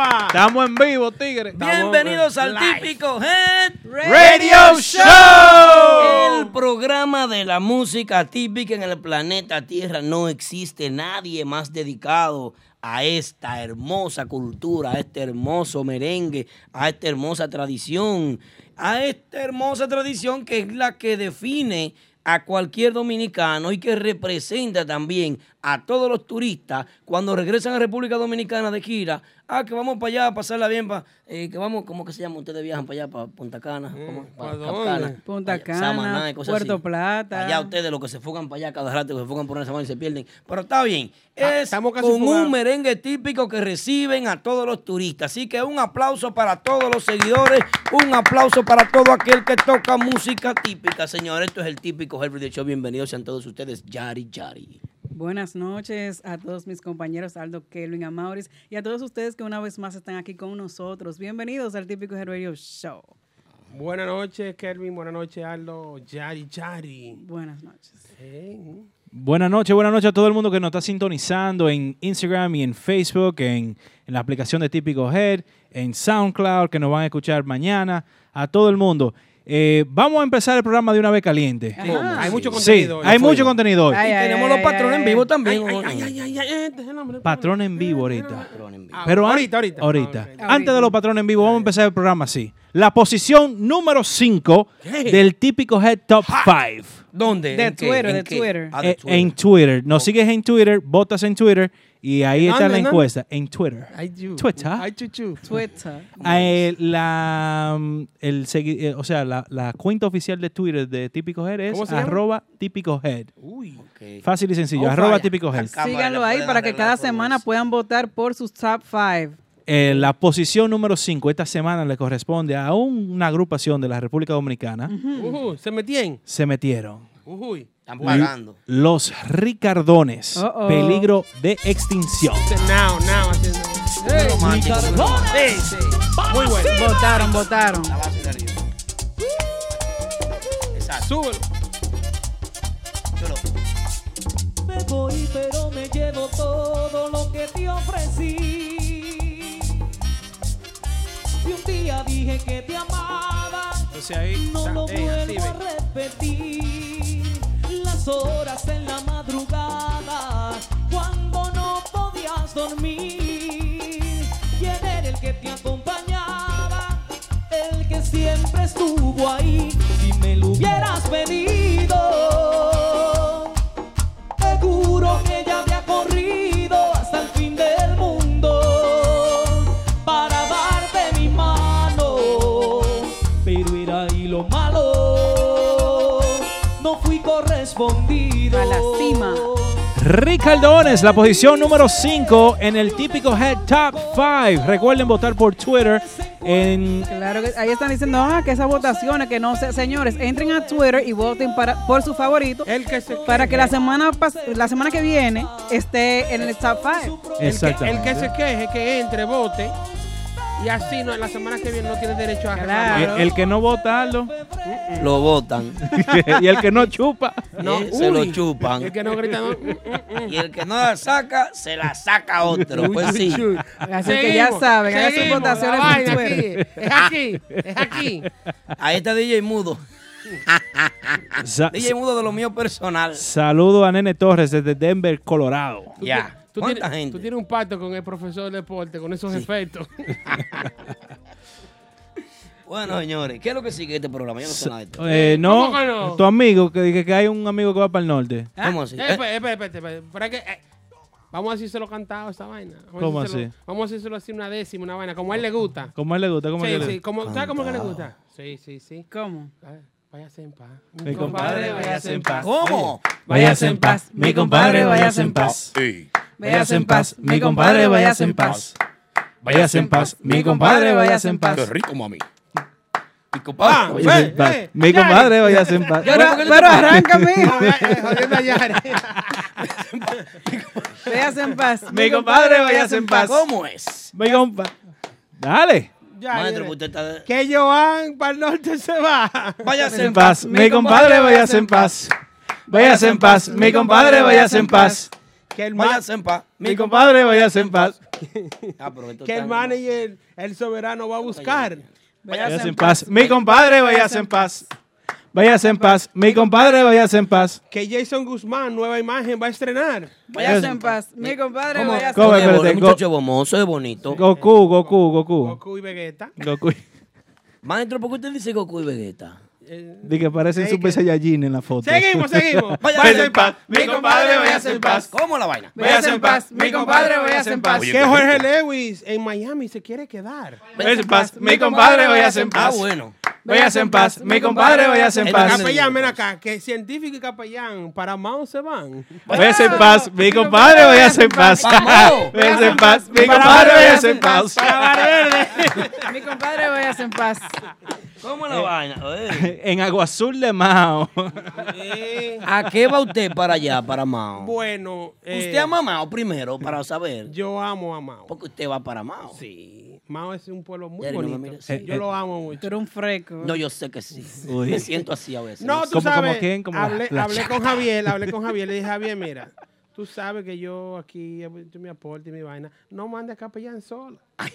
Estamos en vivo, tigre. Bienvenidos al típico Head Radio Show. El programa de la música típica en el planeta Tierra. No existe nadie más dedicado a esta hermosa cultura, a este hermoso merengue, a esta hermosa tradición, a esta hermosa tradición que es la que define a cualquier dominicano y que representa también a todos los turistas cuando regresan a República Dominicana de gira. Ah, que vamos para allá a pasarla bien, pa, eh, que vamos, ¿cómo que se llama? Ustedes viajan para allá, para Punta Cana, ¿cómo? para ¿para Capcana. dónde? Punta Allá, Cana, Samaná y cosas Puerto así. Plata. Allá ustedes, los que se fugan para allá cada rato, que se fugan por una semana y se pierden. Pero está bien. Ah, Es con fugados. un merengue típico que reciben a todos los turistas. Así que un aplauso para todos los seguidores, un aplauso para todo aquel que toca música típica, señor. Esto es el típico Herbert de Show. Bienvenidos sean todos ustedes, Yari Yari. Buenas noches a todos mis compañeros Aldo, Kelvin, a Maurice y a todos ustedes que una vez más están aquí con nosotros. Bienvenidos al Típico Head Radio Show. Buenas noches, Kelvin. Buenas noches, Aldo. Yari, Yari. Buenas noches. Sí. Buenas noches, buenas noches a todo el mundo que nos está sintonizando en Instagram y en Facebook, en, en la aplicación de Típico Head, en SoundCloud, que nos van a escuchar mañana, a todo el mundo. Eh, vamos a empezar el programa de una vez caliente. Ajá. Hay mucho Sí, contenido. hoy. hay mucho contenido hoy. Ay, Y ay, tenemos ay, los patrones ay, en vivo ay. también. Patrón en vivo ahorita. Patrón en vivo. Ah, Pero ahorita, ahorita. Ah. Antes de los patrones en vivo, vamos a empezar el programa así. La posición número 5 del típico Head Top 5. ¿Dónde? De. Twitter, ¿En de? Twitter. Ah, Eh, En Twitter. Nos sigues en Twitter, votas en Twitter y ahí ¿En está la encuesta. En Twitter. Twitter. Twitter. Eh, la, mm, el eh, o sea, la, la cuenta oficial de Twitter de Típico Head es arroba Típico Head. Uy. Ok. Fácil y sencillo, Oh, arroba. Típico Head. Síganlo ahí para que cada semana eso. puedan votar por sus top 5. Eh, la posición número 5 esta semana le corresponde a un- una agrupación de la República Dominicana. Ujú, ¿Se metían? Se metieron. Uy. Están pagando. Los Ricardones. Uh-oh. Peligro de extinción. Now, now. haciendo- Romántico. Sí, sí. Muy bueno. Votaron, votaron. La base de arriba. Exacto. Súbelo. Chulo. Me voy, pero me llevo todo lo que te ofrecí. Y un día dije que te amaba, Entonces ahí. no lo así vuelvo a repetir. Horas en la madrugada, cuando no podías dormir. ¿Quién era el que te acompañaba? El que siempre estuvo ahí. Si me lo hubieras pedido. Correspondido. A la cima. Ricardones, la posición número 5 en el típico Head Top 5. Recuerden votar por Twitter en Claro que ahí están diciendo ah, que esas votaciones, que no sé, señores, entren a Twitter y voten para, por su favorito El que se para que la semana la semana que viene esté en el top 5. El que, el que se queje, que entre, vote. Y así no, la semana que viene no tiene derecho a Claro. el, el que no vota, Aldo, Lo votan. y el que no chupa. No, Eh, se lo chupan. El que no grita, no. Y el que no la saca, se la saca otro. Pues sí. Así que ya saben, hagan sus votaciones aquí, Es aquí, es aquí. Ahí está DJ Mudo. DJ Mudo de lo mío personal. Saludo a Nene Torres desde Denver, Colorado. Ya. Tú ¿Cuánta tienes, gente? tú tienes un pacto con el profesor de deporte, con esos efectos. Bueno, señores, ¿qué es lo que sigue este programa? Yo no sé nada de esto. Eh, no, ¿Cómo que no? tu amigo, que dije que hay un amigo que va para el norte. ¿Cómo así? Eh, Eh, espérate, espérate, espérate, espérate. Pero es que, eh, Vamos a decírselo cantado esa vaina. Vamos a ¿Cómo así? Vamos a decírselo así una décima, una vaina, como a él le gusta. ¿Cómo a él le gusta? ¿Cómo Sí, le sí, como, ¿sabes cómo que le gusta? Sí, sí, sí. ¿Cómo? Váyase en paz. Mi compadre, váyase en paz. ¿Cómo? Váyase en paz, mi compadre, váyase en paz. Váyase en paz, mi compadre, váyase en paz. Váyase en paz, mi compadre, váyase en paz. rico, mami. Mi compadre. Váyase en paz, Mi compadre, váyase en paz. Pero, arráncame. Jodiendo. Váyase en paz. Mi compadre, váyase en paz. ¿Cómo es? Mi compadre. Dale. Maestro, está... Que Joan para el norte se va. Váyase En paz, mi compadre, váyase en paz. Váyase en paz, mi compadre, váyase en paz. Que el, en paz. Mi compadre, váyase en paz. Ah, pero esto que el está- manager, el soberano, va a buscar. Váyase en paz, mi compadre, váyase en paz. Váyase en paz, mi compadre, váyase en paz. Que Jason Guzmán, nueva imagen, va a estrenar. Váyase en paz. Mi compadre, ¿Cómo? váyase ¿Cómo? Oye, espérate, el muchacho es bonito. Goku, Goku, Goku. Goku y Vegeta. Goku. Maestro, ¿por qué usted dice Goku y Vegeta? De que parecen Sí, Super que- Saiyajin en la foto. Seguimos, seguimos. Váyase en paz, mi compadre, váyase en paz. ¿Cómo la vaina? Váyase en paz. Mi compadre, váyase en paz. Que Jorge Lewis en Miami se quiere quedar. Váyase en paz, mi compadre, váyase en Ah, paz. bueno. Váyase en paz, mi compadre, váyase en El paz. Capellán, ven acá, que científico y capellán para Mao se van. Váyase en paz, mi compadre, váyase en paz. Váyase en paz, mi compadre, váyase en paz. Mi compadre, váyase en paz. ¿Cómo la vaina? Oye. En Agua Azul de Mao. Eh, ¿A qué va usted para allá, para Mao? bueno, eh, Usted ama Mao primero, para saber. yo amo a Mao. Porque usted va para Mao. Sí, Mao es un pueblo muy no bonito. Sí, yo lo amo mucho. Tú eres un freco. No, yo sé que sí. Uy. Me siento así a veces. No, tú sabes, quién, como la- hablé, la hablé con Javier, hablé con Javier, le dije, Javier, mira, tú sabes que yo aquí, yo mi aporte y mi vaina, no mande a capellán solo. Ay,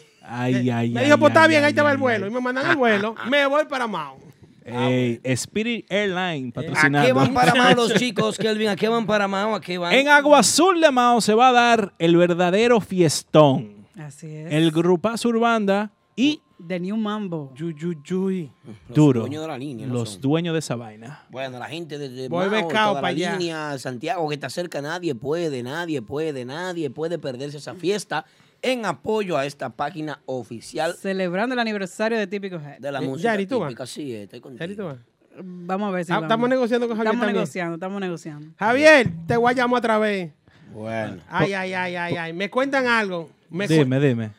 ay, Me ay, dijo, pues está ay, bien, ahí te va el vuelo. ay. Y me mandan el vuelo, me voy para Mao. Ey, Spirit Airline ¿A qué van para Mao los chicos, Kelvin? ¿A qué van para Mao? ¿A qué van? En Agua Azul de Mao se va a dar el verdadero fiestón. Así es. El grupazo Urbanda y The New Mambo. Yuyuyuy. Los Duro. dueños de la línea, ¿no Los son? dueños de esa vaina. Bueno, la gente de, de Voy Mao, toda la allá. línea, Santiago que está cerca, nadie puede, nadie puede, nadie puede perderse esa fiesta en apoyo a esta página oficial Celebrando el aniversario de Típico Head. de la Eh, música Yari, ¿tú vas? típica. Sí, estoy contigo. Vamos a ver si Ah. Estamos negociando con Javier Estamos también. negociando, estamos negociando. Javier, te voy a llamar otra vez. Bueno. Ay, ay, ay, ay, ay. Me cuentan algo. Me, cu- Dime, dime.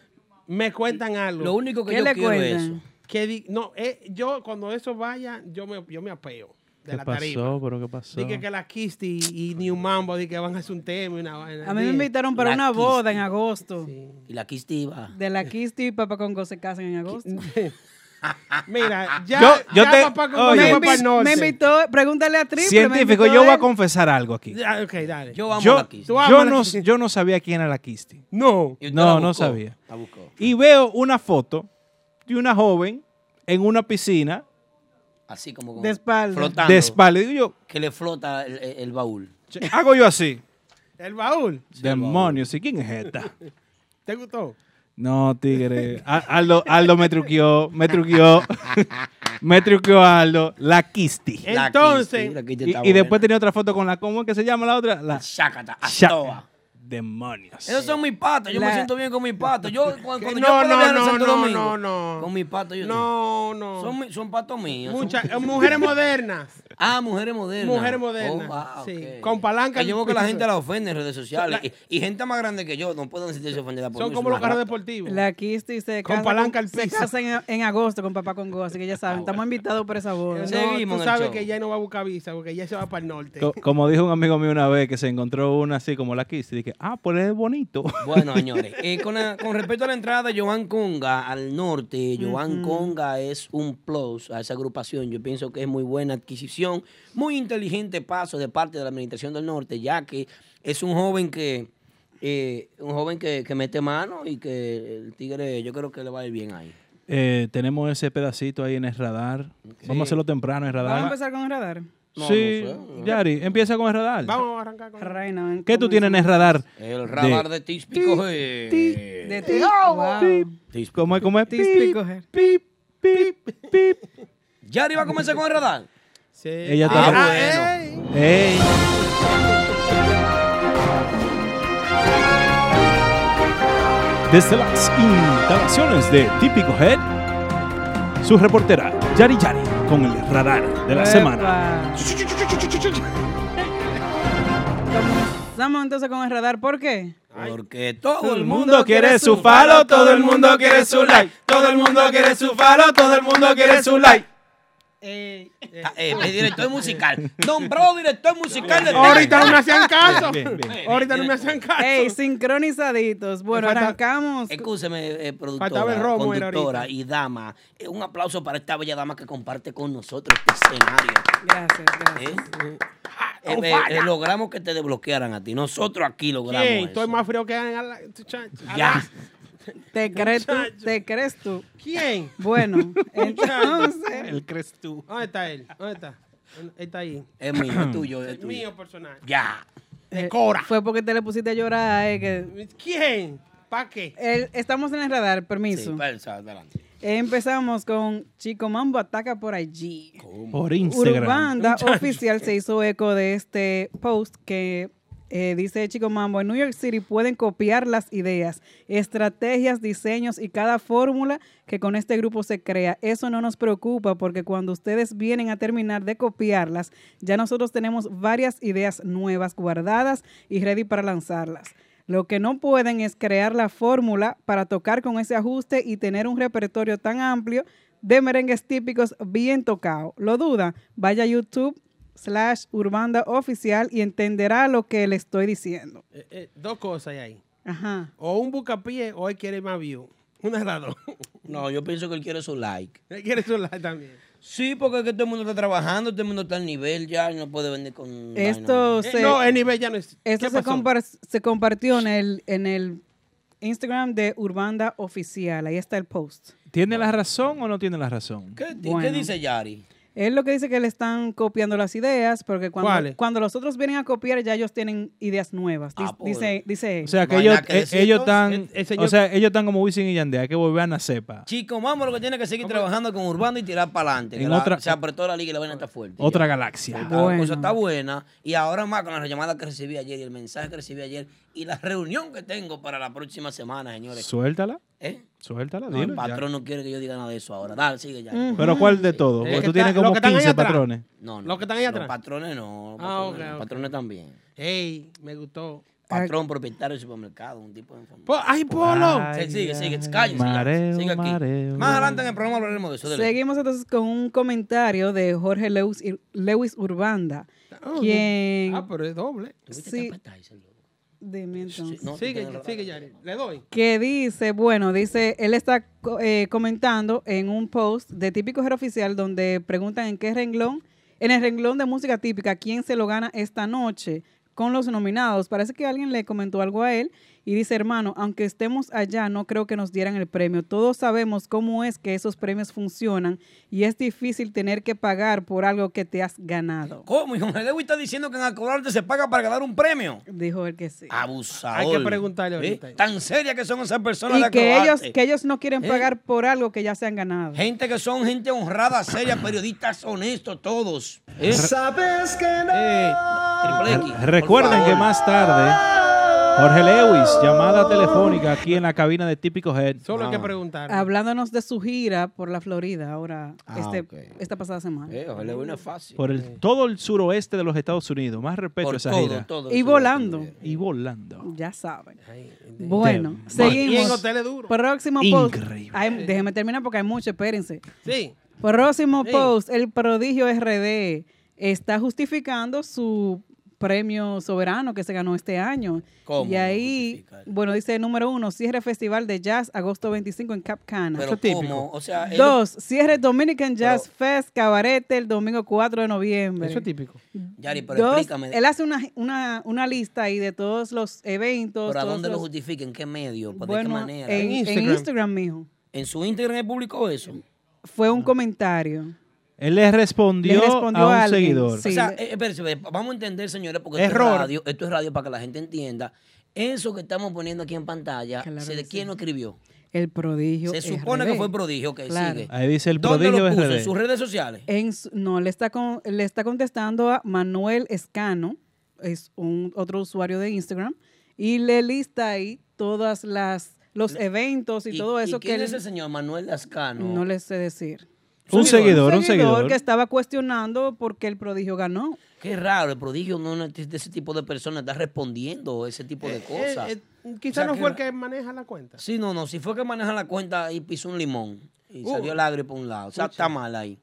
Me cuentan algo. Lo único que ¿Qué yo le quiero es cuentan? eso. que di- no, eh, yo cuando eso vaya, yo me, yo me apeo de ¿Qué la tarima. pasó? ¿Pero qué pasó? Dije que la Kisti y New Mambo di que van a hacer un tema y una vaina. A mí me invitaron para La una Kisti. boda en agosto. Y la quistiva. De la Kisti y Papá Congo se casan en agosto. Mira, ya, Yo- yo ya te- papá con oye. me, invitó, pregúntale a Triple. Científico, yo voy a confesar algo aquí. Ok, dale. Yo amo Yo, la yo, no, yo no sabía quién era la Kisti. no. No, la no sabía. La buscó. Y veo una foto de una joven en una piscina Así como con- De espalda. flotando. de espalda. Digo yo, Que le flota el, el- baúl. hago yo así. El baúl. Demonios, ¿y quién es esta? ¿Te gustó? No, tigre. A- Aldo, Aldo me truqueó, me truqueó. me truqueó Aldo. La Kisti. La Entonces, Kisti, la Kisti Y, está y buena. después tenía otra foto con la, ¿cómo es que se llama la otra? La Shakata, Sha- Astoa. Demonios. Esos son mis patos. Yo me siento bien con mis patos. Yo, cuando, no, puedo no, viajar a no, Santo no, Domingo, no, no. con mis patos, yo No, no. Son, mi- son patos míos. son- Muchas eh, mujeres modernas. Ah, mujeres modernas. Mujeres modernas, Oh, ah, sí. ok. Con palanca Yo veo que la gente la ofende en redes sociales. Y, y gente más grande que yo no pueden sentirse ofendida por Son mí, como los carros deportivos. La Kisti se Con casa, palanca al se piso. casa en, en agosto con Papá Congo, así que ya saben, estamos invitados para esa boda. No, Seguimos tú sabes show. que ella no va a buscar visa porque ella se va para el norte. Co- como dijo un amigo mío una vez que se encontró una así como la Kisti. Dije, ah, pues es bonito. Bueno, señores, eh, con, la- con respecto a la entrada de Joan Conga al norte, Joan Conga es un plus a esa agrupación. Yo pienso que es muy buena adquisición, muy inteligente paso de parte de la Administración del Norte, ya que es un joven que eh, un joven que, que mete mano y que el tigre yo creo que le va a ir bien ahí. Eh, tenemos ese pedacito ahí en el radar. Vamos a hacerlo temprano en el Vamos a radar. empezar con el radar. No, sí, no sé, no. Yari, empieza con el radar. Vamos a arrancar con Reina, ¿Qué tú tienes en el radar? El radar de, Tíspico G. De. Tíspico. ¿Cómo es? ¿Cómo es? Pip, pip, pip. ¿Yari va a comenzar con el radar? Sí. Ella Ah, está- bueno. ey. Ey. Desde las instalaciones de Típico Head, su reportera Yari Yari con el radar de la semana. Comenzamos entonces con el radar. ¿Por qué? Porque todo Todo el mundo quiere su falo, todo el mundo quiere su like, todo el mundo quiere su falo, todo el mundo quiere su like. Eh, eh, el director musical. Nombrado director musical de Ahorita no me hacían caso. Bien, bien, bien. Ahorita no me hacían caso. Ey, sincronizaditos. Bueno, falta- arrancamos. Escúcheme, eh, productora, conductora y dama. Eh, un aplauso para esta bella dama que comparte con nosotros este escenario. Gracias, gracias. ¿eh? Eh, eh, logramos que te desbloquearan a ti. Nosotros aquí logramos. Estoy más frío que en ala- Ya. ¿Te crees tú? Muchacho. ¿Te crees tú? ¿Quién? Bueno, entonces, El crees tú. ¿Dónde está él? ¿Dónde está? Él Está ahí. Es mío, es tuyo, es tuyo. mío personal. Ya. De Cora. fue porque te le pusiste a llorar. eh, que ¿Quién? ¿Para qué? el- estamos en el radar, permiso. Sí, persa, adelante. Empezamos con Chico Mambo ataca por allí. Por Instagram. Urbanda oficial se hizo eco de este post que eh, dice Chico Mambo, en New York City pueden copiar las ideas, estrategias, diseños y cada fórmula que con este grupo se crea. Eso no nos preocupa porque cuando ustedes vienen a terminar de copiarlas, ya nosotros tenemos varias ideas nuevas guardadas y ready para lanzarlas. Lo que no pueden es crear la fórmula para tocar con ese ajuste y tener un repertorio tan amplio de merengues típicos bien tocado. ¿Lo duda? Vaya a YouTube slash Urbanda Oficial y entenderá lo que le estoy diciendo. Eh, eh, dos cosas hay ahí. Ajá. O un bucapié o él quiere más view. Una de las dos. No, yo pienso que él quiere su like. Él quiere su like también. Sí, porque es que todo el mundo está trabajando, todo el mundo está al nivel ya y no puede vender con. Esto. Eh, se, no, el nivel ya no es. esto ¿Qué se, se compartió en el, en el Instagram de Urbanda Oficial. Ahí está el post. ¿Tiene la razón o no tiene la razón? ¿Qué, Bueno. qué dice Yari? Él lo que dice que le están copiando las ideas, porque cuando, cuando los otros vienen a copiar, ya ellos tienen ideas nuevas. Dis- Ah, pues. dice, dice O sea, que ellos, que eh, ellos están, El- el señor- o sea, ellos están como Wisin y Yandel, hay que volver a nacer, pa. Chico, vamos, lo que tiene que seguir trabajando con Urbano y tirar para adelante. Otra- se apretó la liga y la vaina está fuerte. Otra ya. galaxia. La Bueno. cosa está buena. Y ahora más con la llamada que recibí ayer y el mensaje que recibí ayer y la reunión que tengo para la próxima semana, señores. Suéltala, ¿Eh? suéltala, No, el ya. patrón no quiere que yo diga nada de eso ahora. Dale, sigue ya. Pero ¿cuál de todos? Eh, Porque que tú tienes está- como los están ahí 15 atrás. patrones. No, no. Los que están ahí Los atrás. patrones no. Los Ah, patrones, ok, los ok. patrones también. Ey, me gustó. Patrón, propietario de supermercado, un tipo de. Po- ¡Ay, Polo! Sí, sigue, sigue, ya. Mareo, Sigue aquí. mareo. Más adelante en el programa hablaremos de eso. dele. Seguimos entonces con un comentario de Jorge Lewis, Lewis Urbanda, Ah, quien... Ah, pero es doble. ¿Tuviste sí. Dime entonces. No, sigue, sigue. Yari. Le doy. que dice, bueno, dice, él está co- eh, comentando en un post de Típico Her Oficial donde preguntan en qué renglón, en el renglón de música típica, quién se lo gana esta noche con los nominados. Parece que alguien le comentó algo a él y dice, hermano, aunque estemos allá, no creo que nos dieran el premio. Todos sabemos cómo es que esos premios funcionan y es difícil tener que pagar por algo que te has ganado. ¿Cómo? Hijo, Lewis está diciendo que en Alcoholarte se paga para ganar un premio. Dijo él que sí. Abusador. Hay que preguntarle ¿Eh? ahorita. Tan seria que son esas personas Y de que ellos, que ellos no quieren ¿Eh? pagar por algo que ya se han ganado. Gente que son gente honrada, seria, periodistas honestos todos. ¿Eh? Eh, Triple X, por Recuerden que más tarde, Jorge Lewis, llamada telefónica aquí en la cabina de Típico Head. solo hay que Ah. preguntar. Hablándonos de su gira por la Florida ahora, Ah, este, ok. esta pasada semana. Eh, ojalá no es fácil. Por el, todo el suroeste de los Estados Unidos. Más respeto a Por esa todo, gira. todo. Y volando. Y volando. Ya saben. Bueno, Damn. Y en seguimos. hoteles duros. Próximo post. Increíble. Ay, déjenme terminar porque hay mucho, espérense. Sí. Próximo Sí. post, el prodigio RD está justificando su premio soberano que se ganó este año. ¿Cómo Y ahí, bueno, dice número uno, cierre Festival de Jazz, agosto 25 en Cap Cana. Pero Eso es típico. ¿cómo? O sea, él- Dos, cierre Dominican Jazz Pero- Fest Cabaret el domingo 4 de noviembre. Eso es típico. Yari, pero Dos, explícame. él hace una, una, una lista ahí de todos los eventos. ¿Pero a dónde lo justifica? ¿En qué medio? ¿Por ¿De Bueno, qué manera? En, En en Instagram. Instagram. mijo. ¿En su Instagram él publicó eso? Fue un comentario. Él le respondió, Le respondió a un a seguidor. sí. O sea, le- eh, espérense, vamos a entender, señores, porque esto es radio, esto es radio para que la gente entienda. Eso que estamos poniendo aquí en pantalla, Claro ¿se- ¿de quién sí. lo escribió? El prodigio. Se supone RD. que fue prodigio, que Claro. sigue. Ahí dice el ¿Dónde prodigio lo puso? RD. ¿En sus redes sociales? En no, le está, con- le está contestando a Manuel Escano, es un otro usuario de Instagram, y le lista ahí todas las los eventos y, todo eso que quién es el señor Manuel Lascano? no le sé decir. Un seguidor, un Un seguidor. que estaba cuestionando por qué el prodigio ganó. Qué raro, el prodigio no es de ese tipo de personas, está respondiendo ese tipo de cosas. Eh, eh, O quizás sea, no que fue el que maneja la cuenta. Sí, no, no. Si fue que maneja la cuenta y pisó un limón y Uh. salió el agrio por un lado. O sea, está mal ahí.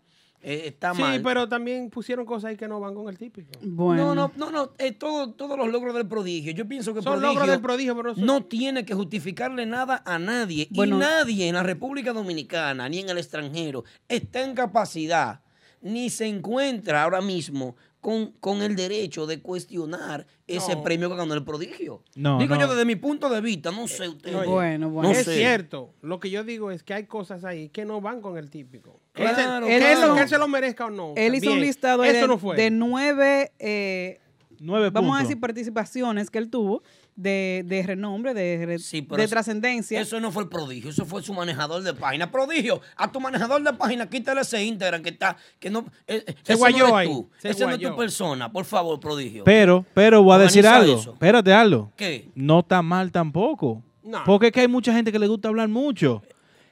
Eh, está Sí, mal. pero también pusieron cosas ahí que no van con el típico. Bueno. No, no, no, no. eh, todo- todos los logros del prodigio. Yo pienso que Son prodigio logros del prodigio, pero no son- no tiene que justificarle nada a nadie. Bueno. y nadie en la República Dominicana ni en el extranjero está en capacidad ni se encuentra ahora mismo con, con el derecho de cuestionar ese No. premio que ganó el prodigio. No, Digo no. yo desde mi punto de vista, no sé usted. Oye, Bueno, bueno. No es sé. cierto. Lo que yo digo es que hay cosas ahí que no van con el típico. Que Claro, él, claro. él- que él se lo merezca o no. Él hizo un listado de nueve, eh, Nueve vamos a decir, participaciones que él tuvo de, de renombre, de, Sí, de trascendencia. Eso no fue el prodigio, eso fue su manejador de página. Prodigio, a tu manejador de página, quítale ese Instagram que está, que no, eh, eh, Se ese guayó no eres ahí, tú, se ese no es tu persona, por favor, prodigio. Pero, pero voy a decir algo. eso. Espérate, algo. ¿Qué? No está mal tampoco. No. Porque es que hay mucha gente que le gusta hablar mucho.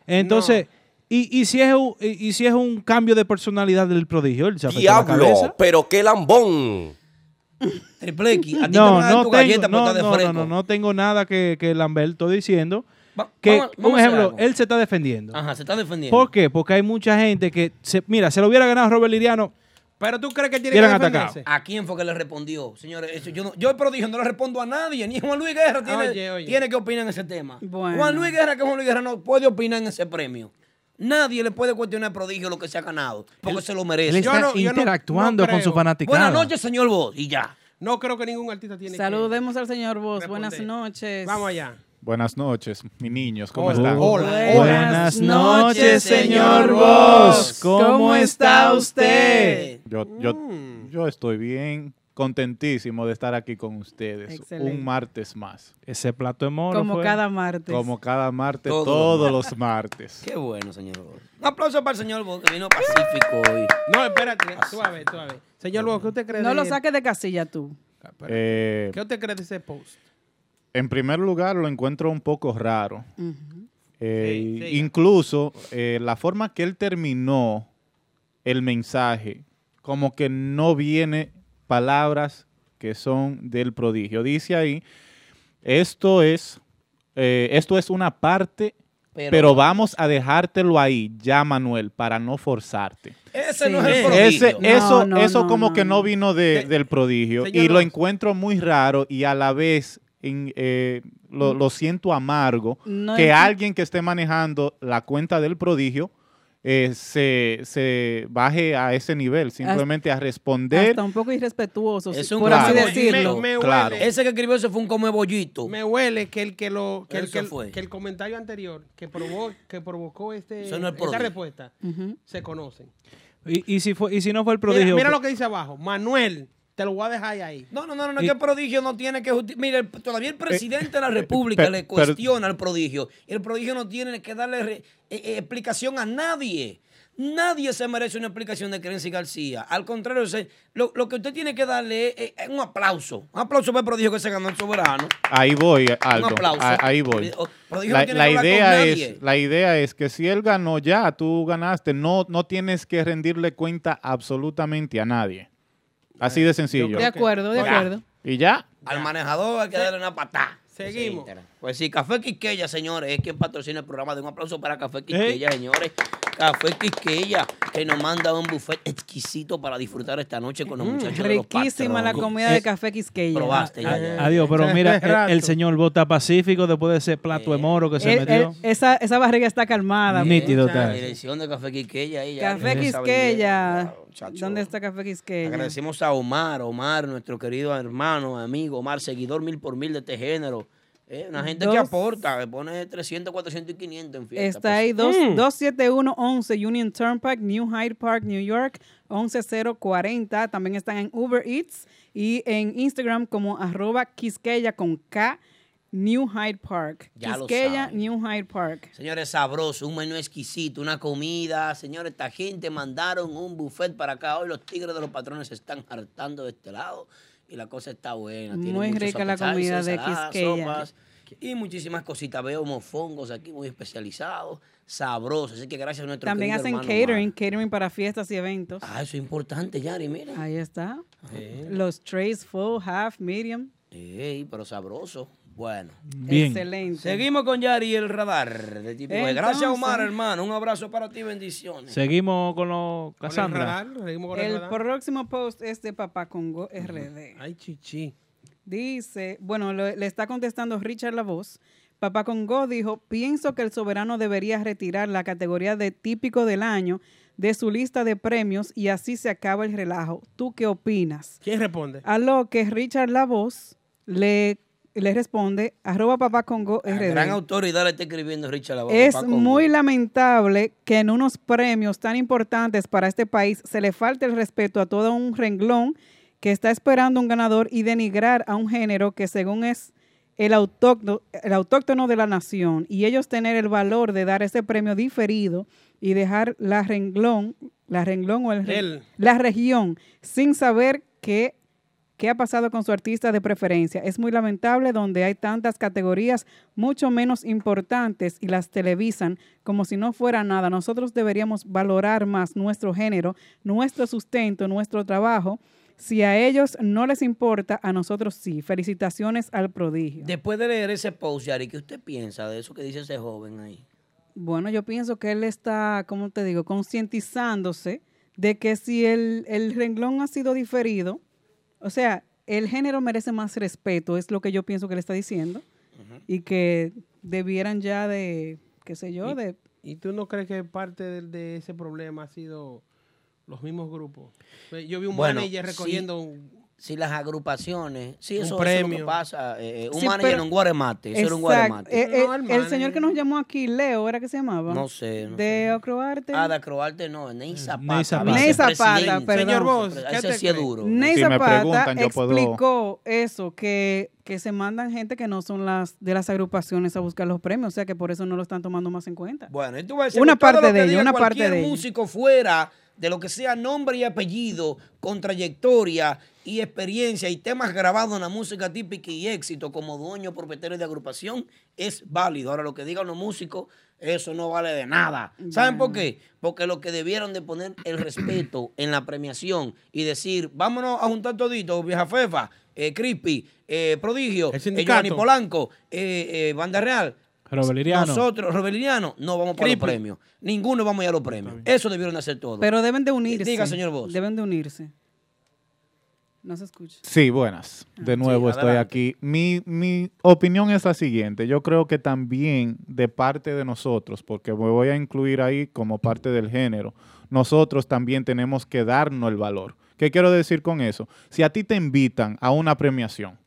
Entonces, y, y si es un, y, y si es un cambio de personalidad del prodigio, la Diablo, pero qué lambón. Triple X, a ti te No, van a dar no tu tengo, galleta no, estar de no, no, no, no tengo nada que, que Lamberto diciendo. Va- Que, vamos- vamos un ejemplo, algo. él se está defendiendo. Ajá, se está defendiendo. ¿Por qué? Porque hay mucha gente que, se, mira, se lo hubiera ganado Robert Liriano, Pero tú crees que tiene Hubieran que atacado. defenderse. ¿A quién fue que le respondió? Señores, eso yo, no, yo el prodigio no le respondo a nadie, ni Juan Luis Guerra tiene, Oye, oye. tiene que opinar en ese tema. Bueno. Juan Luis Guerra, que Juan Luis Guerra no puede opinar en ese premio. Nadie le puede cuestionar prodigio lo que se ha ganado, porque se lo merece. Yo está no- yo no- interactuando no con su fanaticada. Buenas noches, señor Vos, y ya. No creo que ningún artista tiene Saludemos al señor Vos. Buenas noches. Vamos allá. Buenas noches, mis niños, ¿cómo Hola. están? Hola. Buenas Buenas noches, señor Vos. ¿Cómo, ¿Cómo está está usted? Yo, yo, Mm. yo estoy bien, contentísimo de estar aquí con ustedes. Excelente. Un martes más. Ese plato de moro Como fue. cada martes. Como cada martes, Todos todos, los martes. Qué bueno, señor Vos. Un aplauso para el señor Vos, que vino pacífico hoy. No, espérate, suave, suave. Señor Luego, ¿qué usted cree no de lo saques de casilla tú. Eh, ¿Qué usted cree de ese post? en primer lugar, lo encuentro un poco raro. Eh, Sí, sí. incluso eh, la forma que él terminó el mensaje, como que no viene palabras que son del prodigio. Dice ahí, esto es, eh, esto es una parte, Pero- pero, vamos a dejártelo ahí, ya Manuel, para no forzarte. Ese Sí. no es el prodigio. Ese, eso, No, no, eso no, como no, que no no. vino de- del prodigio señor y lo encuentro muy raro y a la vez en, eh, lo, lo siento amargo No que alguien que esté manejando la cuenta del prodigio eh, se, se baje a ese nivel, simplemente a responder. Hasta un poco irrespetuoso, Es un por así claro. decirlo. Me, me Claro. huele, Ese que escribió ese fue un come bollito. me huele que el que lo que el, Eso que el- fue. que el comentario anterior que provocó que provocó este Eso no es esta respuesta se conocen. Y, y si fue, y si no fue el Mira, prodigio. mira lo que dice abajo, Manuel, te lo voy a dejar ahí. No, no, no, no, Y- que el prodigio no tiene que justi- Mire, todavía el presidente de la República per- le cuestiona al prodigio. Y el prodigio no tiene que darle re- eh, eh, explicación a nadie. Nadie se merece una explicación de Crency García. Al contrario, se- lo, lo que usted tiene que darle es, es un aplauso. Un aplauso para el prodigio que se ganó el soberano. Ahí voy, Aldo. Un aplauso. a- Ahí voy. Prodigio no La, tiene la que hablar con idea nadie. es, la idea es que si él ganó ya, tú ganaste, no, no tienes que rendirle cuenta absolutamente a nadie. Así de sencillo. De acuerdo, de acuerdo. Y ya, Al manejador hay que darle una patada. Seguimos. Etcétera. Pues sí, Café Quisqueya, señores, es quien patrocina el programa. De un aplauso para Café Quisqueya, señores. Café Quisqueya, que nos manda un buffet exquisito para disfrutar esta noche con los muchachos de los Riquísima la comida de café Quisqueya. Probaste ya, ya. Adiós, pero mira, el, señor vota pacífico después de ese plato de moro que se metió. esa, esa barriga está calmada. Nítido La está. dirección de Café Quisqueya. ahí ya, Café Quisqueya. ¿Dónde está Café Quisqueya? Agradecemos a Omar, Omar, nuestro querido hermano, amigo, Omar, seguidor mil por mil de este género. Eh, una gente que aporta, que pone 300, 400 y 500 en fiesta. Está pues. ahí dos- 27111 Union Turnpike, New Hyde Park, New York, 11040. También están en Uber Eats y en Instagram como arroba Quisqueya con K, New Hyde Park. Ya lo Quisqueya, saben. New Hyde Park. Señores, sabroso, un menú exquisito, una comida. Señores, esta gente mandaron un buffet para acá. Hoy los tigres de los patrones se están hartando de este lado y la cosa está buena. Tiene Muy rica la comida de Quisqueya. sopas. y muchísimas cositas. Veo mofongos aquí muy especializados, sabrosos. Así que gracias a nuestro También hacen catering, catering para fiestas y eventos. Ah, eso es importante, Yari, mira. Ahí está. Los trays full, half, medium. ey, pero sabroso. Bueno. Bien. Excelente. Seguimos con Yari y el radar de. G. Gracias, Omar, hermano. Un abrazo para ti, bendiciones. Seguimos con los Con el Cassandra. radar, seguimos con el El radar. próximo post es de Papá Congo RD. Ay, chichi. Dice, bueno, lo- le está contestando Richard La Voz. Papá Congo dijo, pienso que el soberano debería retirar la categoría de típico del año de su lista de premios y así se acaba el relajo. ¿Tú qué opinas? ¿Quién responde? A lo que Richard La Voz le, le responde, arroba Papá Congo La RD. gran autoridad le está escribiendo Richard Lavoe. Es Papá Congo. muy lamentable que en unos premios tan importantes para este país se le falte el respeto a todo un renglón que está esperando un ganador y denigrar a un género que según es el autóctono, el autóctono de la nación y ellos tener el valor de dar ese premio diferido y dejar la renglón, la renglón o el Él. la región sin saber qué, qué ha pasado con su artista de preferencia. Es muy lamentable donde hay tantas categorías mucho menos importantes y las televisan como si no fuera nada. Nosotros deberíamos valorar más nuestro género, nuestro sustento, nuestro trabajo. Si a ellos no les importa, a nosotros sí. Felicitaciones al prodigio. Después de leer ese post, Yari, ¿qué usted piensa de eso que dice ese joven ahí? Bueno, yo pienso que él está, ¿cómo te digo?, concientizándose de que si el, el renglón ha sido diferido, o sea, el género merece más respeto, es lo que yo pienso que le está diciendo, y que debieran ya de, qué sé yo, de... ¿Y tú no crees que parte de, de ese problema ha sido los mismos grupos? Yo vi un Bueno, manager sí. recogiendo un... Si las agrupaciones, sí, Un eso, eso es lo que pasa. eh, eh, un Sí, manager pero- en un guaremate, eso era un guaremate. Eh, eh, No, el señor que nos llamó aquí, Leo, ¿era que se llamaba? No sé, no de sé. Ocroarte. Ah, de Acroarte no, Ney Zapata. Ney Zapata. Ney Zapata, vicepresidente. perdón. Señor Vos, Ese ¿qué te sí es duro. Ney Si me Zapata preguntan, yo puedo- explicó eso, que, que se mandan gente que no son las de las agrupaciones a buscar los premios, o sea que por eso no lo están tomando más en cuenta. Bueno, y tú vas a decir Una parte de ello, una parte de ello. músico fuera de lo que sea nombre y apellido, con trayectoria y experiencia y temas grabados en la música típica y éxito como dueño propietario de agrupación es válido. Ahora lo que digan los músicos, eso no vale de nada. ¿Saben por qué? Porque lo que debieron de poner el respeto en la premiación y decir, vámonos a juntar toditos, vieja fefa, eh, Crispy, eh, Prodigio, eh. Giovanni Polanco, eh, eh, Banda Real. Robeliriano. Nosotros, Robeliriano, no vamos para los premios. Ninguno vamos a ir a los premios. Eso debieron de hacer todos. Pero deben de unirse. Diga, señor Voz. Deben de unirse. No se escucha. Sí, buenas. De nuevo estoy aquí. Mi, mi opinión es la siguiente. Yo creo que también de parte de nosotros, porque me voy a incluir ahí como parte del género, nosotros también tenemos que darnos el valor. ¿Qué quiero decir con eso? Si a ti te invitan a una premiación,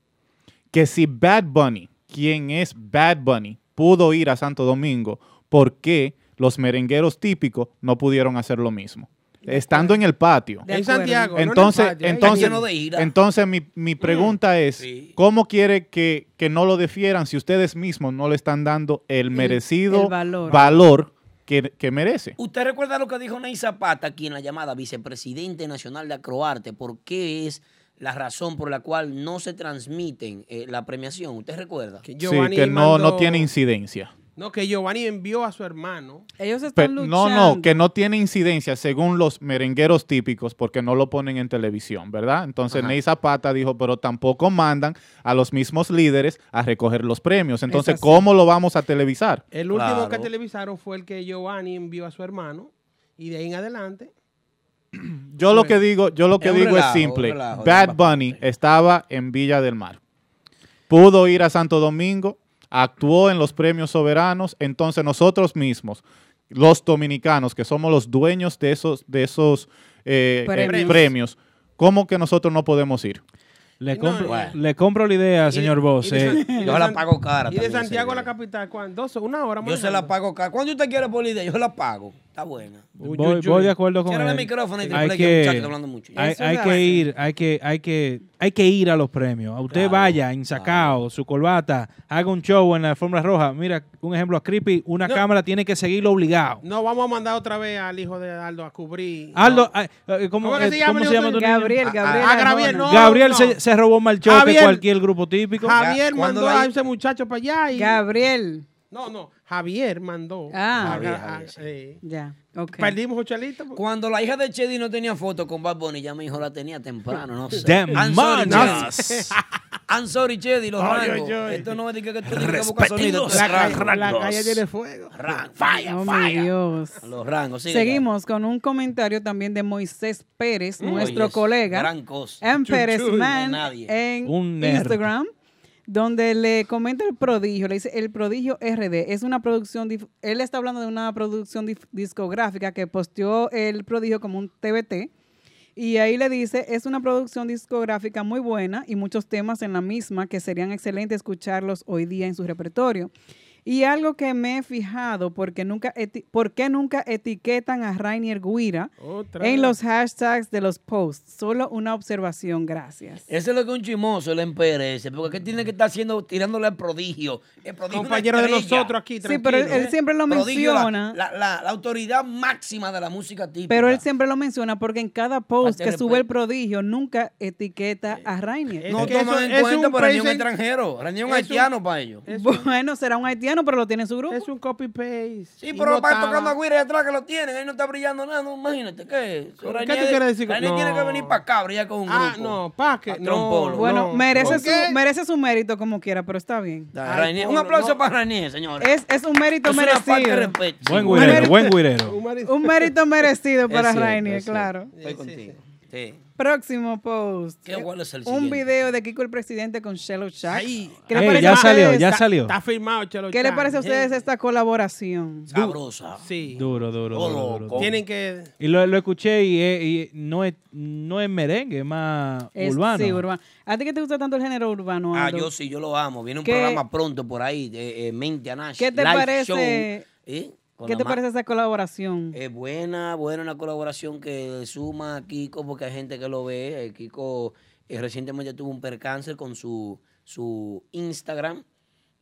que si Bad Bunny, quien es Bad Bunny, pudo ir a Santo Domingo, ¿por qué los merengueros típicos no pudieron hacer lo mismo? Estando en el patio. En. Santiago. no en el Entonces, patio, entonces, lleno de ira. entonces mi, mi pregunta es, sí. ¿cómo quiere que, que no lo defieran si ustedes mismos no le están dando el merecido el valor. valor que, que merece? ¿Usted recuerda lo que dijo Ney Zapata aquí en la llamada vicepresidente nacional de Acroarte? ¿Por qué es la razón por la cual no se transmiten eh, la premiación? ¿Usted recuerda? Que Sí, que no, no tiene incidencia. No, que Giovanni envió a su hermano. Ellos están no, luchando. no, que no tiene incidencia según los merengueros típicos porque no lo ponen en televisión, ¿verdad? Entonces Ajá. Ney Zapata dijo, pero tampoco mandan a los mismos líderes a recoger los premios. Entonces. ¿cómo lo vamos a televisar? El último que televisaron fue el que Giovanni envió a su hermano. Y de ahí en adelante. Yo lo que digo, yo lo que Es digo relajo, es simple. relajo, Bad Bunny estaba en Villa del Mar. Pudo ir a Santo Domingo, actuó en los premios soberanos, entonces nosotros mismos, los dominicanos, que somos los dueños de esos, de esos eh, eh, Premios. ¿cómo que nosotros no podemos ir? Le, No, compro, bueno. le compro la idea, señor Boss. eh. Yo la pago cara Y de también, Santiago a la capital, ¿cuánto? Dos, una hora Yo se la pago acá. ¿Cuánto usted quiere por la idea? Yo la pago. Está buena. Voy, de acuerdo con Cierra el él. micrófono y te hay que, hablando mucho. hay, que ir, hay que, hay que, hay que ir a los premios. A usted Claro, vaya ensacado, su corbata, haga un show en la alfombra roja. Mira, un ejemplo a Creepy, una No. cámara tiene que seguirlo obligado. No, vamos a mandar otra vez al hijo de Aldo a cubrir. Aldo, ay, eh, ¿cómo, ¿Cómo que eh, se llama ¿cómo el se hijo llama tu tuyo? niño? Gabriel, Ah, Gabriel. ah, Gabriel, Arjona. no. Gabriel Se, se robó más show que Javier. cualquier grupo típico. Javier Cuando mandó a ese muchacho para allá y... Gabriel. No, no, Javier mandó. Ah. Javier, Ah, Javier, sí. eh. Ya, ok. Perdimos ocho alitas. porque- Cuando la hija de Chedi no tenía foto con Bad Bunny, ya mi hijo la tenía temprano, no sé. Damn I'm sorry, manas. Chedi. I'm sorry, Chedi, los Ay, rangos. ay, ay. Esto no es de que que tú tienes que buscar sonido. La, calle, rango. la calle tiene fuego. Rang, fire, Oh, mi fire. Dios. Los rangos, sigue, Seguimos con un comentario también de Moisés Pérez, ya. nuestro Oye, colega. Gran cosa. en Pérez Chuchuy. Man nadie. en Un nerd. Instagram, donde le comenta el prodigio, le dice el prodigio RD es una producción, él está hablando de una producción discográfica que posteó el prodigio como un TBT y ahí le dice es una producción discográfica muy buena y muchos temas en la misma que serían excelentes escucharlos hoy día en su repertorio. Y algo que me he fijado, porque nunca eti- ¿por qué nunca etiquetan a Rainier Guira Otra en vez. los hashtags de los posts? Solo una observación, gracias. Ese es lo que un chimoso el emperece, porque ¿qué tiene que estar haciendo tirándole al prodigio? El prodigio es Compañero de nosotros aquí, Sí, tranquilo. pero él, él ¿eh? siempre lo Prodigio, menciona. La, la- la autoridad máxima de la música típica. Pero él siempre lo menciona porque en cada post que sube el prodigio nunca etiqueta a Rainier. Es No toman eso- en es cuenta, un pero ni un extranjero. Ni un es un- haitiano para ellos. Es Bueno, será un haitiano, pero lo tiene en su grupo. es un copy-paste. Sí, pero no para tocando a Guira atrás que lo tienen, ahí no está brillando nada, no, imagínate, ¿qué? ¿Qué tú quieres decir con- Rainier tiene que no. venir para acá, brillar con un grupo. Ah, no, pa' que. No, trompolo. bueno, no. merece, ¿Por su, merece su mérito como quiera, pero está bien. Da, Ay, Rainier- un aplauso no. para Rainier, señores. Es, es un mérito Es una falta de merecido. respeto. Buen guirero, buen guirero. Un mérito merecido para Es Rainier, es claro. Estoy contigo. Sí. Próximo post. ¿Qué, cuál es el un siguiente? video de Kiko el presidente con Shello Shack. Ay, ¿Qué, le Ey, parece ya a salió, ustedes- ya salió. Está firmado, Chelo ¿Qué le Chan. parece a ustedes esta colaboración? Sabrosa. Sí. Duro, duro, duro, duro, loco. duro. Tienen que. Y lo, lo escuché y, es- y no, es, no es merengue, es más Es- urbano. Sí, urbano. ¿A ti que te gusta tanto el género urbano, Ah, Aldo? yo sí, yo lo amo. Viene un ¿Qué- programa pronto por ahí, de eh, Mente a Nash. ¿Qué te Live parece- show, ¿eh? Con ¿Qué te parece esa colaboración? Es buena, buena una colaboración que suma a Kiko porque hay gente que lo ve. Eh, Kiko eh, recientemente tuvo un percance con su, su Instagram.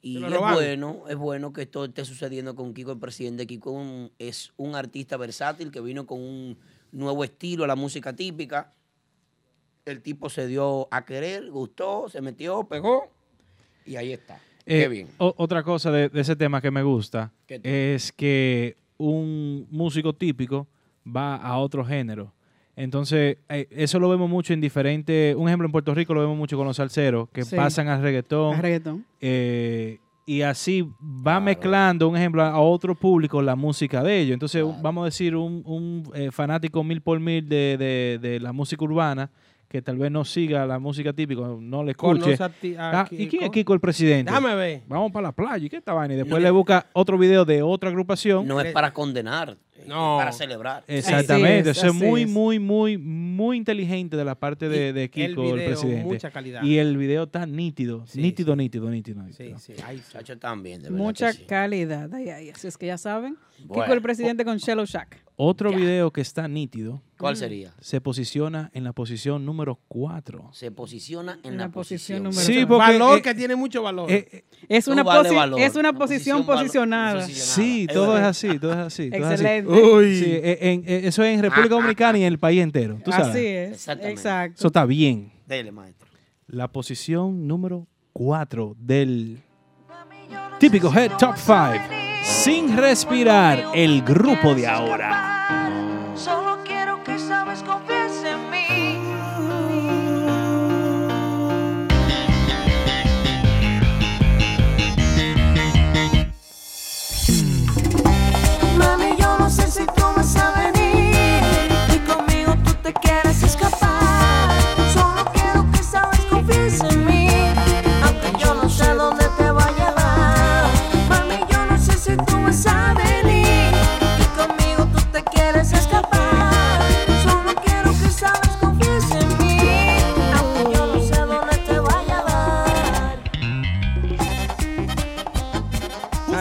Y es bueno, es bueno que esto esté sucediendo con Kiko el presidente. Kiko un- es un artista versátil que vino con un nuevo estilo a la música típica. El tipo se dio a querer, gustó, se metió, pegó y ahí está. Eh, Qué bien. o- otra cosa de, de ese tema que me gusta es que un músico típico va a otro género. Entonces, eh, eso lo vemos mucho en diferentes... Un ejemplo, en Puerto Rico lo vemos mucho con los salseros, que Sí. pasan al reggaetón. Eh, y así va Claro. mezclando, un ejemplo, a otro público la música de ellos. Entonces, Claro. vamos a decir, un, un, eh, fanático mil por mil de, de- de la música urbana, que tal vez no siga la música típica, no le escuche. Conoce a ti- a Ah, ¿Y quién es Kiko? Kiko el presidente? Déjame ver. Vamos para la playa, ¿y qué esta vaina? Y después No. le busca otro video de otra agrupación. No es para condenar, No. es para celebrar. Exactamente, es, eso es muy, es. muy, muy, muy inteligente de la parte de, Kiko, el, video, presidente. mucha calidad. Y el video está nítido, Sí, nítido, nítido, nítido, Sí, nítido. sí. Sí. Chacho también, de verdad Mucha que sí. calidad. Ay, ay, así es que ya saben. Bueno. Kiko el presidente con Shello Shack. Otro Ya. video que está nítido ¿Cuál sería? se posiciona en la posición número 4. Se posiciona en En la, la posición posición. número Sí, cuatro. porque, valor eh, que tiene mucho valor. Eh, Es una, vale posi- valor. es una Una posición posicionada. posicionada. sí, Es todo es verdad. así, todo es así. todo es así. Excelente. Uy. Sí, en- eh, eso es en República Dominicana y en el país entero. ¿tú sabes? Así es. Exactamente. Exacto. Eso está bien. Dele, maestro. La posición número 4 del típico Head Top 5. Sin respirar, el grupo de ahora.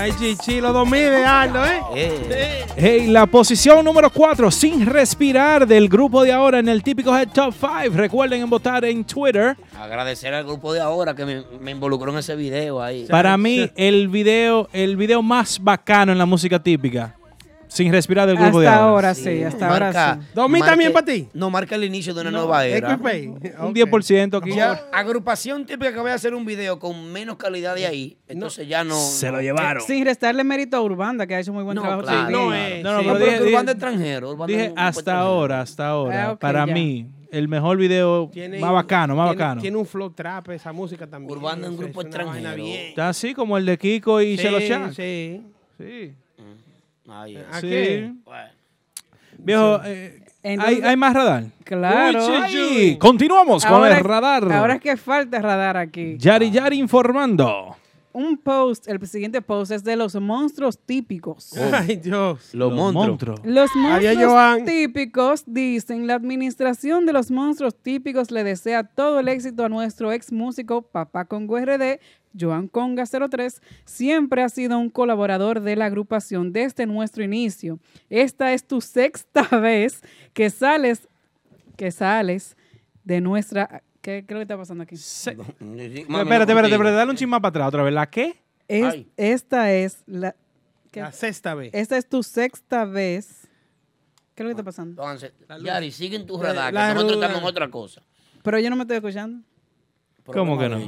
Ay, chichi, 2000 de Aldo, ¿eh? Eh, Hey, la posición número 4, Sin Respirar, del grupo de ahora en el típico Head Top 5. Recuerden votar en Twitter. agradecer al grupo de ahora que me, me involucró en ese video ahí. Para mí, el video, el video más bacano en la música típica. Sin Respirar del grupo de Hasta ahora. ahora sí, hasta ahora sí. ¿Dos mil también para ti? No, marca el inicio de una nueva era. XP. Un Ok. 10% aquí. Ya, agrupación típica que voy a hacer un video con menos calidad de ahí, entonces ya no. Se lo llevaron. Sin restarle mérito a Urbanda, que ha hecho muy buen No, trabajo. claro. No, eh, No, no, sí. pero dije- Urbanda dije- extranjero. Urbanda es Dije hasta extranjero. ahora, hasta ahora. Ah, Para ya. mí, el mejor video Tiene- más bacano, más tiene- bacano. Tiene un flow trap esa música también. Urbana es un Eso grupo extranjero. Está así como el de Kiko y Sí, Chelo Shack. sí. Sí. Ay, eh. ¿A Sí. qué? Bueno. Viejo, eh, Entonces- ¿hay, hay más radar? Claro. Ay, continuamos con Ahora- el radar. Ahora es que falta radar aquí. Yari Yari informando. Un post, el siguiente post es de los monstruos típicos. Ay, Dios. Los monstruos. Los monstruos típicos dicen, la administración de los monstruos típicos le desea todo el éxito a nuestro ex músico Papá Congo RD, Joan Conga 03. Siempre ha sido un colaborador de la agrupación desde nuestro inicio. Esta es tu sexta vez que sales, que sales de nuestra... ¿Qué, lo que está pasando aquí? Se- Mami, espérate, no espérate, espérate, dale un chisme para atrás otra vez. ¿La qué? Es- Ay. esta es la... ¿qué? La sexta vez. Esta es tu sexta vez. ¿Qué es lo que está pasando? Entonces, Yari, sigue en tu radar, que la nosotros ruda. estamos en otra cosa. Pero yo no me estoy escuchando. ¿Cómo que no?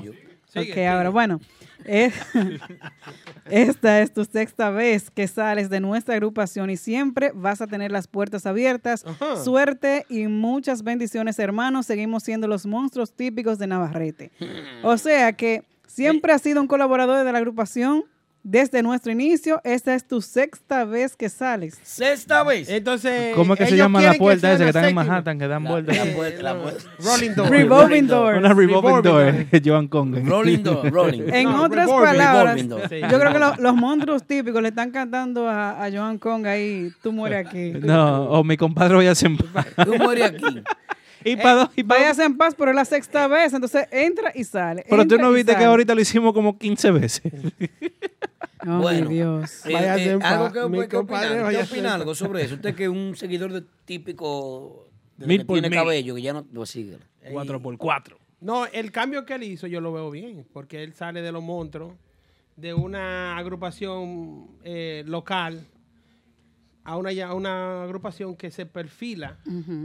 Ellos. ok, ahora, bueno. es- esta es tu sexta vez que sales de nuestra agrupación y siempre vas a tener las puertas abiertas. Ajá. Suerte y muchas bendiciones, hermanos. Seguimos siendo los monstruos típicos de Navarrete. O sea que siempre has sido un colaborador de la agrupación desde nuestro inicio. Esta es tu sexta vez que sales. Sexta vez. Entonces. ¿Cómo es que se llama la puerta sea esa que están en. Manhattan, que dan La, vueltas? la puerta, la puerta. Rolling door. Revolving door. Una revolving door, Joan Conga. Rolling door, rolling. En No, otras revolving, palabras, revolving yo creo que lo- los monstruos típicos le están cantando a, a Joan Kong ahí, tú mueres aquí. No, o mi compadre voy a hacer. Tú mueres aquí. Y para y pa- Váyase en paz, pero es la sexta vez, entonces entra y sale. Pero tú no viste que ahorita lo hicimos como 15 veces. Oh, Bueno. Dios. Eh, eh, algo que, mi que compadre, opina, ¿Usted váyase opina en algo sobre eso? Usted que es un seguidor de típico de Mil que por tiene mil. cabello, que ya no lo sigue. 4x4. No, el cambio que él hizo yo lo veo bien, porque él sale de los monstruos, de una agrupación eh, local a una, a una agrupación que se perfila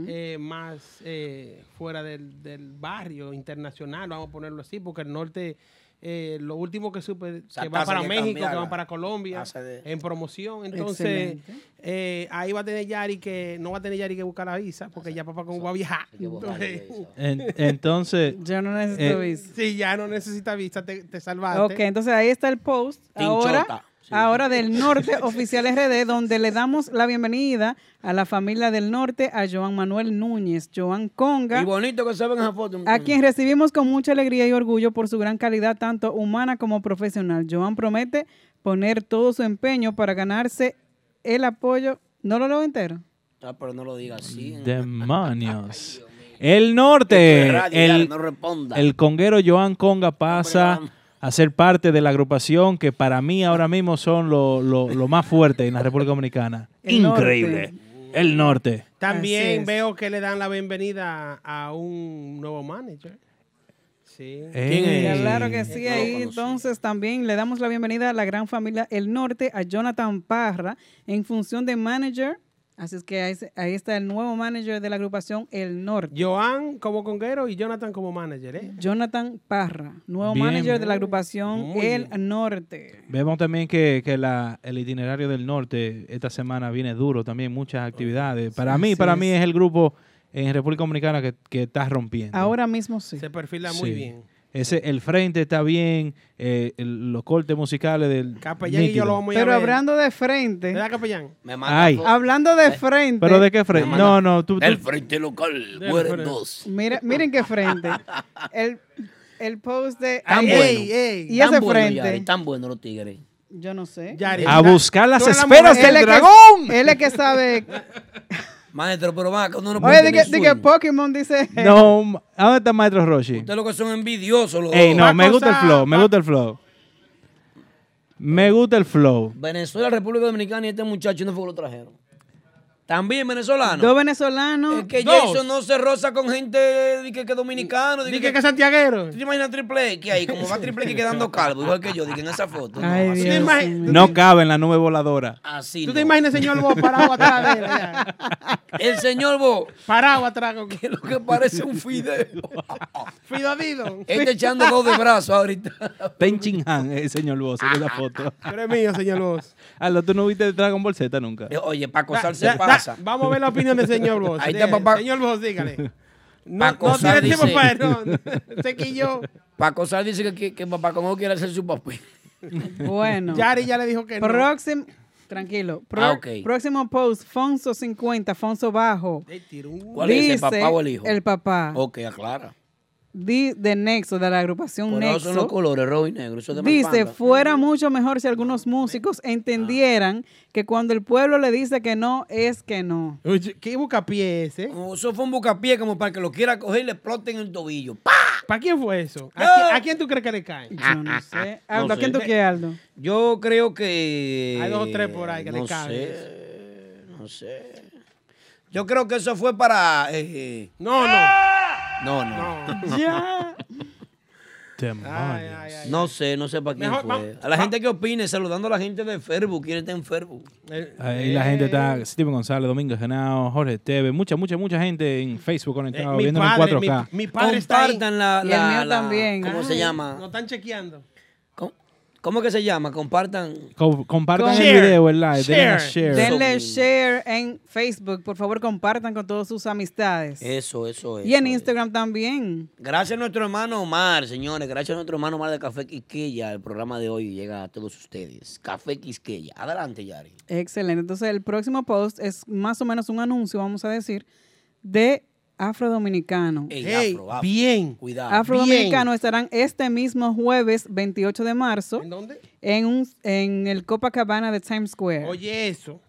eh, más eh, fuera del, del barrio internacional, vamos a ponerlo así, porque el norte, eh, lo último que supe, que va para México, que va para Colombia, de- en promoción, entonces eh, ahí va a tener Yari que, no va a tener Yari que buscar la visa, porque ya papá como va a viajar. Entonces, eso. En- entonces, Yo no necesito Eh, visa. Sí, ya no necesita visa, te, te salvaste. Ok, entonces ahí está el post. Tinchota, Ahora. Ahora del norte oficial RD, donde le damos la bienvenida a la familia del norte, a Joan Manuel Núñez, Joan Conga. Y bonito que se ven esa foto. A quien recibimos con mucha alegría y orgullo por su gran calidad, tanto humana como profesional. Joan promete poner todo su empeño para ganarse el apoyo. ¿No lo leo entero? Ah, pero no lo diga así. demonios. El norte, el, no responda. el conguero Joan Conga pasa a ser parte de la agrupación que para mí ahora mismo son lo, lo- lo más fuerte en la República Dominicana. El norte. Increíble. El norte. También veo que le dan la bienvenida a un nuevo manager. Sí. ¿Quién Eh? Claro que sí, lo ahí entonces también le damos la bienvenida a la gran familia El Norte, a Jonathan Parra, en función de manager. Así es que ahí, se- ahí está el nuevo manager de la agrupación El Norte. Joan como conguero y Jonathan como manager, ¿eh? Jonathan Parra, nuevo Bien. manager de la agrupación El bien. Norte. Vemos también que, que la- el itinerario del norte esta semana viene duro también, muchas actividades. Para mí, para mí es el grupo en República Dominicana que, que está rompiendo. Ahora mismo sí. Se perfila muy Sí. bien. Ese, el frente está bien, eh, el- los cortes musicales del Capellán y yo nítido. lo vamos a ir a Pero ver. hablando de frente, ¿Verdad, capellán? Me manda Ay. foto. hablando de frente, ¿Pero de qué frente? No, no, tú, tú- El frente local, mueren frente. dos. mira, miren qué frente. El, el post de... Tan Ay, bueno. Ey, ey. Y Tan ese bueno, frente. Yari, tan buenos los tigres. Yo no sé. Yari, a mira, buscar las tú eres la esferas mujer- del Él es que- dragón. Él es que sabe. Maestro, pero va, uno no Oye, puede di que, di que. Pokémon dice. No, ¿a dónde está Maestro Roshi? Ustedes lo que son envidiosos los Ey, dos. no, Va me gusta el flow, me gusta el flow. Me gusta el flow. Venezuela, República Dominicana y este muchacho no fue que lo trajeron. También venezolano. Dos venezolanos. Es que Dos. Jason no se roza con gente de que, que dominicano. Dije que santiaguero. ¿Tú te imaginas Triple X ahí? Como va Triple X quedando calvo, igual que yo, dije en esa foto. No, Ay, Dios. No cabe en la nube voladora. así ¿Tú no. te imaginas el señor Bo parado atrás de él? allá? El señor Bo, Parado atrás con que lo que parece un fideo. Fido Dido. Este echando dos de brazos ahorita. Tenchin Han, el señor Boss, en esa foto. Tú eres mío, señor Boss. Aldo, ¿tú no viste Dragon Ball Z nunca? Oye, Paco Sal vamos a ver la opinión del señor. Ahí está, De- papá. Señor Boss, dígale. No, Paco no tiene tiempo dice- para no, no, Se quilló. Paco Sal dice que, que, que papá como quiere hacer su papel. Bueno. Yari ya le dijo que no. Próximo. Tranquilo. Pro- Ah, ok. Próximo post, Fonso 50, Fonso Bajo. ¿Cuál es, el Dice papá o el hijo? El papá. Ok, aclara. Di- de Nexo, de la agrupación Por eso son los Nexo. colores rojo y negro. Eso es de Dice, fuera mucho mejor si algunos músicos entendieran que cuando el pueblo le dice que no, es que no. ¿Qué buscapié ese? Como Eso fue un bucapié como para que lo quiera coger y le exploten el tobillo. ¡Pa! ¿Para quién fue eso? ¿A, Ah. quién, a quién tú crees que le cae? Yo no sé. Aldo, No ¿a quién sé. tú quieres, Aldo? Yo creo que. Hay dos o tres por ahí que le no caen sé, No sé. Yo creo que eso fue para. eh, No, no. No, no. no. Ya. Demonios. Ay, ay, ay. No sé, no sé para quién Mejor, fue. va- a la va- gente que opine, saludando a la gente de Facebook. ¿Quién está en Facebook? Eh, Ahí la gente está, Steven González, Domingo Genao, Jorge Teve, mucha, mucha, mucha gente en Facebook eh, conectado, mi, viéndome en padre, 4K. mi, mi padre está ahí. Compartan la, Y el mío la- también. ¿Cómo Ay. se llama? Nos están chequeando. ¿Cómo, que se llama? Compartan. Co- compartan Con- el video, el live, denle a Share. share. Denle share en Facebook. Por favor, compartan con todas sus amistades. Eso, eso, eso. y en es. Instagram también. Gracias a nuestro hermano Omar, señores. Gracias a nuestro hermano Omar de Café Quisqueya. El programa de hoy llega a todos ustedes. Café Quisqueya. Adelante, Yari. Excelente. Entonces, el próximo post es más o menos un anuncio, vamos a decir, de Afrodominicano. Ey, Hey, afro, afro. bien. Cuidado. Afrodominicano estarán este mismo jueves 28 de marzo ¿En dónde? en, un, en el Copacabana de Times Square. Oye eso.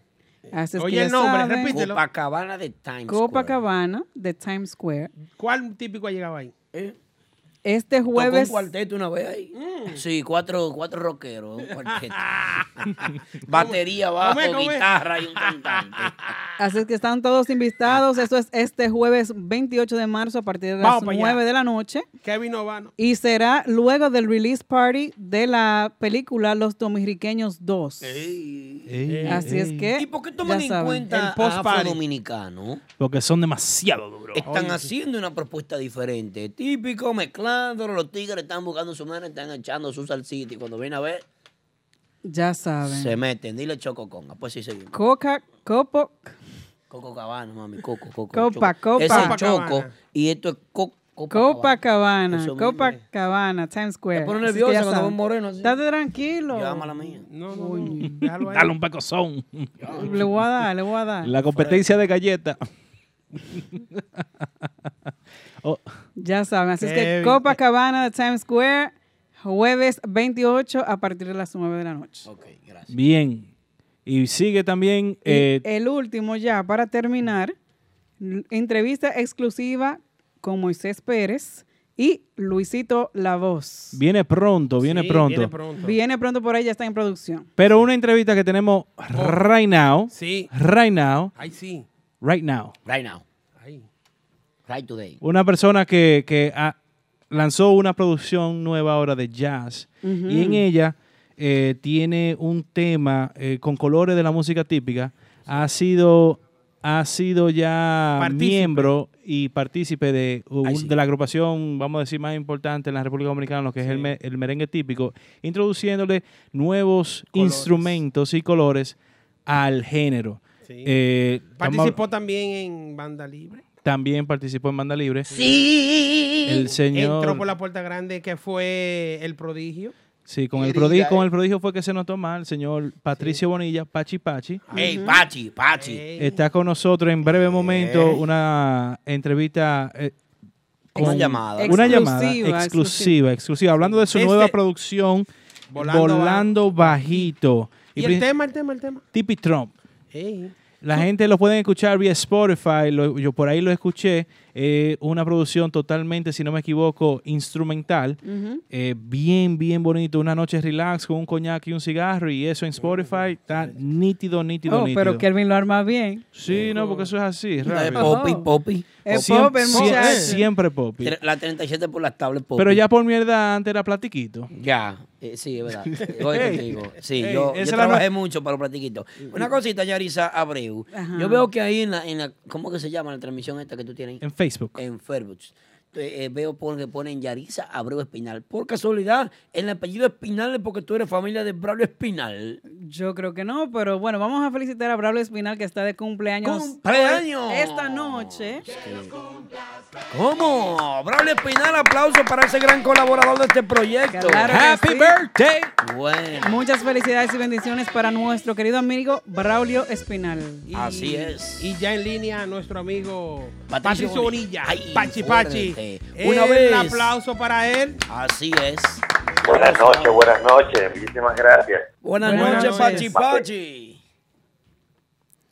Así es que oye el nombre, saben, repítelo. Copacabana de Times Square. Copacabana de Times Square. ¿Cuál típico ha llegado ahí? ¿Eh? Este Tocó un jueves, cuarteto una vez ahí. Mm. Sí, cuatro, cuatro rockeros. Un cuarteto. Batería, bajo, guitarra y un cantante. así es que están todos invitados. Esto es este jueves 28 de marzo a partir de las Vamos pa' allá. 9 de la noche. Kevin Ovano. Y será luego del release party de la película Los Dominiqueños 2. Ey. Ey, Así es que. ¿Y por qué toman en saben. cuenta El a post-party. afrodominicanos? Porque son demasiado duros. Están haciendo una propuesta diferente. Típico, Los tigres están buscando su manera, están echando su salsita. Y cuando vienen a ver, Ya saben. se meten. Dile Choco Conga. Pues sí, seguimos. Coca, Copo, Coco Cabana, mami. Coco, Coco. Copa, Choco. Copa. Ese es Copacabana. Choco. Y esto es co Copa Copacabana. Copacabana, Times Square. Te pone nerviosa cuando saben. ven moreno así. Tranquilo. Llama la mía. No, no, no. Déjalo ahí. Dale un pecozón. Le voy a dar, le voy a dar. La competencia de galleta. Oh, Ya saben. Así es que. Copacabana de Times Square, jueves 28 a partir de las 9 de la noche. Ok, gracias. bien. Y sigue también. Y eh, el último ya, para terminar, entrevista exclusiva con Moisés Pérez y Luisito La Voz. viene pronto, viene Sí, pronto. Viene pronto. Viene pronto por ahí, ya está en producción. Pero una entrevista que tenemos right now. Sí. Right now. Ahí sí. Right now. Right now. Ahí. Right today. Una persona que, que ah, lanzó una producción nueva ahora de jazz. Y en ella eh, tiene un tema eh, con colores de la música típica. Ha sido, ha sido ya Partícipe. miembro y partícipe de, un- Ay, sí. de la agrupación, vamos a decir, más importante en la República Dominicana, lo que es el, me- el merengue típico, introduciéndole nuevos Colores. instrumentos y colores al género. Sí. Eh, Participó también en Banda Libre. También participó en Banda Libre. Sí. El señor. Entró por la puerta grande que fue El Prodigio. Sí, con el, prodigio, con el prodigio fue que se notó mal. El señor Patricio Bonilla, Pachi Pachi, Ey, Pachi, Pachi. Está con nosotros en breve momento. Una entrevista. eh, Una llamada. Una Exclusiva, llamada exclusiva, exclusiva. Hablando de su nueva producción, Volando Volando, Ba- Bajito. Y el tema, el tema, el tema. Tipi Trump. Ey. La gente lo pueden escuchar vía Spotify, lo- yo por ahí lo escuché, eh, una producción totalmente, si no me equivoco, instrumental, eh, bien, bien bonito, una noche relax con un coñac y un cigarro y eso en Spotify está nítido, nítido, Oh, nítido. pero Kelvin lo arma bien. Sí, no, porque eso es así, Eh, rápido. Poppy, Oh. Poppy. Es pop, el siem- muchacho. siempre popi. Tre- La 37 por las tablas Poppy. Pero ya por mi edad antes era platiquito. Ya, eh, sí, es verdad. Voy Ey, contigo. Sí, ey, yo, yo trabajé la- mucho para los platiquitos. Una cosita, Yarisa Abreu. Ajá. Yo veo que ahí en la, en la, ¿cómo que se llama la transmisión esta que tú tienes? En Facebook. En Facebook. Eh, eh, veo por- que ponen Yarisa Abreu Espinal. Por casualidad, el apellido Espinal es porque tú eres familia de Braulio Espinal. Yo creo que no, pero bueno, vamos a felicitar a Braulio Espinal que está de cumpleaños. ¡Cumpleaños! Esta noche. ¿Cómo? Braulio Espinal, aplauso para ese gran colaborador de este proyecto. Claro que Happy sí. birthday. Bueno, Muchas felicidades y bendiciones para nuestro querido amigo Braulio Espinal. Y- Así es. Y ya en línea nuestro amigo Patricio Patricio Bonilla. Bonilla. Ay, Pachi Una El vez. aplauso para él. así es. Buenas noches, buenas noches. Muchísimas gracias. Buenas, Buenas noches. Pachi Pachi.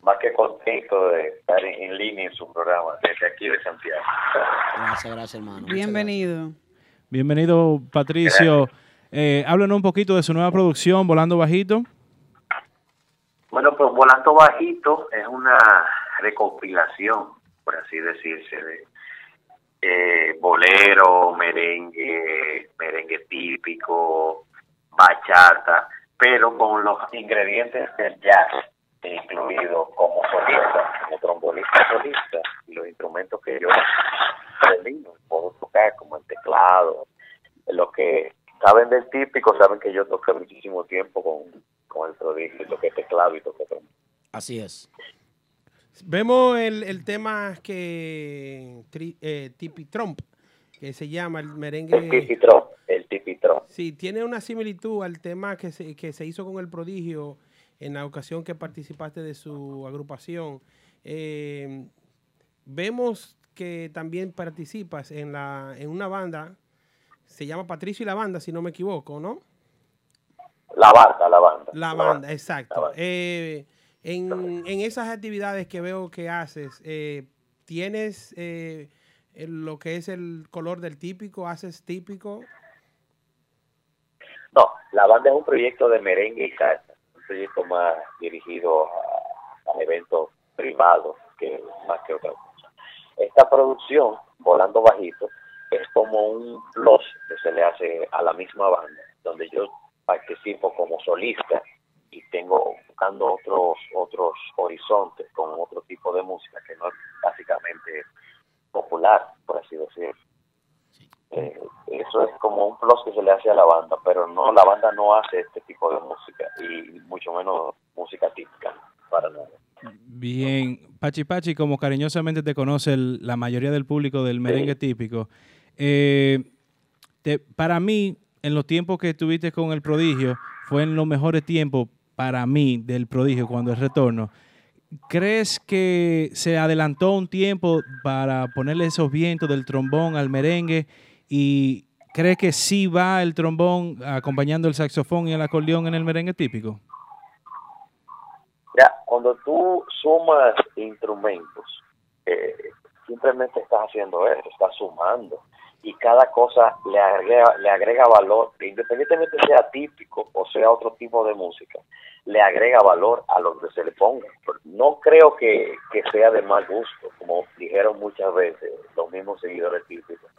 Más que contento de estar en, en línea en su programa desde aquí de Santiago. Gracias, gracias, hermano. Bienvenido. Bienvenido, Patricio. Eh, háblanos un poquito de su nueva producción, Volando Bajito. Bueno, pues Volando Bajito es una recopilación, por así decirse, de eh, bolero, merengue, merengue típico, bachata, pero con los ingredientes del jazz incluido como solista, como trombonista solista, y los instrumentos que yo domino, puedo tocar, como el teclado, los que saben del típico saben que yo toqué muchísimo tiempo con, con el prodigio, toqué teclado y toqué trombón. Así es. Vemos el, el tema que tri- eh, Tipi Trump, que se llama el El merengue. tipitrón, el tipitrón. Sí, tiene una similitud al tema que se, que se hizo con el prodigio en la ocasión que participaste de su agrupación. Eh, vemos que también participas en, la, en una banda, se llama Patricio y la banda, si no me equivoco, ¿no? La banda, la banda. La banda, exacto. La banda. Eh, en, en esas actividades que veo que haces, eh, ¿tienes eh, lo que es el color del típico? ¿Haces típico? No, la banda es un proyecto de merengue y salsa, un proyecto más dirigido a, a eventos privados que más que otra cosa. Esta producción, Volando Bajito, es como un plus que se le hace a la misma banda, donde yo participo como solista y tengo buscando otros otros horizontes con otro tipo de música que no es básicamente popular, por así decirlo. Eh, eso es como un plus que se le hace a la banda, pero no la banda no hace este tipo de música y mucho menos música típica para nada. Bien, Pachi Pachi, como cariñosamente te conoce el- la mayoría del público del merengue típico, eh, te- para mí, en los tiempos que estuviste con el prodigio, fue en los mejores tiempos para mí del prodigio cuando el retorno. ¿Crees que se adelantó un tiempo para ponerle esos vientos del trombón al merengue? ¿Y crees que sí va el trombón acompañando el saxofón y el acordeón en el merengue típico? Ya, cuando tú sumas instrumentos, eh, simplemente estás haciendo eso, estás sumando y cada cosa le agrega, le agrega valor, independientemente sea típico o sea otro tipo de música, le agrega valor a lo que se le ponga. No creo que, que sea de mal gusto, como dijeron muchas veces los mismos seguidores típicos,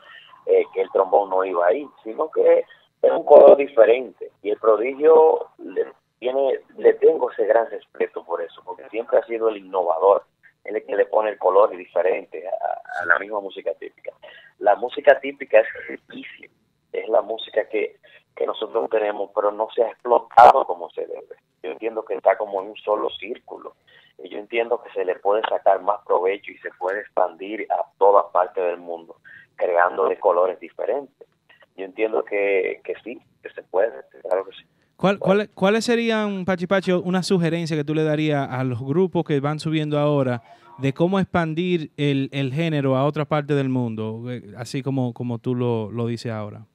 eh, que el trombón no iba ahí, sino que es un color diferente y el prodigio le tiene le tengo ese gran respeto por eso porque siempre ha sido el innovador en el que le pone el color diferente a, a la misma música típica. La música típica es riquísima es la música que, que nosotros tenemos pero no se ha explotado como se debe. Yo entiendo que está como en un solo círculo y yo entiendo que se le puede sacar más provecho y se puede expandir a toda parte del mundo creando de colores diferentes. Yo entiendo que, que sí, que se puede, claro que sí. ¿Cuál, cuál- ¿Cuáles serían, Pachi Pachi, una sugerencia que tú le darías a los grupos que van subiendo ahora de cómo expandir el, el género a otra parte del mundo, eh, así como, como tú lo, lo dices ahora?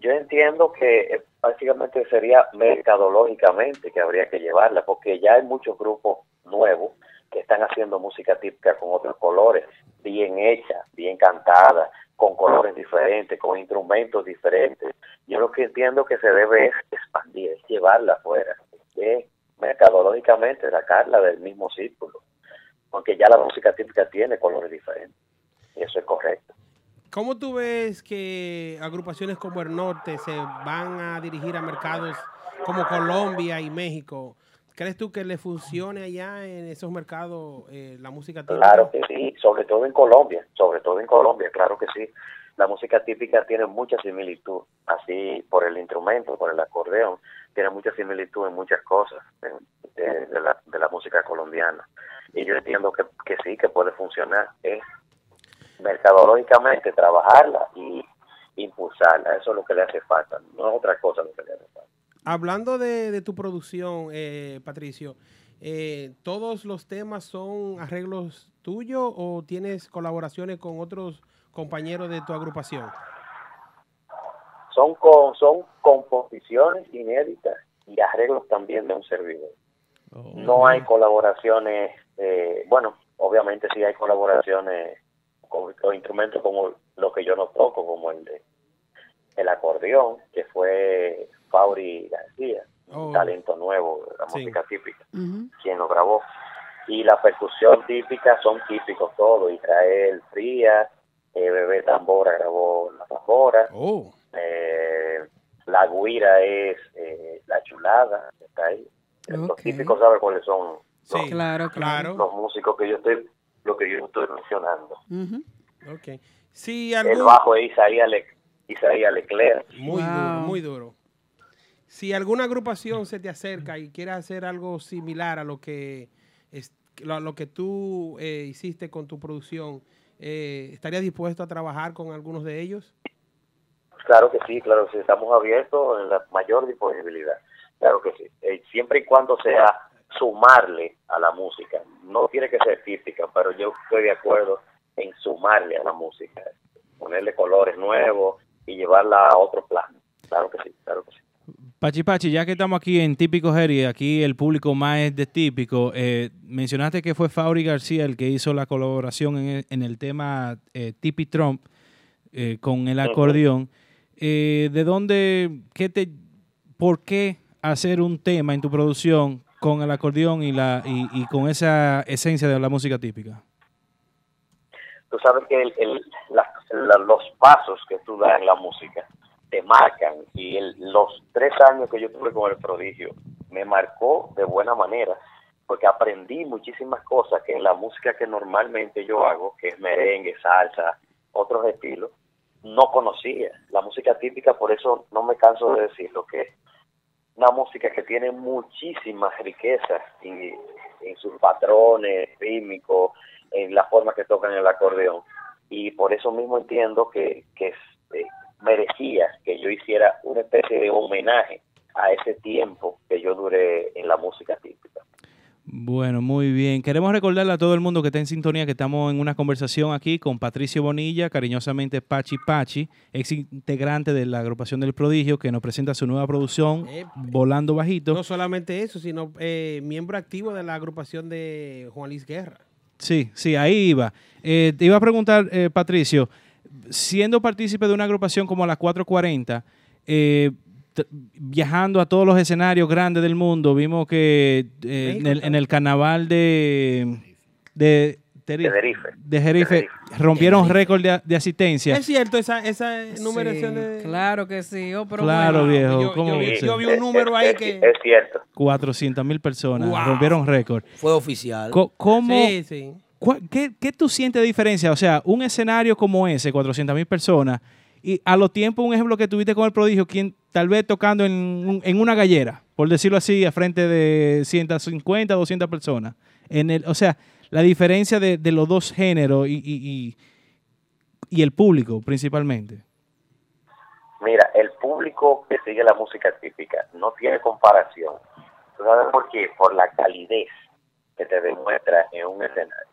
Yo entiendo que eh, básicamente sería mercadológicamente que habría que llevarla, porque ya hay muchos grupos nuevos que están haciendo música típica con otros colores, bien hecha, bien cantada, con colores diferentes, con instrumentos diferentes. Yo lo que entiendo que se debe es expandir, es llevarla afuera, es mercadológicamente sacarla del mismo círculo, porque ya la música típica tiene colores diferentes, y eso es correcto. ¿Cómo tú ves que agrupaciones como el Norte se van a dirigir a mercados como Colombia y México? ¿Crees tú que le funcione allá en esos mercados eh, la música típica? Claro que sí, sobre todo en Colombia, sobre todo en Colombia, claro que sí. La música típica tiene mucha similitud, así por el instrumento, por el acordeón, tiene mucha similitud en muchas cosas de, la, de la música colombiana. Y yo entiendo que, que sí, que puede funcionar. Es mercadológicamente trabajarla y impulsarla, eso es lo que le hace falta, no es otra cosa lo que le hace falta. Hablando de, de tu producción, eh, Patricio, eh, ¿todos los temas son arreglos tuyos o tienes colaboraciones con otros compañeros de tu agrupación? Son, con, son composiciones inéditas y arreglos también de un servidor. No hay colaboraciones, eh, bueno, obviamente sí hay colaboraciones con, con instrumentos como lo que yo no toco, como el de el acordeón, que fue Fauri García, Oh. un talento nuevo de la Sí. música típica, quien lo grabó. Y la percusión típica son típicos todos, Israel Frías, eh, Bebé Tambora grabó la tambora, Oh, eh, la guira es eh, la chulada, está ahí. Los Ok. típicos saben cuáles son sí. Claro, claro. los músicos que yo estoy, lo que yo estoy mencionando. Ujú. Ok. Si El algún- bajo es Isaías, Le, Isaías Leclerc. Muy Wow. duro, muy duro. Si alguna agrupación se te acerca y quiere hacer algo similar a lo que es, lo, que tú eh, hiciste con tu producción, eh, ¿estarías dispuesto a trabajar con algunos de ellos? Claro que sí, claro que sí, estamos abiertos en la mayor disponibilidad. Claro que sí. Eh, siempre y cuando sea sumarle a la música. No tiene que ser típica, pero yo estoy de acuerdo en sumarle a la música. Ponerle colores nuevos y llevarla a otro plano. Claro que sí, claro que sí. Pachi Pachi, ya que estamos aquí en Típico Head y aquí el público más es de Típico, eh, mencionaste que fue Fauri García el que hizo la colaboración en el, en el tema eh, Tipi Trump eh, con el acordeón. Eh, ¿De dónde, qué te, por qué hacer un tema en tu producción con el acordeón y, la, y, y con esa esencia de la música típica? tú sabes que el- el- la- la- los pasos que tú das en la música te marcan y el- los tres años que yo tuve con el prodigio me marcó de buena manera porque aprendí muchísimas cosas que la música que normalmente yo hago, que es merengue, salsa, otros estilos, no conocía. La música típica, por eso no me canso de decirlo, que es una música que tiene muchísimas riquezas y, en sus patrones rítmicos, en la forma que tocan el acordeón. Y por eso mismo entiendo que, que eh, merecía que yo hiciera una especie de homenaje a ese tiempo que yo duré en la música típica. Bueno, muy bien. Queremos recordarle a todo el mundo que está en sintonía que estamos en una conversación aquí con Patricio Bonilla, cariñosamente Pachi Pachi, ex integrante de la agrupación del Prodigio, que nos presenta su nueva producción, Epe. Volando Bajito. No solamente eso, sino eh, miembro activo de la agrupación de Juan Luis Guerra. Sí, sí, ahí iba. Eh, te iba a preguntar, eh, Patricio, siendo partícipe de una agrupación como la 440, eh, viajando a todos los escenarios grandes del mundo, vimos que eh, en, el, en el carnaval de, de, Tenerife. de Jerife rompieron récord de, de asistencia. Es cierto, esa, esa numeración Sí, de... Claro que sí. Oh, pero Claro, bueno. viejo. Yo, ¿cómo yo vi, yo un número ahí Es- que... Es cierto. 400 mil personas Wow. rompieron récord. Fue oficial. ¿Cómo, Sí, sí. ¿Cuál- ¿Qué, qué tú sientes de diferencia? O sea, un escenario como ese, 400 mil personas, y a los tiempos, un ejemplo que tuviste con el prodigio, quien tal vez tocando en, en una gallera, por decirlo así, a frente de 150, 200 personas. En el, o sea, la diferencia de, de los dos géneros y, y- y- y el público principalmente. Mira, el público que sigue la música típica no tiene comparación. ¿Tú sabes por qué? Por la calidez que te demuestra en un escenario.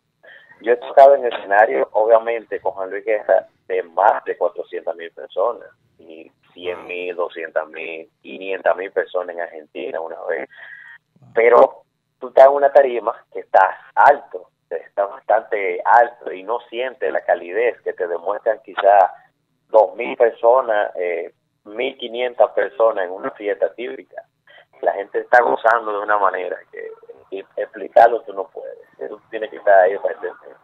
Yo he tocado en escenario, obviamente, con Juan Luis Guerra, de más de 400 mil personas. Y 100 mil, 200 mil, 500 mil personas en Argentina una vez. Pero tú estás en una tarima que estás alto, está bastante alto y no sientes la calidez que te demuestran quizás 2.000 personas, eh, 1.500 personas en una fiesta típica. La gente está gozando de una manera que explicarlo tú no puedes. Tú tienes que estar ahí para entender.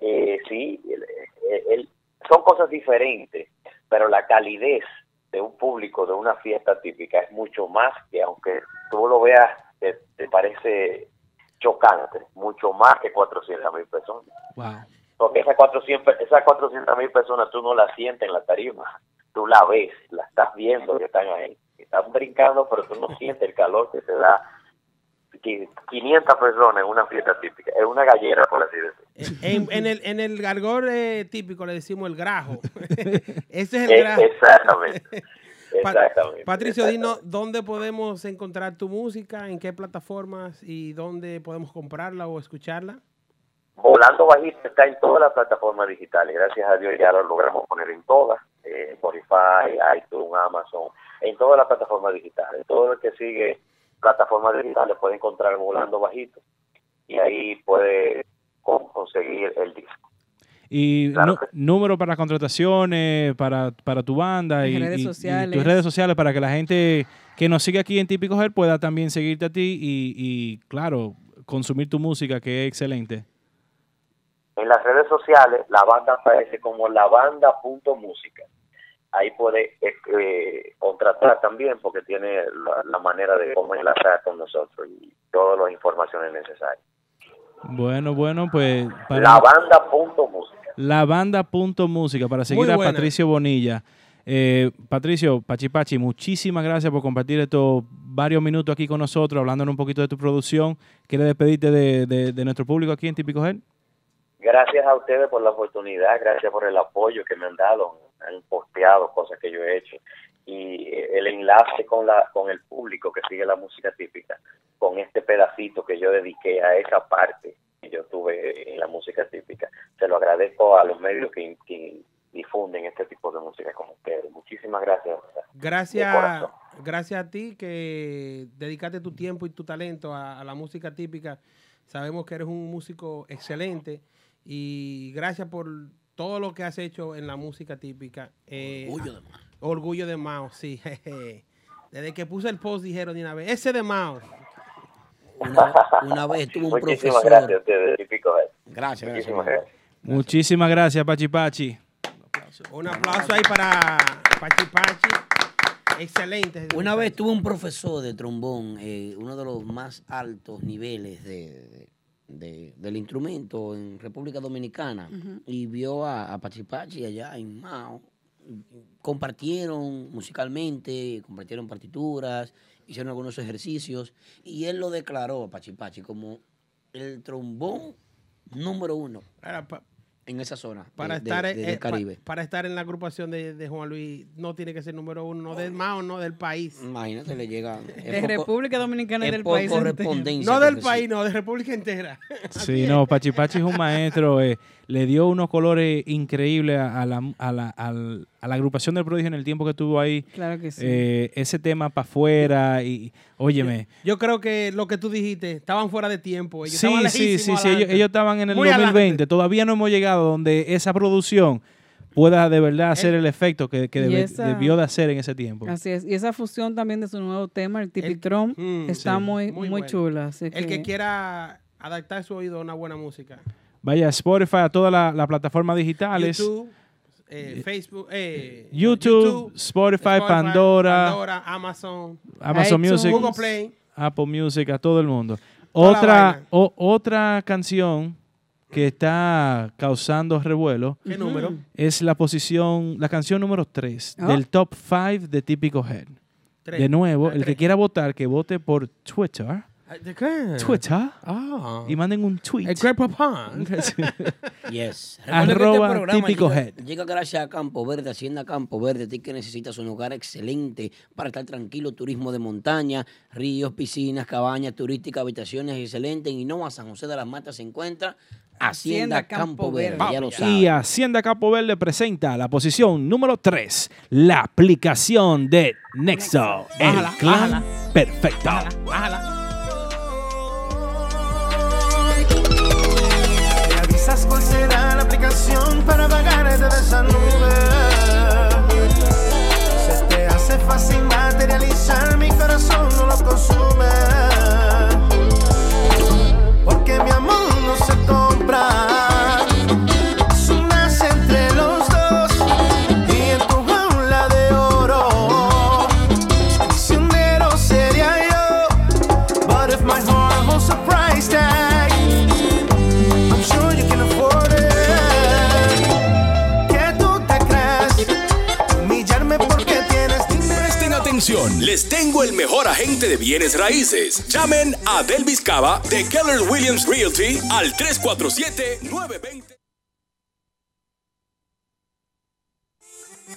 Eh, sí, el- el- el- son cosas diferentes, pero la calidez de un público de una fiesta típica es mucho más que aunque tú lo veas, te, te parece chocante, mucho más que 400 mil personas. Wow. Porque esas 400 esas 400 mil personas tú no las sientes en la tarima, tú la ves, la estás viendo que están ahí, están brincando, pero tú no sientes el calor que te da 500 personas en una fiesta típica, es una gallera, por así decirlo. En, en el, en el gargor eh, típico le decimos el grajo. Ese es el Eh, grajo. exactamente. Pa- Exactamente. Patricio, dinos dónde podemos encontrar tu música, en qué plataformas y dónde podemos comprarla o escucharla. Volando Bajito está en todas las plataformas digitales. Gracias a Dios ya lo logramos poner en todas. eh, Spotify, iTunes, Amazon, en todas las plataformas digitales. Todo el que sigue plataformas digitales puede encontrar Volando Bajito y ahí puede con- conseguir el disco. Y Claro nu- que- número para contrataciones, para, para tu banda Las y, redes y- y sociales. tus redes sociales para que la gente que nos sigue aquí en Típico Her pueda también seguirte a ti y, y, claro, consumir tu música que es excelente. En las redes sociales la banda aparece como la banda.música. Ahí puede eh, contratar también porque tiene la, la manera de cómo enlazar con nosotros y todas las informaciones necesarias. Bueno, bueno, pues para La banda.música. la banda punto música para seguir a. Patricio Bonilla. Eh, Patricio, Pachi Pachi, muchísimas gracias por compartir estos varios minutos aquí con nosotros, hablándonos un poquito de tu producción. ¿Quieres despedirte de, de- de nuestro público aquí en Típico Her? Gracias a ustedes por la oportunidad, gracias por el apoyo que me han dado, han posteado cosas que yo he hecho y eh, el enlace con la con el público que sigue la música típica, con este pedacito que yo dediqué a esa parte que yo tuve en la música típica. Se lo agradezco a los medios que, que difunden este tipo de música como ustedes. Muchísimas gracias. Gracias, gracias a ti que dedicaste tu tiempo y tu talento a, a la música típica. Sabemos que eres un músico excelente y gracias por todo lo que has hecho en la música típica. Eh, Orgullo de Mao. Orgullo de Mao, sí. jeje. Desde que puse el post dijeron de una vez, ese de Mao. Una, una vez tuvo un Muchísimas profesor. gracias a ustedes, típico. Gracias, gracias. Muchísimas gracias. Muchísimas gracias, Pachi Pachi. Un aplauso ahí para Pachi Pachi. Excelente. Una vez tuve un profesor de trombón, eh, uno de los más altos niveles de, de- del instrumento en República Dominicana, y vio a, a Pachi Pachi allá en Mao. Compartieron musicalmente, compartieron partituras, hicieron algunos ejercicios, y él lo declaró a Pachi Pachi como el trombón número uno Ahora, pa- en esa zona de- para, de- estar, de- eh, del pa- Caribe. para estar en la agrupación de, de Juan Luis, no tiene que ser número uno, no del Mao, no del país. Imagínate, le llega... De República Dominicana y del país. correspondencia No del país, no, de República entera. Sí, no, Pachi Pachi es un maestro. eh, le dio unos colores increíbles a, a la, a, la, a la agrupación del prodigio en el tiempo que estuvo ahí. Claro que sí. Eh, ese tema para afuera y, óyeme. Yo creo que lo que tú dijiste, estaban fuera de tiempo. Ellos Sí, estaban sí, sí, sí. Ellos, estaban en el Muy 2020. adelante. Todavía no hemos llegado donde esa producción pueda de verdad hacer el efecto que, que Y debe- esa- debió de hacer en ese tiempo. Así es. Y esa fusión también de su nuevo tema, el Tipitron, Mm, está sí. muy, Muy muy, bueno. chula. así El que quiera adaptar su oído a una buena música. Vaya a Spotify, a todas las plataformas digitales. YouTube, eh, Facebook, eh, YouTube, Spotify, Pandora, Pandora, Amazon, Amazon iTunes. Music, Google Play. Apple Music, a todo el mundo. Otra, o- otra canción que está causando revuelo ¿Qué número? es la posición, la canción número 3 Ah. del top 5 de Típico Head. Tres. De nuevo, Ah, el que quiera votar, que vote por Twitter ¿De qué? Twitter Ah. y manden un tweet. El Papá. Yes. Arroba Recuerden que este típico programa head. llega, llega gracias a Campo Verde, Hacienda Campo Verde. Ti que necesitas un lugar excelente para estar tranquilo, turismo de montaña, ríos, piscinas, cabañas turísticas, habitaciones excelentes. En Innova San José de las Matas se encuentra Hacienda, Hacienda Campo, Campo Verde. Verde. Ya lo Y sabes. Hacienda Campo Verde presenta la posición número 3, la aplicación de Nexo, el Bájala, clan bájala. perfecto. Bájala. Para pagar de esa nube. Se te hace fácil materializar, mi corazón no lo consume. Porque mi Les tengo el mejor agente de bienes raíces. Llamen a Delvis Cava de Keller Williams Realty al 347-920.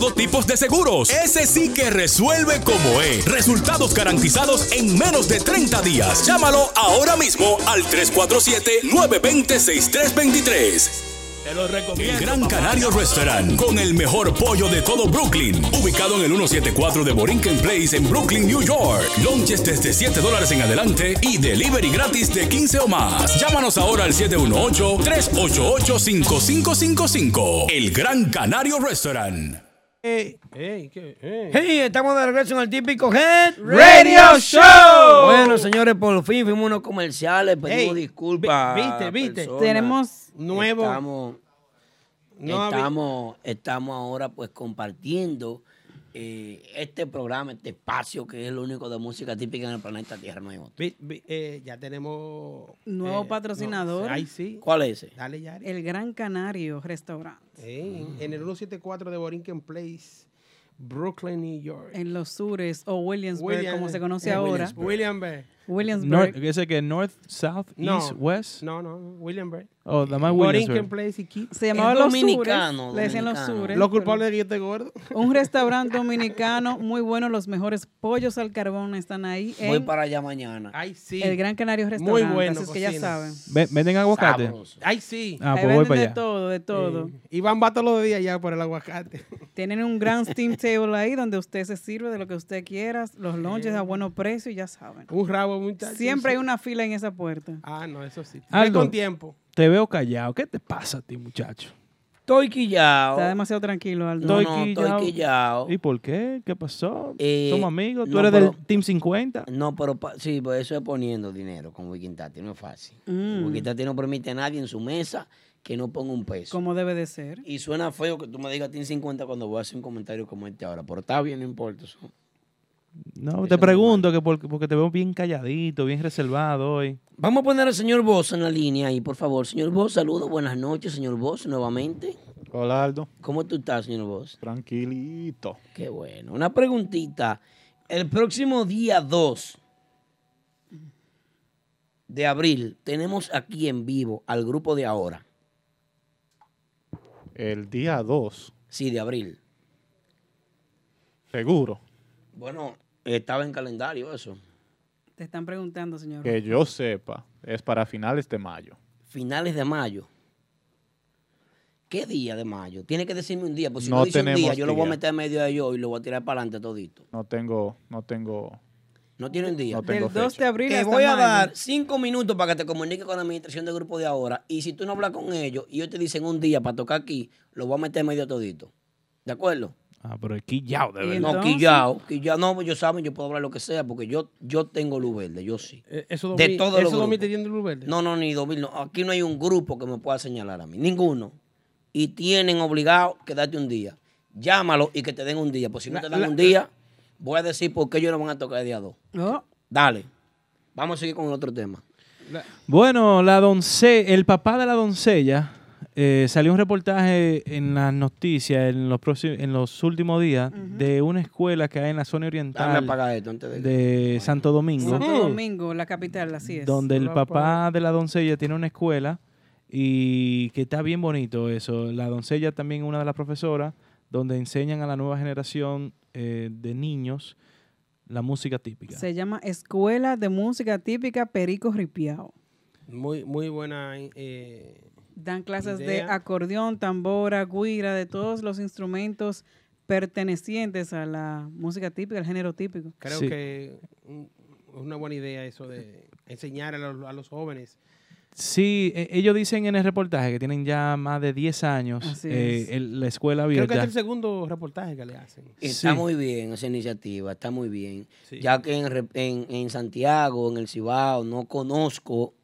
tipo de seguros. Ese sí que resuelve como es. Resultados garantizados en menos de 30 días. Llámalo ahora mismo al 347-920-6323. Te lo recomiendo. El Gran Canario Restaurant, con el mejor pollo de todo Brooklyn. Ubicado en el 174 de Borinquen Place en Brooklyn, New York. Lunches desde 7 dólares en adelante y delivery gratis de 15 o más. Llámanos ahora al 718-388-5555. El Gran Canario Restaurant. Ey, ¿qué? Ey. Hey, estamos de regreso en el típico Head Radio Show. Bueno, señores, por fin fuimos unos comerciales, pedimos disculpas. viste, viste. personas. Tenemos Nuevo. Estamos, No estamos, estamos ahora pues compartiendo eh, este programa, este espacio que es el único de música típica en el planeta Tierra, no hay otro. Vi- vi- eh, ya tenemos. Nuevo eh, patrocinador. no, ahí sí. ¿Cuál es ese? Dale, Yari. el Gran Canario Restaurant Ey, En el 174 de Borinquen Place, Brooklyn, New York. en los sures o Williamsburg, William- como se conoce eh, ahora. Williamsburg. Williamsburg. North, ¿Ese que North, South, No. East, West? No, no, no, Williamsburg. Oh, nada más Williamsburg. Place y Keep. se llamaba Los dominicano, Sures. Le decían Los. Sures. Los culpables de que yo esté gordo. Un restaurante dominicano muy bueno. Los mejores pollos al carbón están ahí Voy para allá mañana. Ay, sí. el Gran Canario Restaurant. Muy bueno, Así es que ya saben. Ve- ¿Venden aguacate? Sabroso. Ay, sí. Ah, pues voy venden para de allá. todo, de todo. Eh, Iván va todos los días ya por el aguacate. Tienen un gran steam table ahí donde usted se sirve de lo que usted quiera, los lunches a buenos precios y ya saben. Un rabo, Siempre hay una fila en esa puerta. Ah, no, eso sí. Ve Algo. con tiempo. Te veo callado. ¿Qué te pasa a ti, muchacho? Estoy quillado. Está demasiado tranquilo, Aldo. No, Estoy no, estoy quillado. ¿Y por qué? ¿Qué pasó? Eh, ¿Somos amigos? ¿Tú no, eres pero- del Team 50? No, pero pa- sí, pues eso es poniendo dinero con Wikintati, no es fácil. Mm. Wikintati no permite a nadie en su mesa que no ponga un peso. Como debe de ser. Y suena feo que tú me digas Team 50 cuando voy a hacer un comentario como este ahora, pero está bien, no importa. eso. No, te pregunto que por- porque te veo bien calladito, bien reservado hoy. Vamos a poner al señor Boss en la línea ahí, por favor. Señor Boss, saludos, buenas noches, señor Boss, nuevamente. Hola, Aldo. ¿Cómo tú estás, señor Boss? Tranquilito. Qué bueno. Una preguntita. El próximo día 2 de abril tenemos aquí en vivo al grupo de ahora. El día 2, Sí, de abril. seguro, Bueno, estaba en calendario eso. Te están preguntando, señor. que yo sepa, es para finales de mayo. Finales de mayo. ¿Qué día de mayo? Tiene que decirme un día, porque si no, No dice un día, yo lo voy a meter en medio de yo y lo voy a tirar para adelante todito. No tengo, no tengo, No tiene un día. no tengo Del 2 fecha. de abril Te hasta voy a mayo. dar cinco minutos para que te comuniques con la administración del grupo de ahora. Y si tú no hablas con ellos y ellos te dicen un día para tocar aquí, lo voy a meter en medio todito. ¿De acuerdo? Ah, pero es quillao, de verdad. No, quillao, quillao. No, pues yo saben, yo puedo hablar lo que sea, porque yo, yo tengo luz verde, yo sí. Eh, Eso De 2000, todos los eso 2000 grupos. te tiene luz verde. No, no, ni 2000, no. Aquí no hay un grupo que me pueda señalar a mí, ninguno. Y tienen obligado que darte un día. Llámalo y que te den un día. Pues si no La- te dan la- un día, voy a decir por qué ellos no van a tocar el día 2. Oh, Dale. Vamos a seguir con el otro tema. Bueno, la donce, el papá de la doncella, eh, salió un reportaje en las noticias en los, próximos, en los últimos días de una escuela que hay en la zona oriental esto antes de... de Santo Domingo, Santo Domingo, la capital, así es. donde el papá de la doncella tiene una escuela y que está bien bonito eso. La doncella también es una de las profesoras donde enseñan a la nueva generación eh, de niños la música típica. Se llama Escuela de Música Típica Perico Ripiao. Muy, muy buena. eh, Dan clases de acordeón, tambora, guira, de todos los instrumentos pertenecientes a la música típica, al género típico. creo Sí. que es una buena idea eso de enseñar a los, a los jóvenes. Sí, e- ellos dicen en el reportaje que tienen ya más de 10 años eh, el- la escuela Creo que abierta. es el segundo reportaje que le hacen. Está Sí. muy bien esa iniciativa, está muy bien. Sí. Ya que en, en Santiago, en el Cibao, no conozco,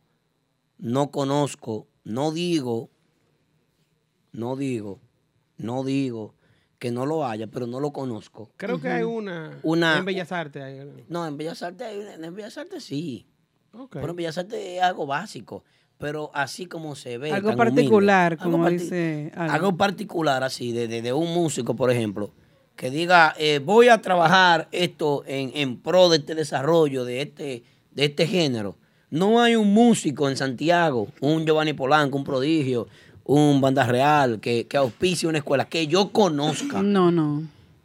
no conozco, no digo, no digo, no digo que no lo haya, pero no lo conozco. Creo que hay una, Una- en Bellas Artes. hay- No, en Bellas Artes, hay una- en Bellas Artes sí, Ok. pero en Bellas Artes es algo básico, pero así como se ve. Algo humilde, particular, algo como parti- dice Alan. algo particular así, de, de- de un músico, por ejemplo, que diga, eh, voy a trabajar esto en, en pro de este desarrollo, de este, de este género. No hay un músico en Santiago, un Giovanni Polanco, un prodigio, un banda real, que, que auspicie una escuela, que yo conozca. No, no.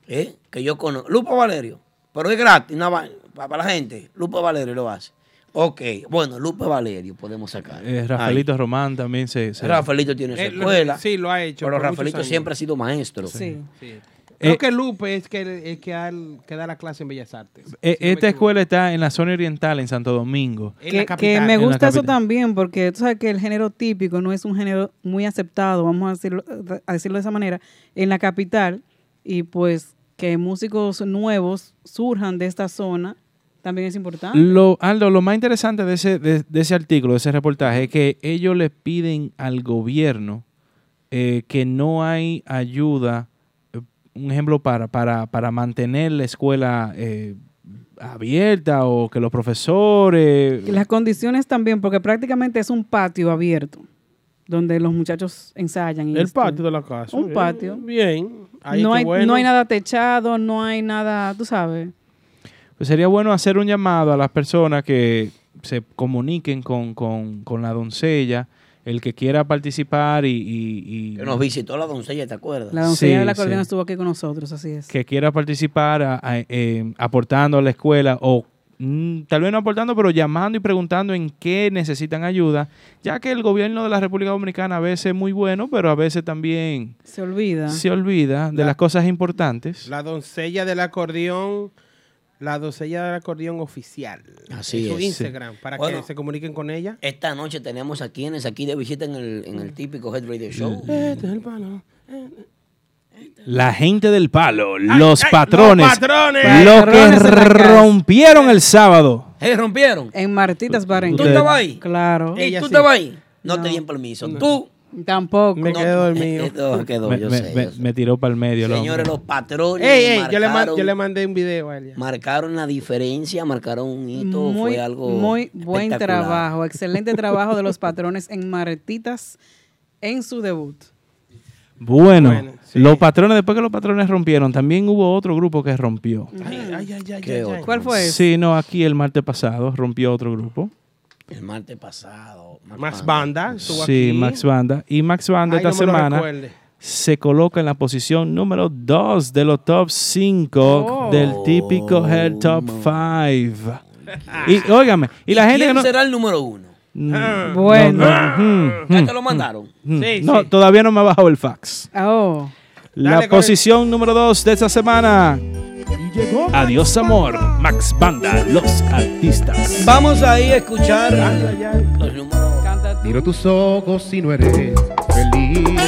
¿eh? Que yo conozco. Lupa Valerio, pero es gratis, nada para, para la gente. Lupa Valerio lo hace. Ok, bueno, Lupa Valerio podemos sacar. Eh, Rafaelito Román también se... se- Rafaelito tiene su Eh, lo- escuela. sí, lo ha hecho. Pero Rafaelito siempre ha sido maestro. Sí. Sí. Creo Eh, que Lupe es que, es que, da el- que da la clase en Bellas Artes. Eh, si me esta escuela está en la zona oriental, en Santo Domingo. En Que, la que capital. me En la gusta eso también, porque tú sabes que el género típico no es un género muy aceptado, vamos a decirlo, a decirlo de esa manera, en la capital, y pues que músicos nuevos surjan de esta zona también es importante. Lo, Aldo, lo más interesante de ese, de, de ese artículo, de ese reportaje, es que ellos le piden al gobierno eh, que no hay ayuda, un ejemplo, para, para, para mantener la escuela eh, abierta o que los profesores... Y las condiciones también, porque prácticamente es un patio abierto, donde los muchachos ensayan. y El esto. patio de la casa. Un eh, patio. Bien. Ahí no, hay, bueno. no hay nada techado, no hay nada, tú sabes. Pues sería bueno hacer un llamado a las personas que se comuniquen con, con- con la doncella, el que quiera participar y, y- y- Que nos visitó la doncella, ¿te acuerdas? La doncella Sí, del acordeón sí. estuvo aquí con nosotros, así es. que quiera participar a- a- eh, aportando a la escuela o mm, tal vez no aportando, pero llamando y preguntando en qué necesitan ayuda, ya que el gobierno de la República Dominicana a veces es muy bueno, pero a veces también Se olvida. se olvida de La- las cosas importantes. La doncella del acordeón. La doncella del acordeón oficial. Así En su es. Instagram, para Bueno. que se comuniquen con ella. Esta noche tenemos a quienes aquí de visita en el, en el típico Head Radio Show. Este es el palo. La gente del palo, los ay, patrones, los patrones. los que rompieron el sábado. ¿Eh, rompieron? En Martitas Bar en ¿Tú estabas ahí? Claro. ¿Y Ella tú sí. estabas ahí? No, te dieron permiso. Tú. Tampoco. Me quedé dormido. Quedó, quedó, Me, yo me- sé, me- yo sé. me tiró para el medio. Señores, los patrones Ey, ey, yo le, man- marcaron, yo le mandé un video a ella. marcaron la diferencia, marcaron un hito, muy, fue algo muy buen trabajo, excelente trabajo de los patrones en Martitas en su debut. Bueno, Bueno, sí. los patrones, después que los patrones rompieron, también hubo otro grupo que rompió. Ay, ay, ay, ay, Qué ay, ay. otro. ¿Cuál fue ese? Sí, no, aquí el martes pasado rompió otro grupo. El martes pasado. Max Banda. Sí, aquí. Max Banda. Y Max Banda Ay, esta no semana se coloca en la posición número 2 de los top 5 Oh. del típico Head Top 5. Y óigame, y la gente que ¿Quién no... será el número uno? Mm, Bueno. no, no, mm, ¿Ya mm, te lo mandaron? mm. Sí, No, sí. todavía no me ha bajado el fax. Oh, La Dale con el- posición número 2 de esta semana. Adiós amor, Max Banda, los artistas. Vamos ahí a escuchar los números. Miro tus ojos y no eres feliz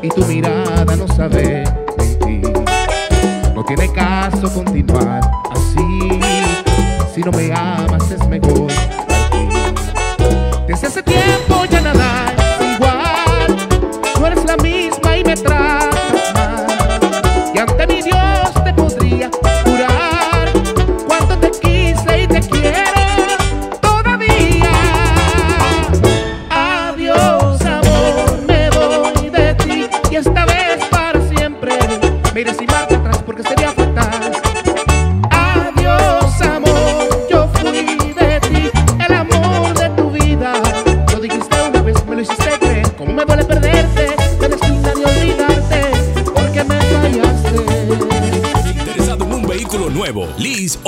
y tu mirada no sabe mentir. tiene caso continuar así. Si no me amas es mejor. Desde hace tiempo ya nada igual. No eres la misma y me tratas mal. Y ante mi Dios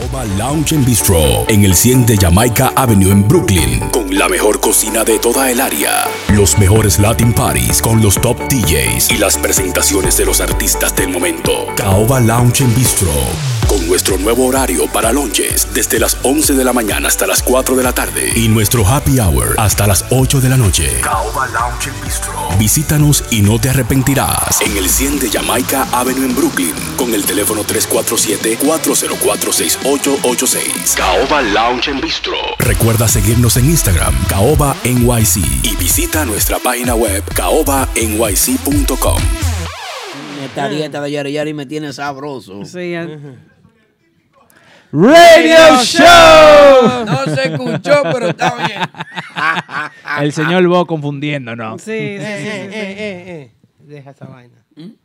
Caoba Lounge and Bistro en el 100 de Jamaica Avenue en Brooklyn con la mejor cocina de toda el área, los mejores Latin Parties con los top DJs y las presentaciones de los artistas del momento. Caoba Lounge Bistro con nuestro nuevo horario para lunches desde las 11 de la mañana hasta las 4 de la tarde y nuestro happy hour hasta las 8 de la noche. Caoba Lounge Bistro. Visítanos y no te arrepentirás en el 100 de Jamaica Avenue en Brooklyn con el teléfono 347-404-6886. Caoba Lounge and Bistro. Recuerda seguirnos en Instagram, Caoba NYC y visita nuestra página web caobanyc.com. Esta dieta de Yari Yari me tiene sabroso. Sí, ya- Radio Show. No se escuchó, pero está bien. El señor Bo confundiéndonos. Sí, sí, sí, Eh, sí, eh, sí. eh, eh, eh. Deja esa vaina. Deja.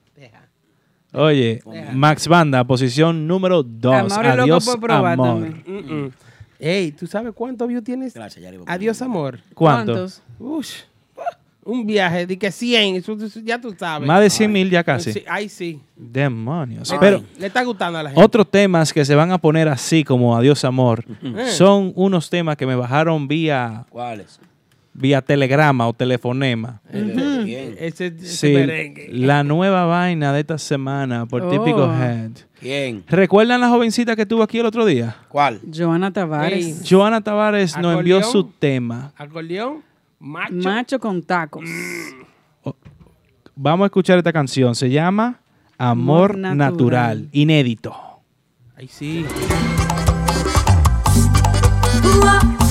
Oye, Max Banda, posición número 2. Amor es loco Adiós, por probar amor. también. Mm, mm. Ey, ¿tú sabes cuántos views tienes? Gracias, Yari. Adiós, amor. ¿Cuánto? ¿Cuántos? Ush. Un viaje de que 100, eso, eso ya tú sabes. Más de 100 mil ya casi. Sí, ay, sí. Demonios. Ay. Pero Le está gustando a la gente. otros temas que se van a poner así como Adiós Amor Eh. son unos temas que me bajaron vía, ¿Cuáles? Vía telegrama o telefonema. Bien. Ese, ese Sí, merengue. la nueva vaina de esta semana por Oh. Típico Head. ¿Quién? ¿Recuerdan la jovencita que tuvo aquí el otro día? ¿Cuál? Joana Tavares. Ey. Joana Tavares nos envió su tema. Acordeón, macho. Macho con tacos. Vamos a escuchar esta canción. Se llama Amor, Amor natural. Natural. inédito. Ay, sí. Joana.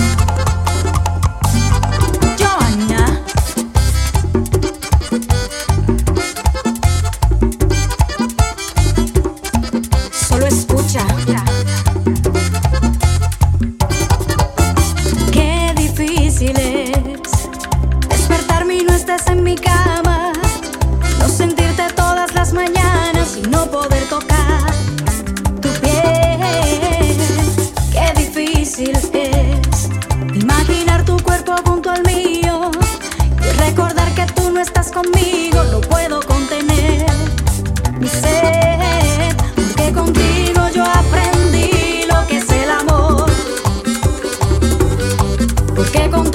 Estás conmigo. No puedo contener mi sed, porque contigo yo aprendí lo que es el amor. Porque contigo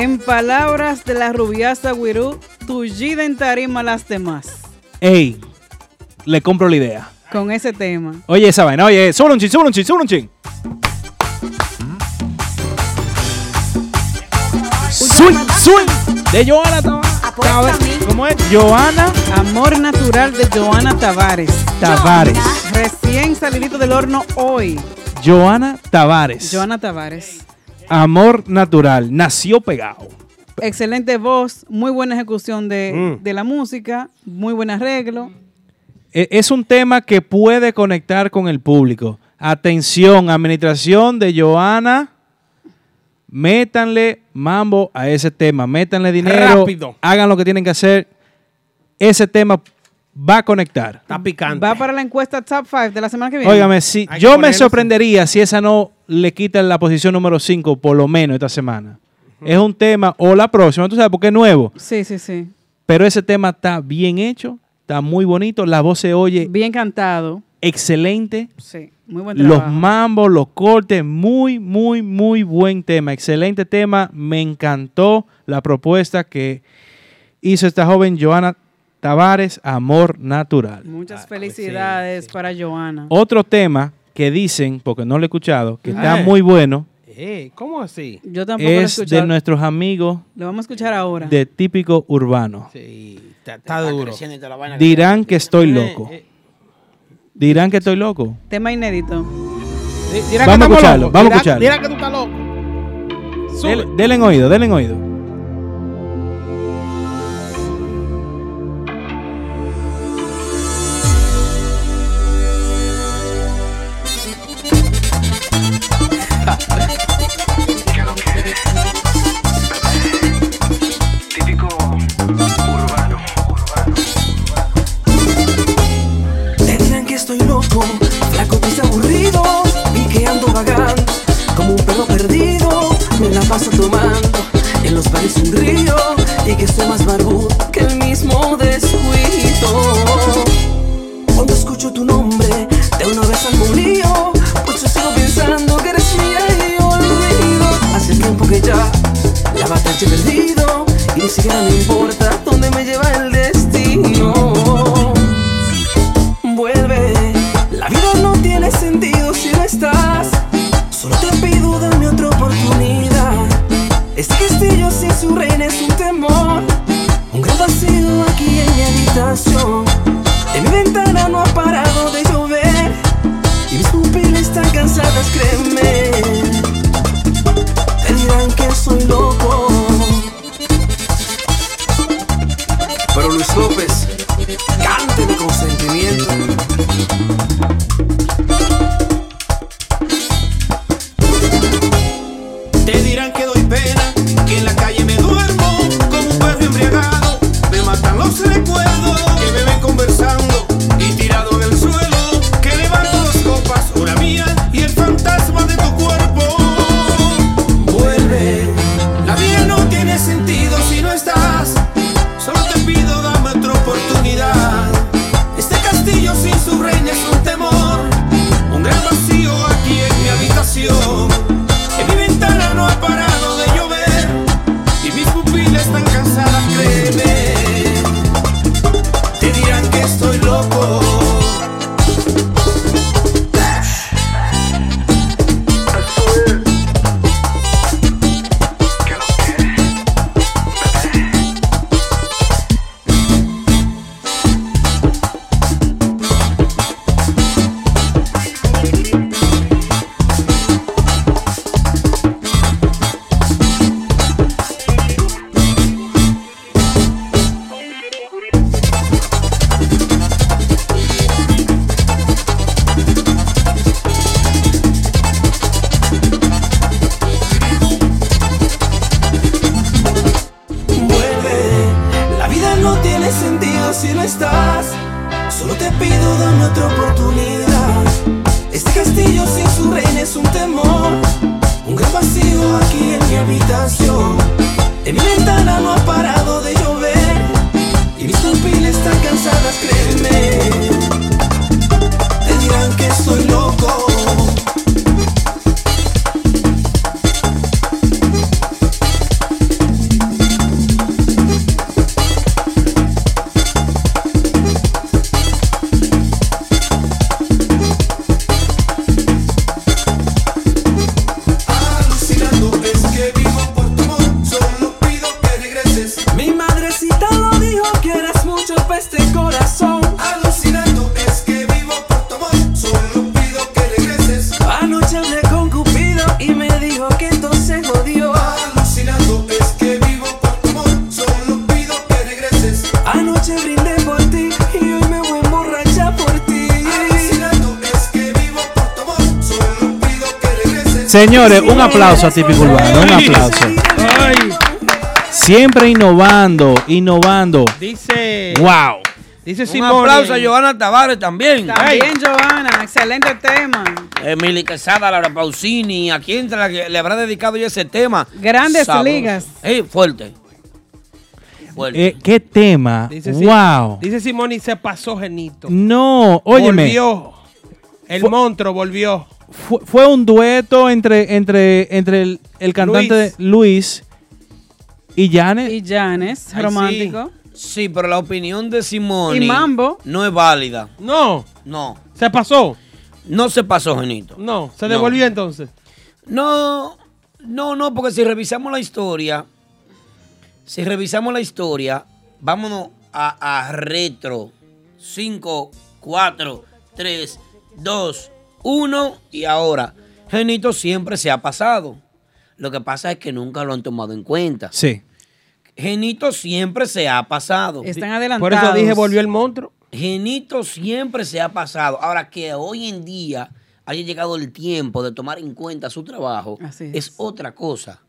en palabras de la rubiasa Wirú, tu Gida en tarima las demás. Ey, le compro la idea. Con ese tema. Oye, esa vaina, oye, sube un chin, sube un chin, sube un chin. Swing, swing. De Joana Tavares. ¿Cómo es? Joana Amor natural de Joana Tavares. Tavares. Recién salidito del horno hoy. Joana Tavares. Joana Tavares. Amor natural. Nació pegado. Excelente voz, muy buena ejecución de, Mm. de la música, muy buen arreglo. E- Es un tema que puede conectar con el público. Atención, administración de Joana. Métanle mambo a ese tema. Métanle dinero. Rápido. Hagan lo que tienen que hacer. Ese tema va a conectar. Está picante. Va para la encuesta Top 5 de la semana que viene. Óigame, si, Hay yo me sorprendería si esa no le quita la posición número 5 por lo menos esta semana. Es un tema, o la próxima, tú sabes, porque es nuevo. Sí, sí, sí. Pero ese tema está bien hecho, está muy bonito, la voz se oye Bien cantado. excelente. Sí, muy buen Los trabajo. mambos, los cortes, muy, muy, muy buen tema. Excelente tema. Me encantó la propuesta que hizo esta joven Joana Tavares, Amor Natural. Muchas felicidades para Joana. Otro tema que dicen, porque no lo he escuchado, que está muy bueno, Eh, ¿Cómo así? Yo tampoco lo he es de nuestros amigos Lo vamos a escuchar ahora. de típico urbano. Sí, está, está duro. creciendo y toda la vaina que Dirán que estoy Eh, loco. eh, Dirán que estoy loco. Tema inédito. dirá Vamos a estamos escucharlo, locos. vamos a Dirá- escucharlo. Dirá que tú estás loco. Sube. Del- Denle en oído, denle en oído. Aburrido y que ando vagando como un perro perdido. Me la paso tomando en los bares un río y que soy más barbudo que el mismo descuido. Cuando escucho tu nombre, de una vez al lío, pues yo sigo pensando que eres mía y olvido. Hace tiempo que ya la batalla he perdido y ni siquiera me importa dónde me lleva el destino. En mi ventana no ha parado de llover. Y mis pupilas están cansadas, créeme. Te dirán que soy loco. Pero Luis López, cánteme con sentimiento. Un aplauso a Típico Urbano, un aplauso. Siempre innovando, innovando. Dice. Wow. Dice Un Simone. aplauso a Johanna Tavares también. También, Johanna, excelente tema. Emily Quesada, Laura Pausini, ¿a quién le habrá dedicado yo ese tema? Grandes Sabroso. ligas. Eh, fuerte. Fuerte. Eh, ¿Qué tema? Dice, wow. dice Simone y se pasó Genito. No, óyeme. Volvió. El monstruo volvió. Fue, fue un dueto entre, entre, entre el, el cantante Luis, y Janet. Y Janes, romántico. Sí, pero la opinión de Simone Y Mambo. no es válida. No. No. ¿Se pasó? No se pasó, Genito. No. ¿Se No. devolvió entonces? No, no, no, porque si revisamos la historia, si revisamos la historia, vámonos a, a retro. 5, 4, 3, 2, 1 y ahora. Genito siempre se ha pasado. Lo que pasa es que nunca lo han tomado en cuenta. Sí. Genito siempre se ha pasado. Están Por adelantados. eso dije volvió el monstruo. Genito siempre se ha pasado. Ahora que hoy en día haya llegado el tiempo de tomar en cuenta su trabajo, Así es. es. otra cosa.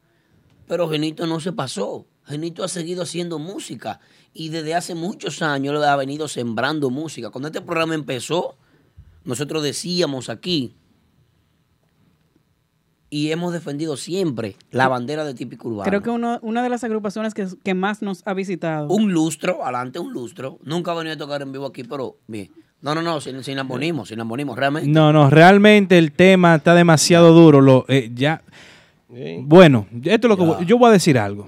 Pero Genito no se pasó. Genito ha seguido haciendo música y desde hace muchos años le ha venido sembrando música. Cuando este programa empezó, nosotros decíamos aquí y hemos defendido siempre la bandera de típico urbano. Creo que uno, una de las agrupaciones que, que más nos ha visitado. Un lustro, adelante un lustro. Nunca ha venido a tocar en vivo aquí, pero bien. No, no, no, sin, sin lambonismo, sin lambonismo, realmente. No, no, realmente el tema está demasiado duro. Lo, eh, ya. Bueno, esto es lo que voy- yo voy a decir algo.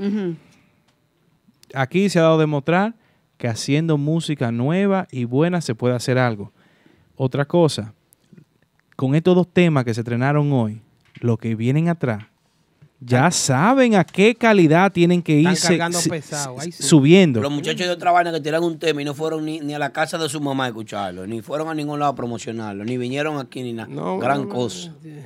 Aquí se ha dado a demostrar que haciendo música nueva y buena se puede hacer algo. Otra cosa, con estos dos temas que se estrenaron hoy, lo que vienen atrás, ya saben a qué calidad tienen que Están irse cargando si- pesado, ahí sí. subiendo. Los muchachos de otra vaina que tiran un tema y no fueron ni, ni a la casa de su mamá a escucharlo, ni fueron a ningún lado a promocionarlo, ni vinieron aquí ni nada. Gran cosa. Mira,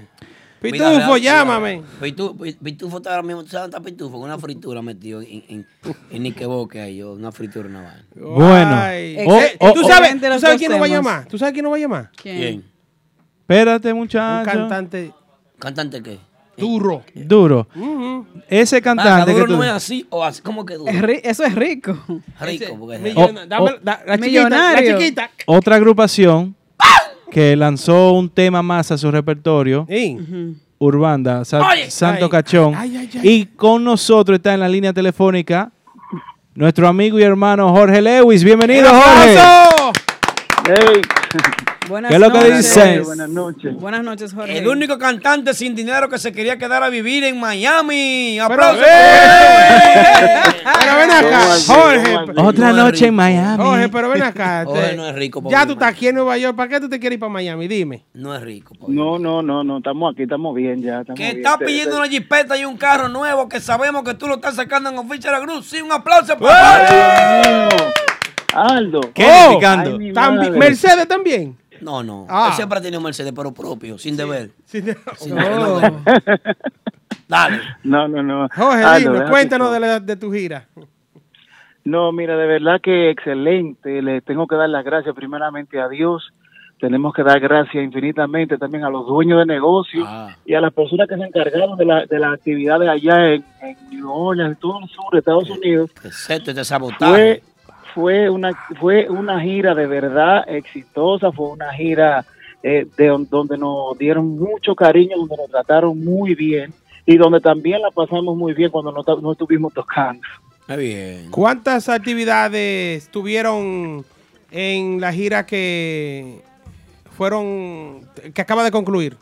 Pitufo, llámame. Pitu- Pi- Pitufo está ahora mismo, ¿tú sabes dónde está Pitufo? Con una fritura metido en, en, en Niqueboque ahí, una fritura, una vaina. Bueno. Oh, Eh, oh, ¿Tú oh. sabes, ¿tú sabes quién nos va a llamar? ¿Tú sabes quién nos va a llamar? ¿Quién? Espérate, Un muchacho. cantante ¿Cantante qué? duro. Duro. Ese Ah, cantante que duro tú- no es así, o así, ¿cómo que duro? Es ri- eso es rico. Rico, porque es Oh, dame- oh. da- la chiquita, la Millonario. chiquita. otra agrupación que lanzó un tema más a su repertorio, Sí. Urbanda, Sa-. Santo Ay, Cachón. ay, ay, ay. Y con nosotros está en la línea telefónica nuestro amigo y hermano Jorge Lewis. Bienvenido, Jorge. ¡Aplauso! Buenas ¿Qué es lo que noches. dices? Buenas noches. Buenas noches, Jorge. El único cantante sin dinero que se quería quedar a vivir en Miami. ¡Aplausos! pero ven acá. Jorge. Otra noche en. Miami. Jorge, pero ven acá. Jorge no es rico, Ya tú estás aquí en Nueva York. ¿Para qué tú te quieres ir para Miami? Dime. No es rico. No, no, no, no, estamos aquí, estamos bien ya. Estamos Que bien. está Te- pidiendo una jipeta y un carro nuevo que sabemos que tú lo estás sacando en Official Group. Sí, un aplauso para ¡Ay, Dios mío! Aldo. ¿Qué Oh? Ay, Tambi-. Mercedes también. No, no. Ah. Él siempre ha tenido Mercedes, pero propio, sin deber. De- Sin deber. Dale. No, no, no. Jorge, Aldo, dime, cuéntanos de, la- de tu gira. No, mira, de verdad que excelente. Le tengo que dar las gracias primeramente a Dios. Tenemos que dar gracias infinitamente también a los dueños de negocios Ah. y a las personas que se encargaron de, la, de las actividades allá en, en New Orleans, en todo el sur de Estados Unidos. Excepto este sabotaje. Fue, fue una fue una gira de verdad exitosa, fue una gira eh, de don- donde nos dieron mucho cariño, donde nos trataron muy bien y donde también la pasamos muy bien cuando no, no estuvimos tocando. Está bien. ¿Cuántas actividades tuvieron en la gira que fueron que acaba de concluir?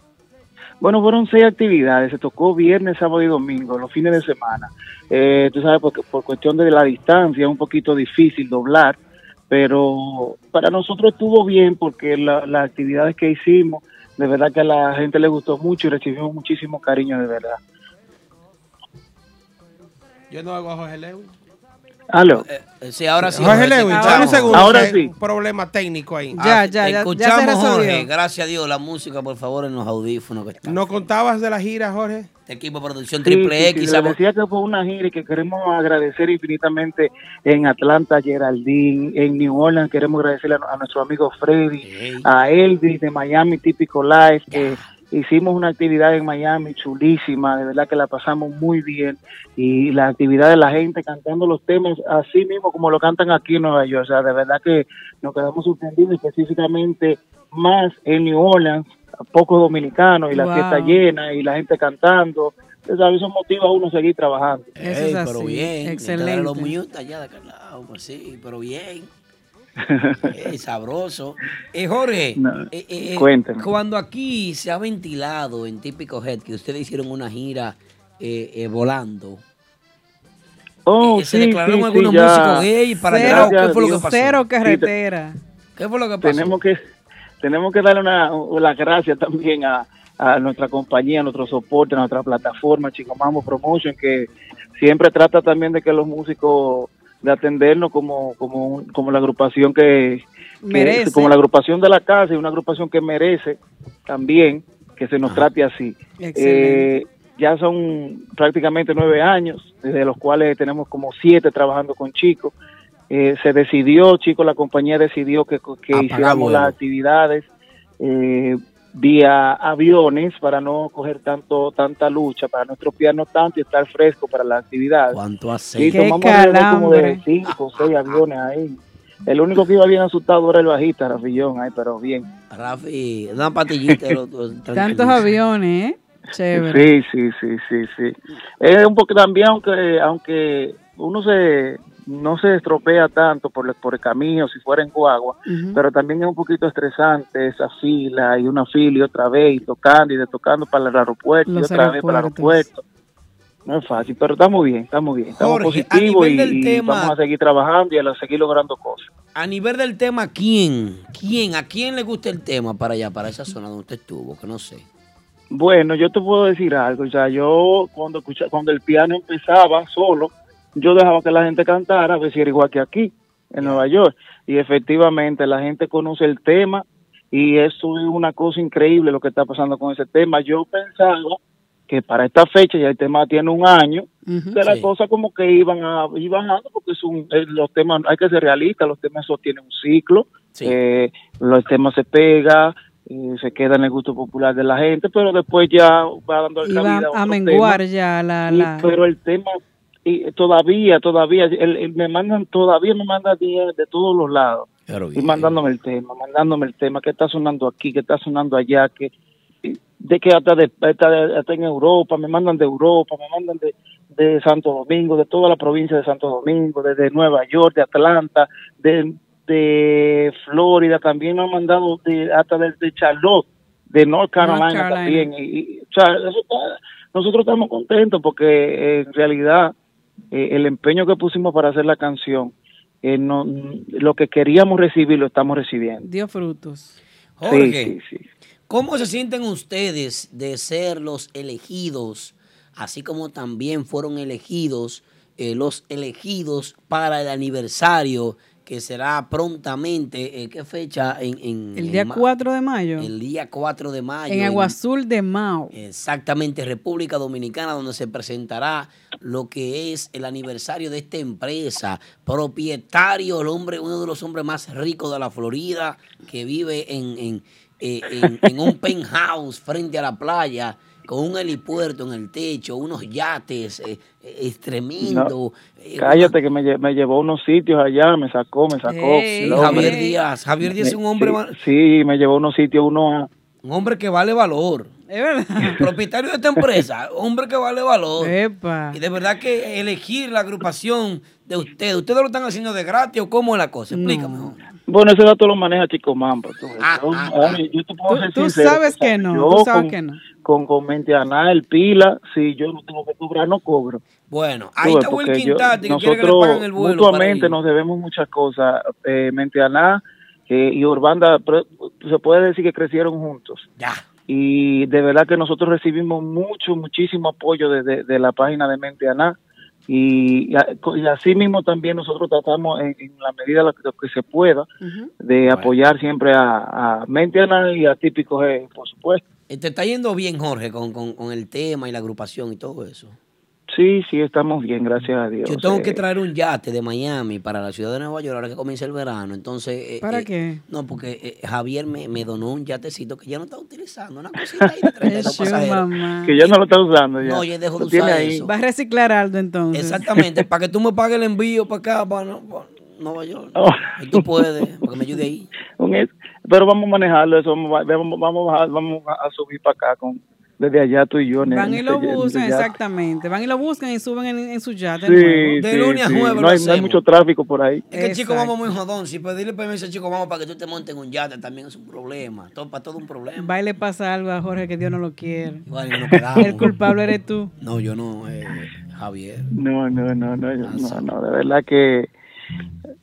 Bueno, fueron seis actividades, se tocó viernes, sábado y domingo, los fines de semana. Eh, tú sabes, porque por cuestión de la distancia es un poquito difícil doblar, pero para nosotros estuvo bien porque la- las actividades que hicimos, de verdad que a la gente le gustó mucho y recibimos muchísimo cariño, de verdad. Yo no hago a Jorge. Aló. Eh, Sí, ahora sí. Jorge Lewin, dame un segundo. Ahora sí. Un problema técnico ahí. Ah, Ya, ya, ya, ya escuchamos, resolvió. Jorge. Gracias a Dios. La música, por favor, en los audífonos que está. ¿No contabas de la gira, Jorge? Este equipo de producción Sí, Triple sí, X. sí, decía que fue una gira y que queremos agradecer infinitamente en Atlanta, Geraldine, en New Orleans, queremos agradecerle a, a nuestro amigo Freddy, a Elvis de Miami Típico Live, que hicimos una actividad en Miami chulísima, de verdad que la pasamos muy bien, y la actividad de la gente cantando los temas así mismo como lo cantan aquí en Nueva York, o sea, de verdad que nos quedamos sorprendidos específicamente más en New Orleans, pocos dominicanos y la Wow. fiesta llena y la gente cantando. Sea, eso motiva a uno a seguir trabajando. Eso Ey, es pero bien. excelente. Los muñotas allá de lado, pues sí, pero bien. Ey, sabroso. Eh, Jorge, No, eh, eh, eh, cuando aquí se ha ventilado en Típico Head que ustedes hicieron una gira eh, eh, volando, Oh, eh, se sí, declararon sí, algunos sí, músicos gay para Cero, allá. ¿Qué fue lo que pasó? Cero carretera. ¿Qué fue lo que pasó? tenemos que tenemos que darle una, las gracias también a, a nuestra compañía, a nuestro soporte, a nuestra plataforma, Chico Mambo Promotion, que siempre trata también de que los músicos de atendernos como como un- como la agrupación que, que- Merece. como la agrupación de la casa y una agrupación que merece también que se nos trate así. Eh, ya son prácticamente nueve años, desde los cuales tenemos como siete trabajando con chicos. Eh, se decidió, chicos, la compañía decidió que, que hiciéramos las actividades eh, vía aviones para no coger tanto tanta lucha, para no estropearnos tanto y estar fresco para las actividades. ¿Cuánto Y aceite? Qué tomamos como de calambre. cinco o seis aviones ahí. El único que iba bien asustado era el bajista, Rafillón, ahí, pero bien. Rafi, una patillita. lo- Tantos aviones, ¿eh? Chévere. Sí, sí, sí, sí, sí. Es un poco también, aunque, aunque uno se no se estropea tanto por, el- por el camino, si fuera en Guagua, pero también es un poquito estresante esa fila y una fila y otra vez y tocando y de tocando para el aeropuerto Los y otra vez para el aeropuerto. No es fácil, pero estamos bien, estamos bien, estamos Jorge, positivos y, vamos a seguir trabajando y a seguir logrando cosas. A nivel del tema, ¿quién? ¿Quién? ¿A quién le gusta el tema para allá, para esa zona donde usted estuvo? Que no sé. Bueno, yo te puedo decir algo, o sea, yo cuando cuando el piano empezaba solo, yo dejaba que la gente cantara, a ver si era igual que aquí, en Nueva York, y efectivamente la gente conoce el tema y eso es una cosa increíble lo que está pasando con ese tema. Yo pensaba que para esta fecha ya el tema tiene un año, Ujú. que las Sí. cosas como que iban a ir bajando porque es un, eh, los temas hay que ser realistas, los temas eso tienen un ciclo, Sí. eh, los temas se pega, eh, se queda en el gusto popular de la gente, pero después ya va dando Iba cabida a otro menguar tema. ya la... Y- la... pero el tema y todavía, todavía, el- el- me mandan, todavía me mandan días de todos los lados y mandándome el tema, mandándome el tema, que está sonando aquí, que está sonando allá, que de que hasta, de, hasta, hasta en Europa, me mandan de Europa, me mandan de, de Santo Domingo, de toda la provincia de Santo Domingo, desde Nueva York, de Atlanta, de, de Florida, también me han mandado de, hasta de, de Charlotte, de North Carolina, Carolina. también. Y, y, o sea, eso está- nosotros estamos contentos porque en realidad eh, el empeño que pusimos para hacer la canción, eh, no, lo que queríamos recibir lo estamos recibiendo. Dio frutos. Jorge, Sí, sí, sí. ¿cómo se sienten ustedes de ser los elegidos, así como también fueron elegidos eh, los elegidos para el aniversario que será prontamente, eh, ¿qué fecha? En, en- El en día ma- 4 de mayo. El día 4 de mayo. en Agua Azul de Mao. Exactamente, República Dominicana, donde se presentará lo que es el aniversario de esta empresa. Propietario, el hombre, uno de los hombres más ricos de la Florida, que vive en, en, eh, en- en un penthouse frente a la playa. Con un helipuerto en el techo, unos yates eh, eh, es tremendo. eh, Cállate que me, lle- me llevó a unos sitios allá, me sacó, me sacó. Javier me- Díaz. Javier Díaz es un hombre, sí, me llevó a unos sitios, uno a... un hombre que vale valor. Es verdad. Propietario de esta empresa, hombre que vale valor. Epa. Y de verdad que elegir la agrupación de ustedes, ¿ustedes lo están haciendo de gratis o cómo es la cosa? Explícame. mejor. Bueno, ese dato lo maneja Chico Mambo. tú ves. Ah, Yo- ah, ahora, yo te puedo Tú- tú sincero, sabes que no, yo tú sabes con, que no. Con, con el pila, si yo no tengo que cobrar, no cobro. Bueno, Tú ahí está Wilkin Tati, que quiere que le nosotros paguen el vuelo. para mutuamente nos debemos muchas cosas. Eh, eh, y Urbanda, se puede decir que crecieron juntos. Ya. Y de verdad que nosotros recibimos mucho, muchísimo apoyo de, de- de la página de Mente Aná. Y, así mismo también nosotros tratamos en, en la medida que, lo que se pueda de apoyar siempre a, a y a Típico G, por supuesto. Eh, Te está yendo bien, Jorge, con, con- con el tema y la agrupación y todo eso. Sí, sí, estamos bien, gracias a Dios. Yo tengo Eh, que traer un yate de Miami para la ciudad de Nueva York ahora que comienza el verano. Entonces, eh, ¿Para eh, qué? No, porque eh, Javier me, me donó un yatecito que ya no está utilizando. Una cosita ahí de 32 Eso, pasajeros. mamá. que ya no lo está usando ya. No, ya dejo de usar ahí. eso. Va a reciclar algo entonces. Exactamente, para que tú me pagues el envío para acá, para, no- para Nueva York. Oh. Y tú puedes, para que me ayude ahí. Un es- pero vamos a manejarlo, eso vamos, vamos, vamos, a, vamos a subir para acá con desde allá tú y yo. en Van y lo buscan, exactamente. Van y lo buscan y suben en, en su yate Sí, nuevo. sí, sí. No hay, no hay mucho tráfico por ahí. Es que el chico vamos muy jodón. Si pedirle permiso chico vamos para que tú te montes en un yate también es un problema. Todo, para todo un problema. Va y le pasa algo a Jorge que Dios no lo quiere. Que. El culpable eres tú. No, yo no, eh, Javier. No, no, no, no, yo- no, no, de verdad que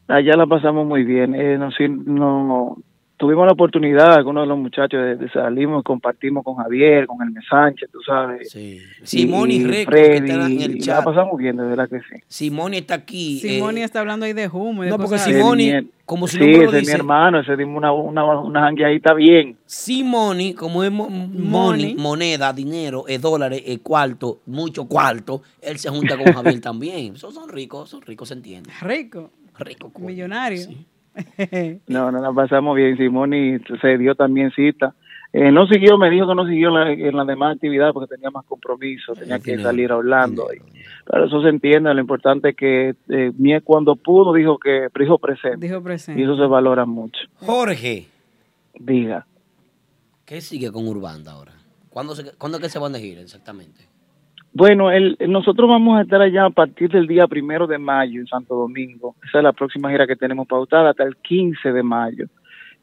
allá la pasamos muy bien. Eh, no, sí, no, tuvimos la oportunidad, algunos de los muchachos, de, de salimos, compartimos con Javier, con Elmer Sánchez, tú sabes. Sí. Simón y Reco, que Freddy, están en el y chat. La pasamos bien, de verdad que sí. Simoni está aquí. eh, Simoni está hablando ahí de humo. No, porque es mi- como su sí, nombre lo ese es dice. mi hermano, ese dimos una, una, una jangueadita bien. Simoni, como es mo- money, moneda, dinero, es dólares, es cuarto, mucho cuarto, él se junta con Javier también. Esos son ricos, son ricos, se entiende. Rico. Rico. Millonario. No, no la pasamos bien. Simón y se dio también cita. Eh, no siguió, me dijo que no siguió la- en la demás actividad porque tenía más compromiso, tenía que salir a Orlando. y- pero eso se entiende, lo importante es que eh, Mie cuando pudo dijo que dijo presente. Dijo presente. Y eso se valora mucho. Jorge, Diga. ¿qué sigue con Urbanda ahora? ¿Cuándo, se, ¿cuándo es que se van de gira exactamente? Bueno, el, nosotros vamos a estar allá a partir del día primero de mayo en Santo Domingo. Esa es la próxima gira que tenemos pautada hasta el 15 de mayo.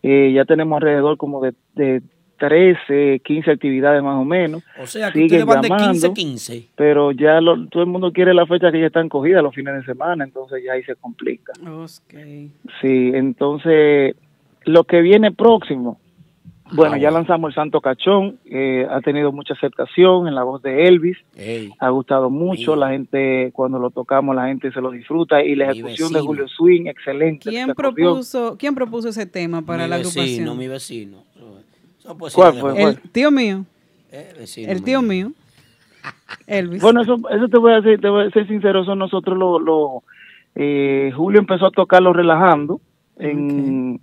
Eh, ya tenemos alrededor como de, de 13, 15 actividades más o menos. O sea, que Siguen ustedes van de llamando, 15-15. Pero ya lo- todo el mundo quiere la fecha que ya están cogidas los fines de semana, entonces ya ahí se complica. Ok. Sí, entonces lo que viene próximo, bueno, ya lanzamos el Santo Cachón, eh, ha tenido mucha aceptación en la voz de Elvis, Ey, ha gustado mucho, la gente cuando lo tocamos la gente se lo disfruta y la Mi ejecución de. Julio Swing, excelente. ¿Quién propuso, ¿Quién propuso ese tema para mi la vecino, agrupación? mi vecino. Puede ¿Cuál fue? El tío mío. Eh, vecino El tío mío. mío. Elvis. Bueno, eso, eso te voy a decir, te voy a ser sincero, eso nosotros lo, lo eh, Julio empezó a tocarlo relajando en,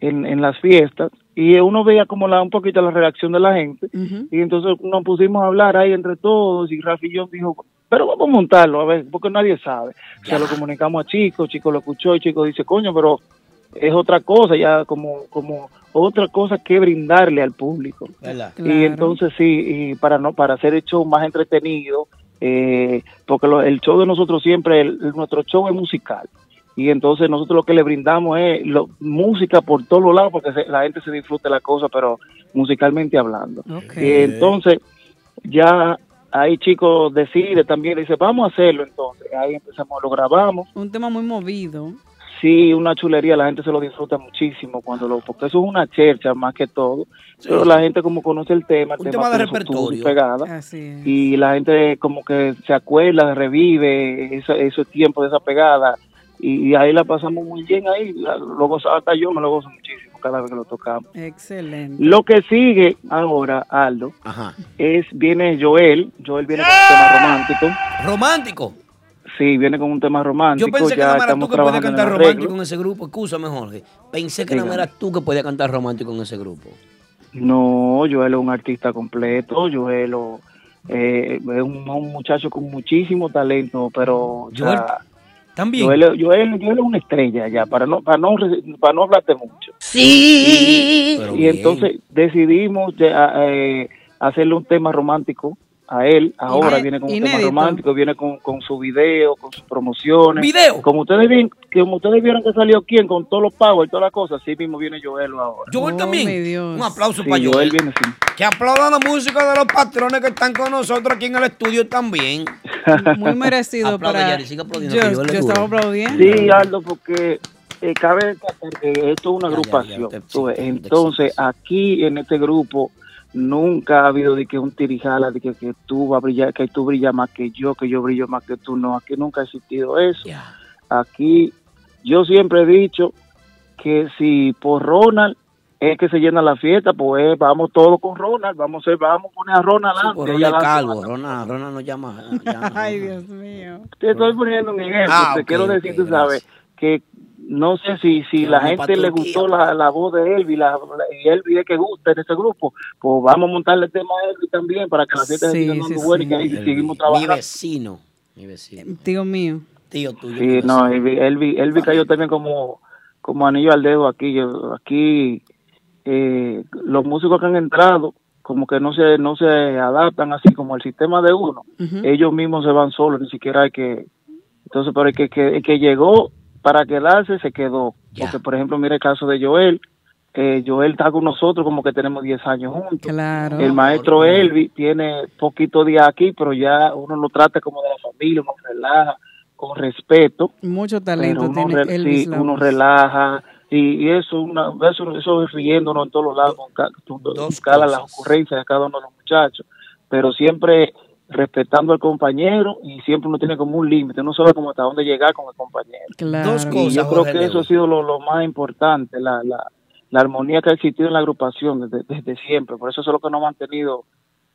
en, en las fiestas y uno veía como la, un poquito la reacción de la gente y entonces nos pusimos a hablar ahí entre todos y Rafi John dijo, pero vamos a montarlo, a ver, porque nadie sabe. O sea, lo comunicamos a Chico, Chico lo escuchó y Chico dice, coño, pero es otra cosa, ya como, como otra cosa que brindarle al público. Y entonces sí, y para no para hacer el show más entretenido, eh, porque lo- el show de nosotros siempre, el- el- nuestro show es musical. Y entonces nosotros lo que le brindamos es lo- música por todos los lados, porque se- la gente se disfrute la cosa, pero musicalmente hablando. Y entonces ya ahí chico decide también, dice, vamos a hacerlo entonces. Ahí empezamos, lo grabamos. Un tema muy movido. Sí, una chulería, la gente se lo disfruta muchísimo cuando lo, porque eso es una chercha más que todo, pero la gente como conoce el tema, el Un tema de repertorio. pegada, Así es. y la gente como que se acuerda, revive ese, ese tiempo de esa pegada, y, y ahí la pasamos muy bien ahí, la- lo gozo- hasta yo me lo gozo muchísimo cada vez que lo tocamos. Excelente. Lo que sigue ahora, Aldo, Ajá. es, viene Joel, Joel viene con un tema romántico, Romántico. sí, viene con un tema romántico, Yo pensé que ya no eras estamos tú que podías trabajando en cantar el romántico en ese grupo. Escúchame, Jorge. Pensé que no eras tú que podías cantar romántico en ese grupo. No, Joel es un artista completo, Joel o- eh, es un, un muchacho con muchísimo talento, pero o Joel, sea, también. Joel, Joel, Joel es una estrella ya, para no, para no, para no hablarte mucho. Sí. Y, entonces decidimos de- a- eh, hacerle un tema romántico a él. Ahora viene con un tema romántico, viene con, con su video, con sus promociones. ¿Video? Como ustedes, ven, como ustedes vieron que salió quién con todos los pagos y todas las cosas, así mismo viene Joel ahora. Joel Oh, también. Un aplauso Sí, para Joel. Joel viene sí. Que aplaudan la música de los patrones que están con nosotros aquí en el estudio también. Muy merecido para... Yari, sigue aplaudiendo, Yo, estaba aplaudiendo. Sí, Aldo, porque eh, cabe destacar que esto es una Ya, ya, ya, agrupación. Entonces, aquí en este grupo nunca ha habido de que un tirijala, de que, que tú vas a brillar, que tú brillas más que yo, que yo brillo más que tú. No, aquí nunca ha existido eso. Aquí yo siempre he dicho que si por Ronald es que se llena la fiesta, pues vamos todos con Ronald, vamos a, vamos a poner a Ronald Sí, pues Ronald. Calvo. Ronald, Ronald no llama. llama. Ay, Dios mío. Te estoy poniendo un ejemplo. Ah, te quiero decir, tú gracias. sabes, que no sé si si Que la gente le gustó la, la voz de Elvi la, la- y Elvi es que gusta en ese grupo, pues vamos a montarle el tema a Elvi también para que la fiesta Sí, se siga sí, dando buena y sí. que ahí seguimos Mi trabajando. vecino. Mi vecino. Tío mío. Tío tuyo. mi Sí, no, Elvi, Elvi, Elvi cayó también como, como anillo al dedo aquí. Yo- aquí eh, los músicos que han entrado como que no se no se adaptan así como el sistema de uno. Ujú. Ellos mismos se van solos, ni siquiera hay que... Entonces, pero el que, que, el que llegó para quedarse, se quedó. Ya. Porque, por ejemplo, mira el caso de Joel. Eh, Joel está con nosotros como que tenemos 10 años juntos. Claro. El maestro Elvi tiene poquito día aquí, pero ya uno lo trata como de la familia, uno relaja, con respeto. Mucho talento uno, tiene re- Elvis sí, Lavoe. uno relaja y, y eso, una, eso, eso es riéndonos en todos los lados, con cada las ocurrencias de cada uno de los muchachos, pero siempre respetando al compañero y siempre uno tiene como un límite, no sabe como hasta dónde llegar con el compañero. Claro. Dos Y cosas, yo creo que eso ha sido lo, lo más importante, la, la, la armonía que ha existido en la agrupación desde, desde siempre. Por eso eso es lo que nos ha mantenido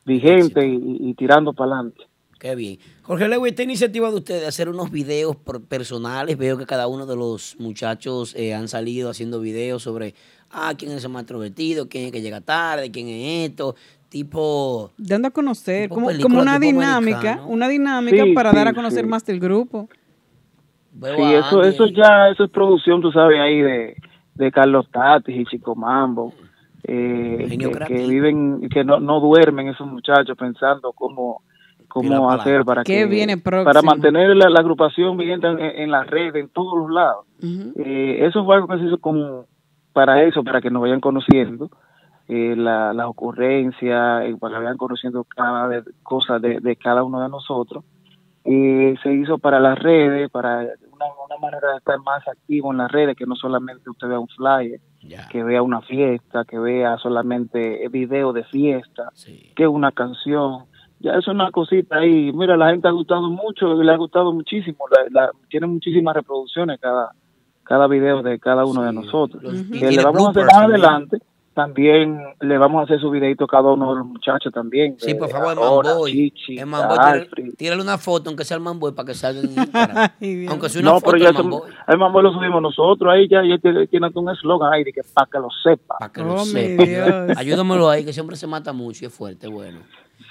vigente y, y- y tirando para adelante. Qué bien. Jorge Lewis, esta iniciativa de ustedes de hacer unos videos por- personales, veo que cada uno de los muchachos eh, han salido haciendo videos sobre, ah, quién es el más introvertido, quién es que llega tarde, quién es esto, tipo... Dando a conocer, como, película como una dinámica, americano. una dinámica Sí, para dar a conocer sí. más del grupo. Veo Sí, eso, eso ya, eso es producción, tú sabes, ahí de, de Carlos Tatis y Chico Mambo, eh, que, que viven, que no, no duermen esos muchachos pensando cómo, cómo hacer para ¿Qué que, viene para mantener la, la agrupación vigente en, en las redes, en todos los lados. Eh, eso fue algo que se hizo como para eso, para que nos vayan conociendo eh, la- las ocurrencias, eh, para que vayan conociendo cada vez cosas de, de cada uno de nosotros. Eh, se hizo para las redes, para una, una manera de estar más activo en las redes, que no solamente usted vea un flyer, que vea una fiesta, que vea solamente video de fiesta, Sí. que una canción. Ya eso es una cosita ahí. Mira, la gente ha gustado mucho, le ha gustado muchísimo. La, la- tiene muchísimas reproducciones cada, cada video de cada uno de nosotros. Los- y Que le vamos a hacer más adelante. También le vamos a hacer su videito a cada uno de los muchachos también. Sí, por favor, el Manboy. Chichi, El Alfred. tírale, tírale una foto, aunque sea el Manboy, para que salga en Instagram. Ay, Dios. aunque sea una No, foto pero ya del eso- Manboy. el lo subimos nosotros ahí ya, ya tiene, un eslogan ahí de que para que lo sepa. Para que Oh, lo mi sepa. Ayúdamelo ahí, que siempre se mata mucho y es fuerte, bueno.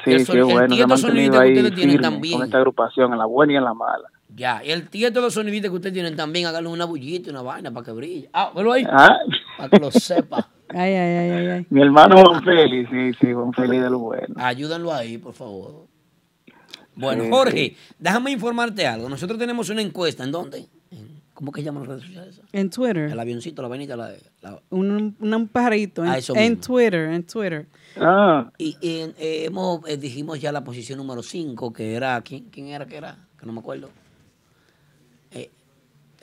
Sí, el el bueno, se mantenido ahí ustedes tienen firme también. con esta agrupación, en la buena y en la mala. Ya, y el tieto de los soniditos que ustedes tienen también, háganle una bullita, una vaina para que brille. Ah, velo ahí, Ah, para que lo sepa. Ay, ay, ay, ay, ay. mi hermano Juan Félix, sí, sí, Juan Félix de lo bueno. Ayúdenlo ahí, por favor. Bueno, Sí, Jorge, déjame informarte algo. Nosotros tenemos una encuesta. ¿En dónde? En- ¿Cómo que llaman las redes sociales? En Twitter. El avioncito, la vainita, la, la- Un, un, un pajarito. En, Ah, eso en. Twitter, en Twitter. Ah, Y, y, eh, hemos, eh, dijimos ya la posición número 5, que era. ¿quién, ¿Quién era que era? Que no me acuerdo.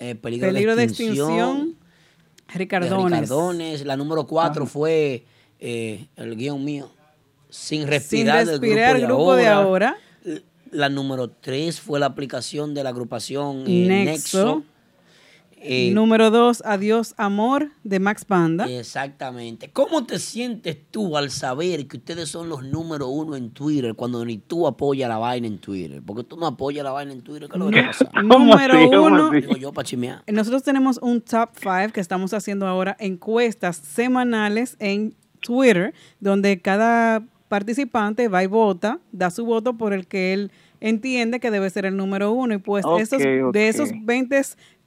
Eh, peligro, Peligro de de extinción. extinción. de Ricardones. Ricardones. La número 4 fue eh, el guion mío. Sin Sin respirar, del respirar, grupo, grupo de, de ahora. ahora. La número 3 fue la aplicación de la agrupación eh, Nexo. Nexo. Eh, Número dos, Adiós Amor, de Max Banda. Exactamente. ¿Cómo te sientes tú al saber que ustedes son los número uno en Twitter cuando ni tú apoyas la vaina en Twitter? Porque tú no apoyas la vaina en Twitter. ¿Qué es lo que pasando? Número uno. así? Digo yo para chimear. Nosotros tenemos un top 5 que estamos haciendo ahora encuestas semanales en Twitter, donde cada participante va y vota, da su voto por el que él entiende que debe ser el número uno. Y pues esos, de esos 20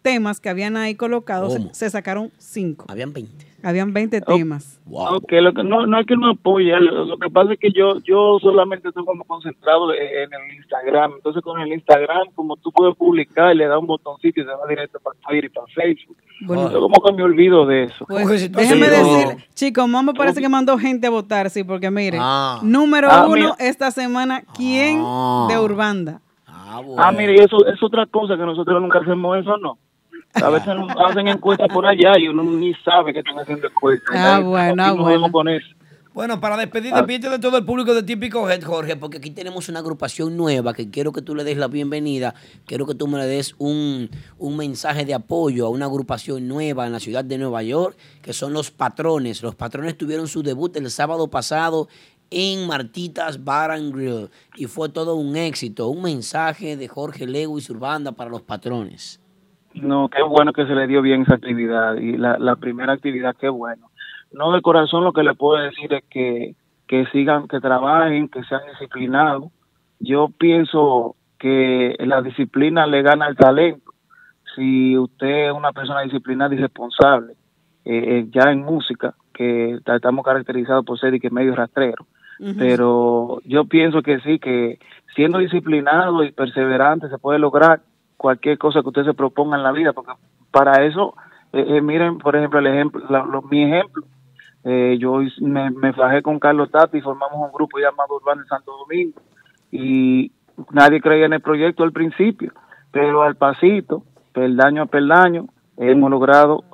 temas que habían ahí colocados, se, sacaron 5. Habían 20. Habían 20 temas. Ok, lo que, no, no es que no apoye, lo, que pasa es que yo yo solamente estoy como concentrado en, el Instagram, entonces con el Instagram, como tú puedes publicar, le das un botoncito y se va directo para Twitter y para Facebook. Bueno. yo como que me olvido de eso. Pues, déjeme Sí, decir, chicos, Mambo parece que mandó gente a votar, sí, porque mire, Ah. número Ah, uno mira. esta semana, ¿quién Ah. de Urbanda? Ah, mire, y eso es otra cosa que nosotros nunca hacemos eso, ¿no? A veces nos hacen encuestas por allá y uno ni sabe que están haciendo encuestas. Ah, bueno, ah, bueno. con eso. Bueno, para despedir, Ah. despídete de todo el público de Típico Head, Jorge, porque aquí tenemos una agrupación nueva que quiero que tú le des la bienvenida. Quiero que tú me le des un, un mensaje de apoyo a una agrupación nueva en la ciudad de Nueva York, que son los Patrones. Los Patrones tuvieron su debut el sábado pasado en Martitas Bar and Grill y fue todo un éxito. Un mensaje de Jorge Lewis Urbanda para los Patrones. No, qué bueno que se le dio bien esa actividad y la, la primera actividad, qué bueno. No de corazón lo que le puedo decir es que, que sigan, que trabajen, que sean disciplinados. Yo pienso que la disciplina le gana al talento. Si usted es una persona disciplinada y responsable, eh, eh, ya en música, que ta- estamos caracterizados por ser y que medio rastrero, pero yo pienso que sí, que siendo disciplinado y perseverante se puede lograr cualquier cosa que usted se proponga en la vida, porque para eso, eh, eh, miren, por ejemplo, el ejemplo, la- lo- mi ejemplo, eh, yo me, me fajé con Carlos Tati formamos un grupo llamado Urbano en Santo Domingo y nadie creía en el proyecto al principio, pero al pasito, peldaño a peldaño, hemos logrado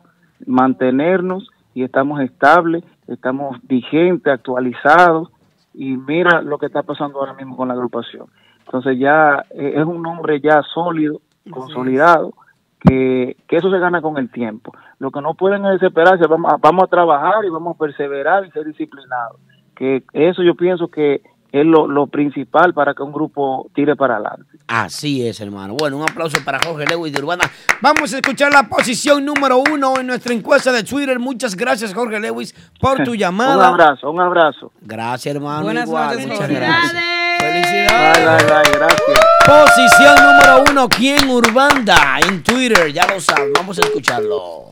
mantenernos y estamos estables, estamos vigentes, actualizados y mira lo que está pasando ahora mismo con la agrupación. Entonces ya es un nombre ya sólido, consolidado, que, que eso se gana con el tiempo. Lo que no pueden es desesperarse, vamos a, vamos a trabajar y vamos a perseverar y ser disciplinados. Que eso yo pienso que es lo, lo principal para que un grupo tire para adelante. Así es, hermano. Bueno, un aplauso para Jorge Lewis de Urbana. Vamos a escuchar la posición número uno en nuestra encuesta de Twitter. Muchas gracias, Jorge Lewis, por tu llamada. un abrazo, un abrazo. Gracias, hermano. Buenas igual. noches, Muchas gracias. Bye, Felicidades. bye, bye, gracias. Posición número uno, ¿quién Urbanda? En Twitter, ya lo sabes. Vamos a escucharlo.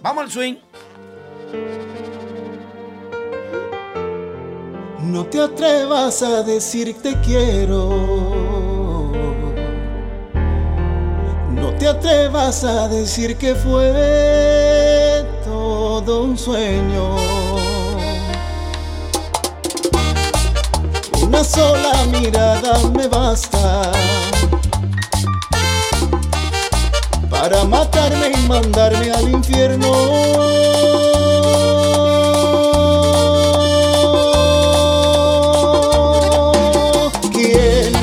Vamos al swing. No te atrevas a decir te quiero. No te atrevas a decir que fue todo un sueño. Una sola mirada me basta para matarme y mandarme al infierno. ¿Quién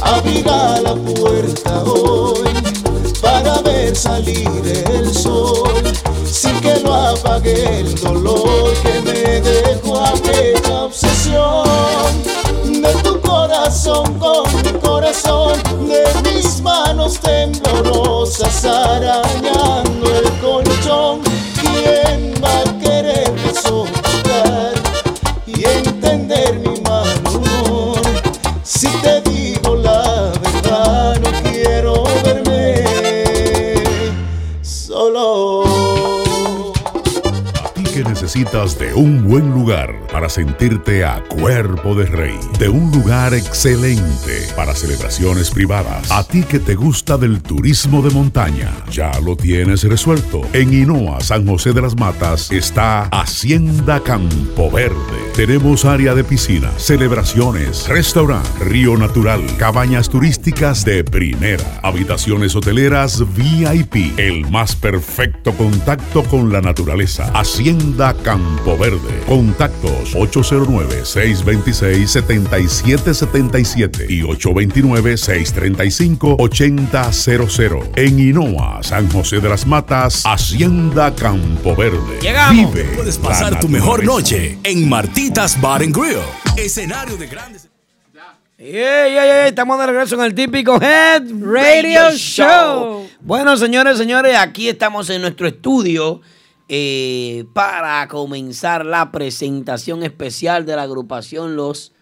abrirá la puerta hoy para ver salir el sol sin que lo apague el dolor que me dejó aquella obsesión corazón con mi corazón de mis manos temblorosas arañando para sentirte a cuerpo de rey, de un lugar excelente para celebraciones privadas. A ti que te gusta del turismo de montaña, ya lo tienes resuelto. En Hinoa, San José de las Matas, está Hacienda Campo Verde. Tenemos área de piscina, celebraciones, restaurante, río natural, cabañas turísticas de primera, habitaciones hoteleras VIP, el más perfecto contacto con la naturaleza. Hacienda Campo Verde. Contactos 809-626-7777 y 829-635-8000. En Hinoa, San José de las Matas, Hacienda Campo Verde. Llegamos. Vive Puedes pasar tu mejor noche en Bar and Grill. Escenario de grandes. Ey, ey, ey, estamos de regreso en el típico Head Radio Show. Bueno, señores, señores, aquí estamos en nuestro estudio eh, para comenzar la presentación especial de la agrupación Los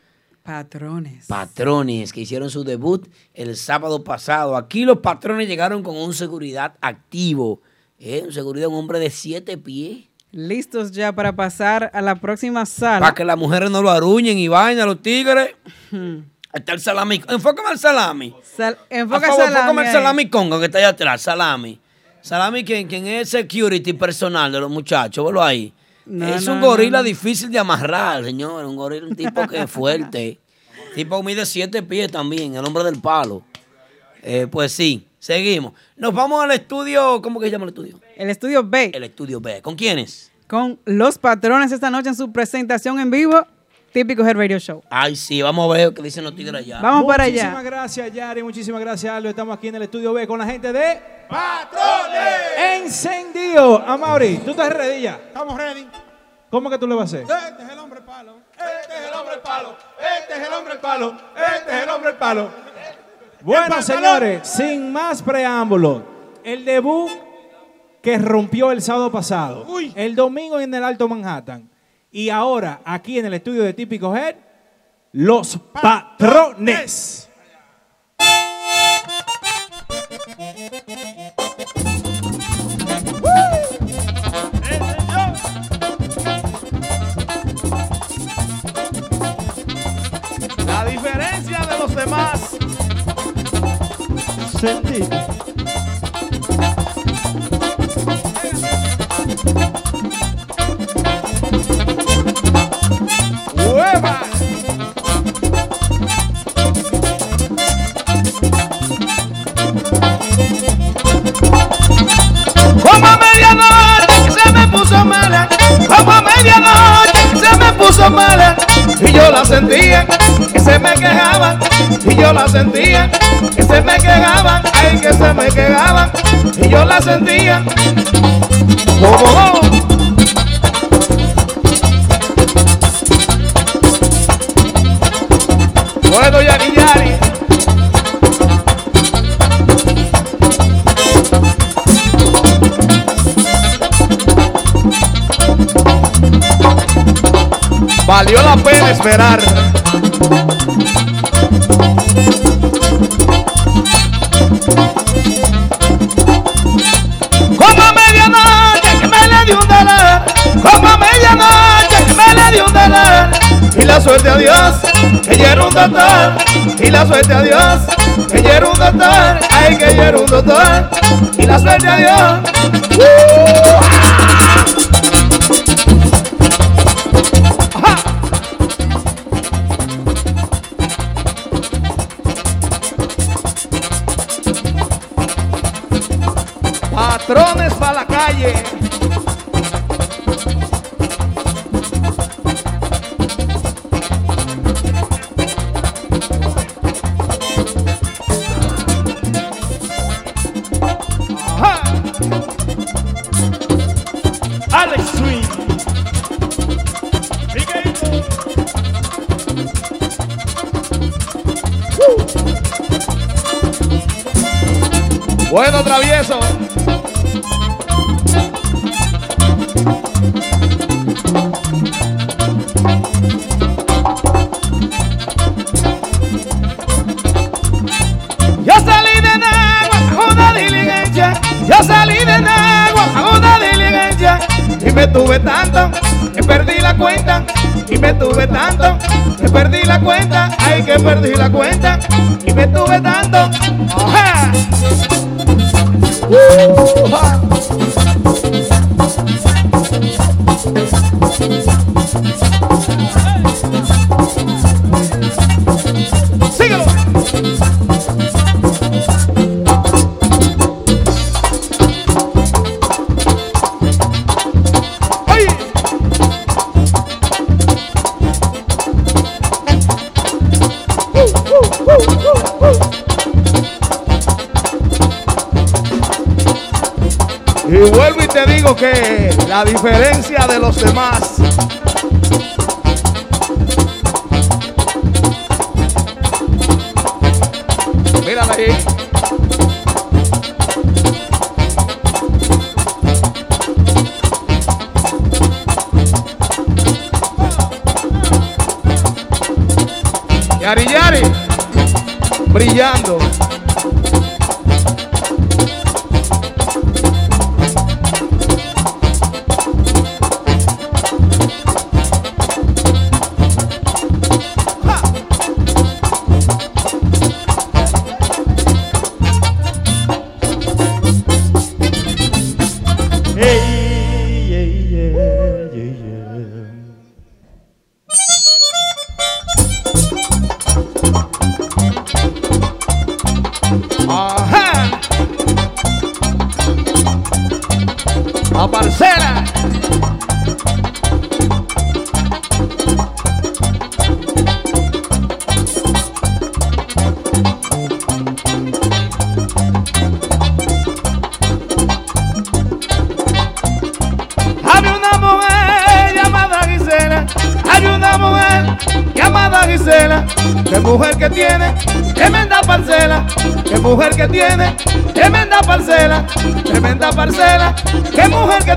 Patrones. Patrones, que hicieron su debut el sábado pasado. Aquí los patrones llegaron con un seguridad activo. ¿eh? Un seguridad, un hombre de siete pies. Listos ya para pasar a la próxima sala. Para que las mujeres no lo aruñen y vayan, los tigres. Está el salami. Enfócame al salami. Sal- enfoca favor, salami enfócame ahí. salami congo que está allá atrás, salami. Salami, quien, quien es security personal de los muchachos, velo ahí. No, es no, un gorila no. difícil de amarrar, señor. Un gorila, un tipo que es fuerte. tipo mide siete pies también, el hombre del palo. Eh, pues sí, seguimos. Nos vamos al estudio, ¿cómo que se llama el estudio? El estudio B. El estudio B. ¿Con quiénes? Con los patrones esta noche en su presentación en vivo. Típico Head Radio Show. Ay, sí, vamos a ver qué dicen los tigres allá. Vamos para allá. Muchísimas gracias, Yari. Muchísimas gracias, Aldo. Estamos aquí en el estudio B con la gente de Patrones. Encendido. Amaury, ¿tú estás ready ya? Estamos ready. ¿Cómo que tú le vas a hacer? Este es el hombre palo. Este es el hombre palo. Este es el hombre palo. Este es el hombre palo. Bueno, señores, sin más preámbulos, el debut que rompió el sábado pasado, el domingo en el Alto Manhattan y ahora aquí en el estudio de Típico Head, los patrones. La diferencia de los demás. Como a medianoche se me puso mala, como a medianoche se me puso mala, y yo la sentía se me quejaban, y yo la sentía que se me quejaban, ay que se me quejaban, y yo la sentía. Como Bueno, Yari Yari. Valió la pena esperar. Como a medianoche que me le dio un dólar, como a medianoche que me le dio un dólar. Y la suerte a Dios, que era un doctor. Y la suerte a Dios, que era un doctor. Ay, que era un doctor. Y la suerte a Dios. ¡Uh! Patrones para la calle. Bueno, travieso. Que perdí la cuenta. Ay, que perdí la cuenta. Y me tuve tanto. la diferencia de los demás. Mírala ahí. Yari Yari, brillando.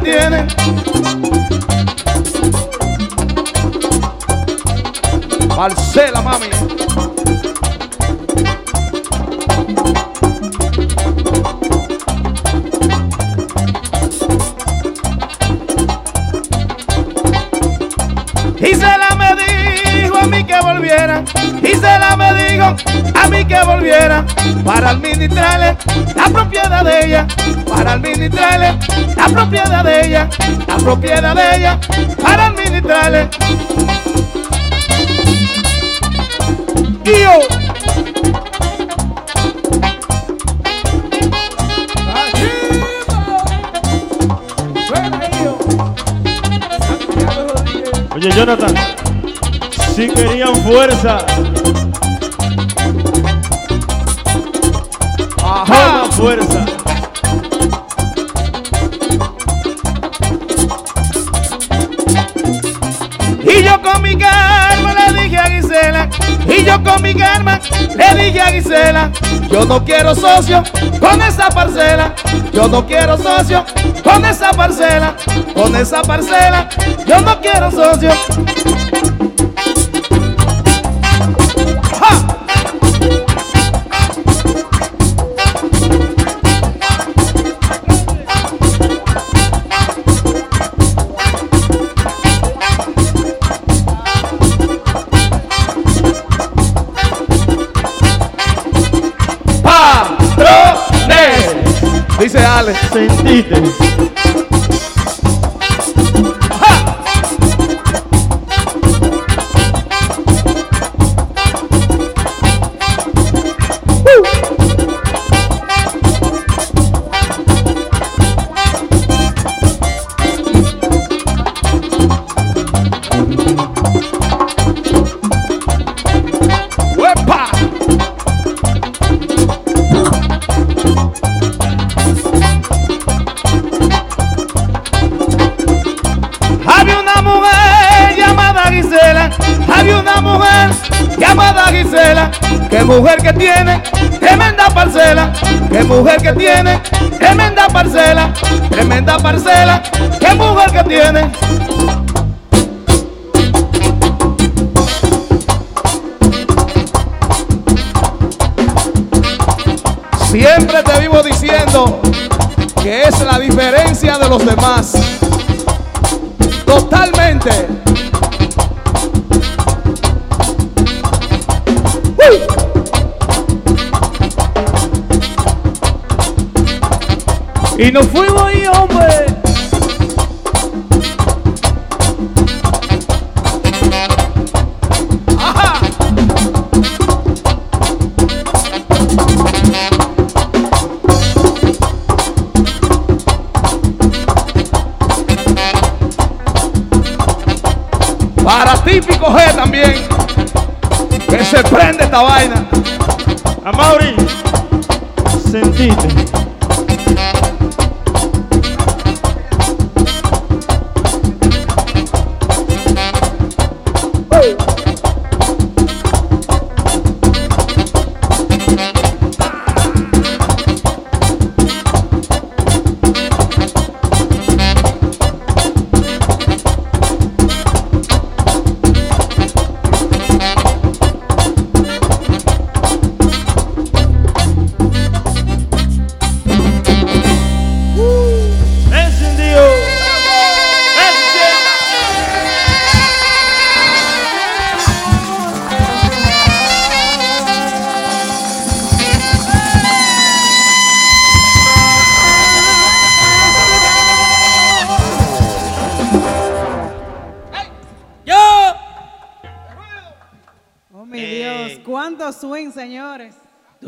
Tiene. Administrarle la propiedad de ella. La propiedad de ella. Para administrarle. Tío. Oye, Jonathan, si querían fuerza, Ajá. fuerza. Yo con mi karma le dije Gisela, yo no quiero socio con esa parcela, yo no quiero socio con esa parcela, con esa parcela, yo no quiero socio. Dice mujer que tiene tremenda parcela, tremenda parcela, qué mujer que tiene. Siempre te vivo diciendo que es la diferencia de los demás. Totalmente. Y nos fuimos ahí, hombre. Para típico G también. Que se prende esta vaina. A Mauri, sentiste.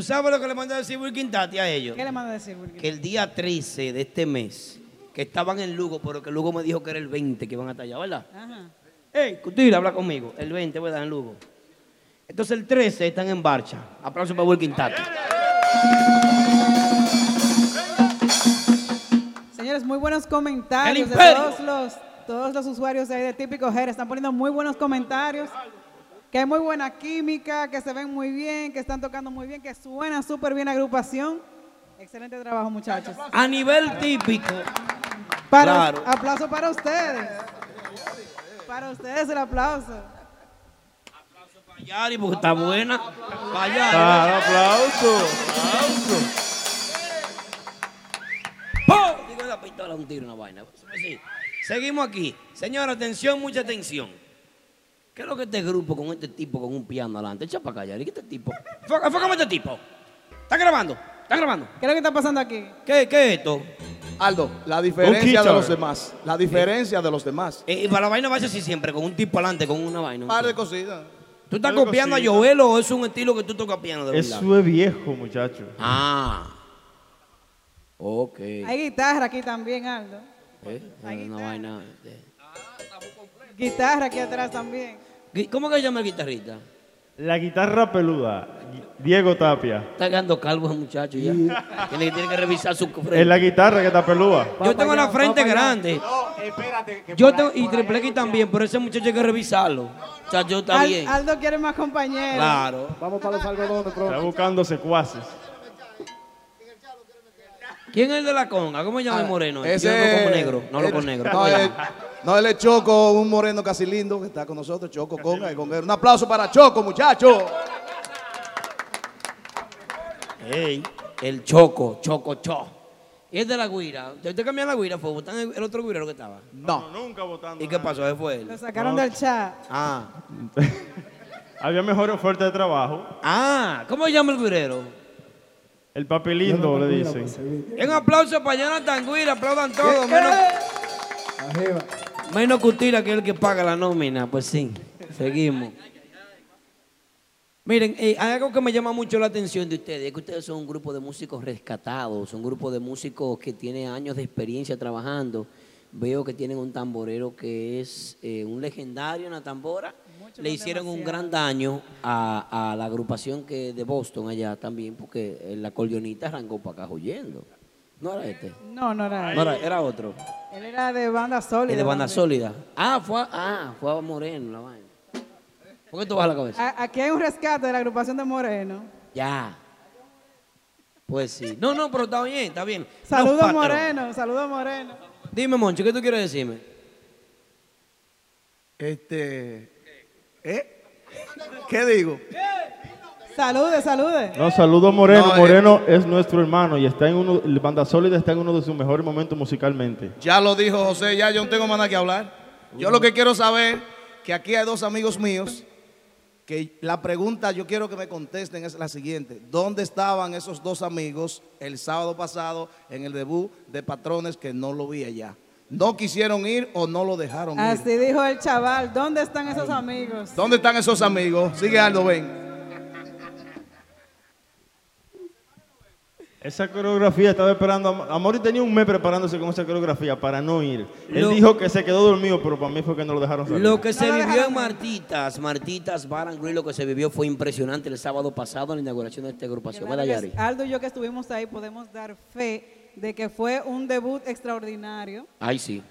Sabes lo que le mandó a decir Wilkin Tati a ellos? ¿Qué le manda a decir, Wilkie? Que el día 13 de este mes, que estaban en Lugo, pero que Lugo me dijo que era el 20 que iban hasta allá, ¿verdad? Ajá. Ey, Cutira, habla conmigo. El 20, ¿verdad? En Lugo. Entonces el 13 están en marcha. Aplauso para Wilkin Tati. Señores, muy buenos comentarios ¡El de todos los, todos los usuarios de ahí de Típico Hair. Están poniendo muy buenos comentarios. Que hay muy buena química, que se ven muy bien, que están tocando muy bien, que suena súper bien la agrupación. Excelente trabajo, muchachos. A nivel típico. Para, Claro. Aplauso para ustedes. Para ustedes el aplauso. Para Yari, porque está buena. Para Yari. Claro, aplauso. Aplauso. ¡Pum! Digo la pistola, un tiro, una vaina. Seguimos aquí. Señora, atención, mucha atención. ¿Qué es lo que este grupo con este tipo con un piano adelante? Echa para Yari. ¿Qué es este tipo? Enfó- Enfócame este tipo. ¿Está grabando? ¿Está grabando? ¿Qué es lo que está pasando aquí? ¿Qué, qué es esto? Aldo, la diferencia de los demás. La diferencia de los demás. Eh, y para la vaina va a ser así siempre, con un tipo adelante, con una vaina. Par de cositas. ¿Tú estás copiando a. Joel o es un estilo que tú tocas piano de verdad? Eso es viejo, muchacho. Ah. Ok. Hay guitarra aquí también, Aldo. Eh, una vaina. de- Guitarra aquí atrás también. ¿Cómo que se llama el guitarrista? La guitarra peluda, Diego Tapia. Está quedando calvo el muchacho ya. tiene, tiene que revisar su frente. Es la guitarra que está pelúa. Yo tengo la frente grande. Yo tengo, y Triple X también, pero ese muchacho hay que revisarlo. Muchacho está Al- bien. Aldo quiere más compañeros. Claro. Vamos para los algodones Está buscando secuaces. ¿Quién es el de la conga? ¿Cómo se llama el moreno? Ah, Ese Yo lo como negro. No lo el- con negro. No, ¿Cómo se él, no, él es Choco, un moreno casi lindo que está con nosotros. Choco Conga y Conguero. Un aplauso para Choco, muchachos. Ey, el Choco, Choco Cho. Y es de la guira. ¿Usted cambió la guira? ¿Fue votar el otro guirero que estaba? No. Nunca votando. ¿Y qué pasó? Ese fue él. Lo sacaron del chat. Ah. Había mejor oferta de trabajo. Ah, ¿cómo se llama el guirero? El papelindo, le dicen. Un aplauso para Jonathan Guira, aplaudan todos. Menos, menos Cutira, que es el que paga la nómina. Pues sí, seguimos. Miren, eh, hay algo que me llama mucho la atención de ustedes, es que ustedes son un grupo de músicos rescatados, un grupo de músicos que tiene años de experiencia trabajando. Veo que tienen un tamborero que es eh, un legendario en la tambora. Le hicieron un gran daño a, a la agrupación que de Boston allá también, porque el acordeonista arrancó para acá huyendo. No era este. No, no era. No era, era otro. Él era de banda sólida. El de banda también. sólida. Ah, fue a, ah, fue a Moreno la vaina. ¿Por qué tú bajas la cabeza? A- Aquí hay un rescate de la agrupación de Moreno. Ya. Pues sí. No, no, pero está bien, está bien. Saludos. Moreno, saludos Moreno. Dime, Moncho, ¿qué tú quieres decirme? Este. ¿Eh? ¿Qué digo? Salude, salude. No, saludo a Moreno. No, eh. Moreno es nuestro hermano y está en uno, el banda sólida está en uno de sus mejores momentos musicalmente. Ya lo dijo José, ya yo no tengo más nada que hablar. Yo lo que quiero saber, que aquí hay dos amigos míos, que la pregunta yo quiero que me contesten es la siguiente. ¿Dónde estaban esos dos amigos el sábado pasado en el debut de Patrones que no lo vi allá? ¿No quisieron ir o no lo dejaron ir? Así dijo el chaval. ¿Dónde están esos amigos? ¿Dónde están esos amigos? Sigue Aldo, ven. Esa coreografía estaba esperando. a Amori tenía un mes preparándose con esa coreografía para no ir. Él Lo- dijo que se quedó dormido, pero para mí fue que no lo dejaron salir. Lo que se No vivió en Martitas, Martitas Bar and Grill, lo que se vivió fue impresionante el sábado pasado en la inauguración de esta agrupación. Aldo y yo que estuvimos ahí podemos dar fe de que fue un debut extraordinario. Ay, sí.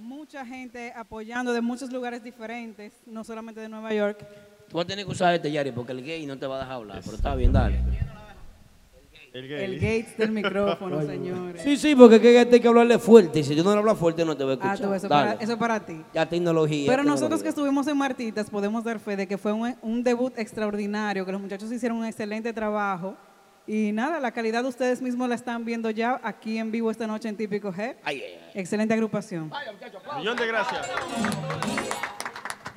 Mucha gente apoyando de muchos lugares diferentes, no solamente de Nueva York. Tú vas a tener que usar este, Yari, porque el gay no te va a dejar hablar, pero está bien, dale. El Gates del micrófono, señores. Sí, sí, porque es que hay que hablarle fuerte. Si tú no le hablas fuerte, no te va a escuchar. Ah, tú, eso, para, eso para ti. Ya tecnología. Pero nosotros que estuvimos en Martitas podemos dar fe de que fue un, un debut extraordinario, que los muchachos hicieron un excelente trabajo. Y nada, la calidad ustedes mismos la están viendo ya aquí en vivo esta noche en Típico Head. Ay, ay, ay. Excelente agrupación. Millón de gracias.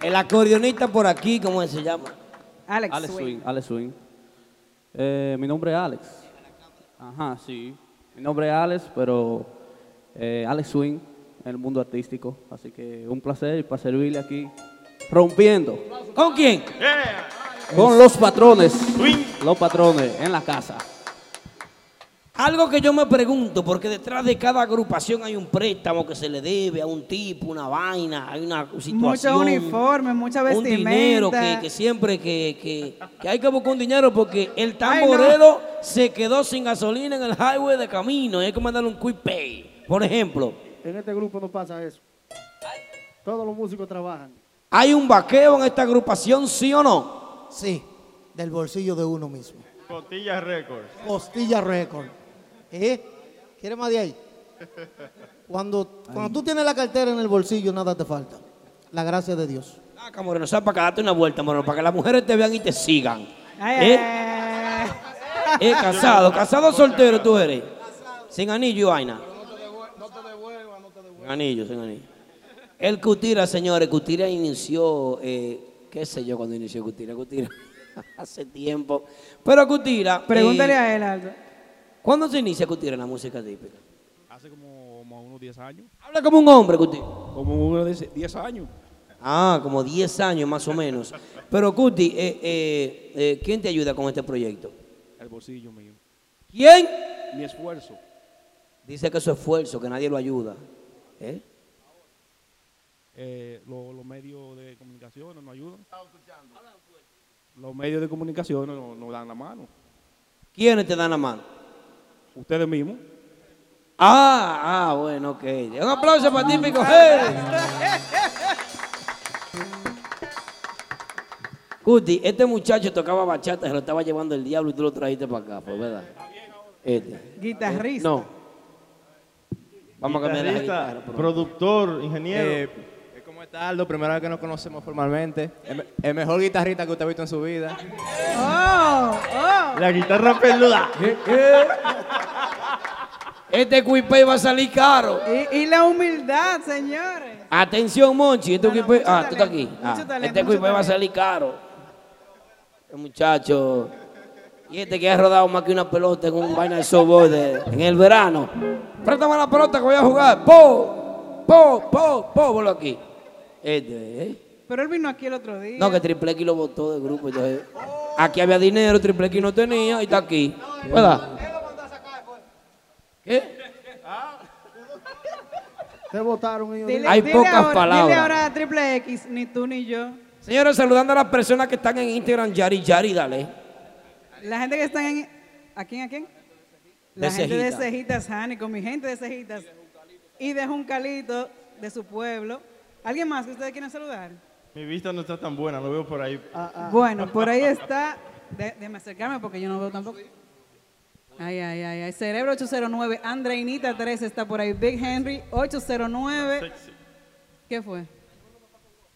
El acordeonista por aquí, ¿cómo se llama? Alex, Alex Swing. Swing. Alex Swing. Eh, mi nombre es Alex. Ajá, sí. Mi nombre es Alex, pero eh, Alex Swing en el mundo artístico. Así que un placer para servirle aquí, rompiendo. ¿Con quién? Con los patrones. Los patrones en la casa. Algo que yo me pregunto, porque detrás de cada agrupación hay un préstamo que se le debe a un tipo, una vaina, hay una situación. Muchos uniformes, mucha un vestimenta. dinero que, que siempre que, que- que hay que buscar un dinero porque el Ay, no. tamborero se quedó sin gasolina en el highway de camino y hay que mandarle un quick pay. Por ejemplo, En este grupo no pasa eso. Todos los músicos trabajan. ¿hay un vaqueo en esta agrupación, sí o no? Sí, del bolsillo de uno mismo. Costilla Records. Costilla Record. ¿Eh? ¿Quieres más de ahí? Cuando, cuando tú tienes la cartera en el bolsillo, nada te falta. La gracia de Dios. Acá, Moreno, ¿sabes? Para que darte una vuelta, Moreno, para que las mujeres te vean y te sigan. Ay, ¿Eh? ay, ¿Eh? Casado, casado o soltero tú eres. Sin anillo y vaina. Sin anillo, sin anillo. El Cutira, señores, Cutira inició, eh, qué sé yo cuando inició Cutira, Cutira, hace tiempo. Pero Cutira... Pregúntale eh, a él, Aldo. ¿Cuándo se inicia Cutira en la música típica? Hace como, como unos 10 años. Habla como un hombre, Cutira. Como unos 10 años. Ah, como 10 años más o menos. Pero Cuti, eh, eh, eh, ¿quién te ayuda con este proyecto? El bolsillo mío. ¿Quién? Mi esfuerzo. Dice que su esfuerzo, que nadie lo ayuda. ¿Eh? Eh, lo- los medios de comunicación nos ayudan. Los medios de comunicación nos, nos dan la mano. ¿Quiénes te dan la mano? Ustedes mismos. Ah, ah, bueno, ok. Un aplauso para Típico Head. Cuti, este muchacho tocaba bachata, se lo estaba llevando el diablo y tú lo trajiste para acá, pues, ¿verdad? Este. Guitarrista. No. Vamos a cambiar la guitarra. productor, ingeniero. Eh, ¿Cómo está Aldo? Primera vez que nos conocemos formalmente. El, me- el mejor guitarrista que usted ha visto en su vida. Oh, oh. La guitarra peluda. Este cuipé va a salir caro. Y, y la humildad, señores. Atención, Monchi. Este cuipé. Ah, tú estás aquí. Ah, talento, este cuipé va a salir caro. El muchacho. Y este que ha rodado más que una pelota en un vaina de softball de- en el verano. Préstame la pelota que voy a jugar. Po, po, po, po, ponlo aquí. Este, ¿eh? Pero él vino aquí el otro día. No, que Triple X lo botó del grupo. Entonces, aquí había dinero, Triple X no tenía y está aquí. ¿Verdad? ¿Qué? Te votaron ellos. Dile- Hay dile pocas ahora- palabras. Dile ahora a Triple X, ni tú ni yo. Señores, saludando a las personas que están en Instagram, Yari, Yari, dale. La gente que está en... ¿A quién, a quién? La De gente de Cejita. Cejitas, Hani, con mi gente de Cejitas. Y de Juncalito, de su pueblo. ¿Alguien más que ustedes quieren saludar? Mi vista no está tan buena, lo veo por ahí. Bueno, por ahí está. De- déjame acercarme porque yo no veo tampoco. Ay, ay, ay, ay. Cerebro 809, Andreinita 3 está por ahí. Big Henry 809. ¿Qué fue?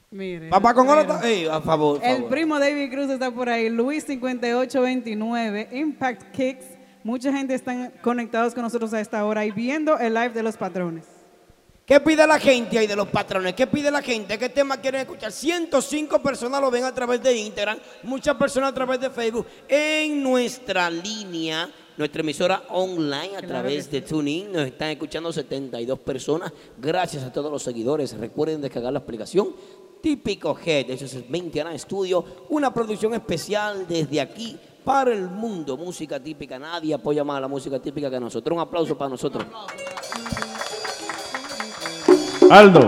Mire. Papá con oro mire. está- Ey, a favor, El favor. primo David Cruz está por ahí. Luis 5829, Impact Kicks. Mucha gente están conectados con nosotros a esta hora y viendo el live de los patrones. ¿Qué pide la gente ahí de los patrones? ¿Qué pide la gente? ¿Qué tema quieren escuchar? 105 personas lo ven a través de Instagram, muchas personas a través de Facebook, en nuestra línea, nuestra emisora online a través de TuneIn. Nos están escuchando 72 personas. Gracias a todos los seguidores. Recuerden descargar la aplicación Típico Head. Eso es 20 Ana Studio, una producción especial desde aquí para el mundo. Música típica. Nadie apoya más a la música típica que nosotros. Un aplauso para nosotros. Aldo,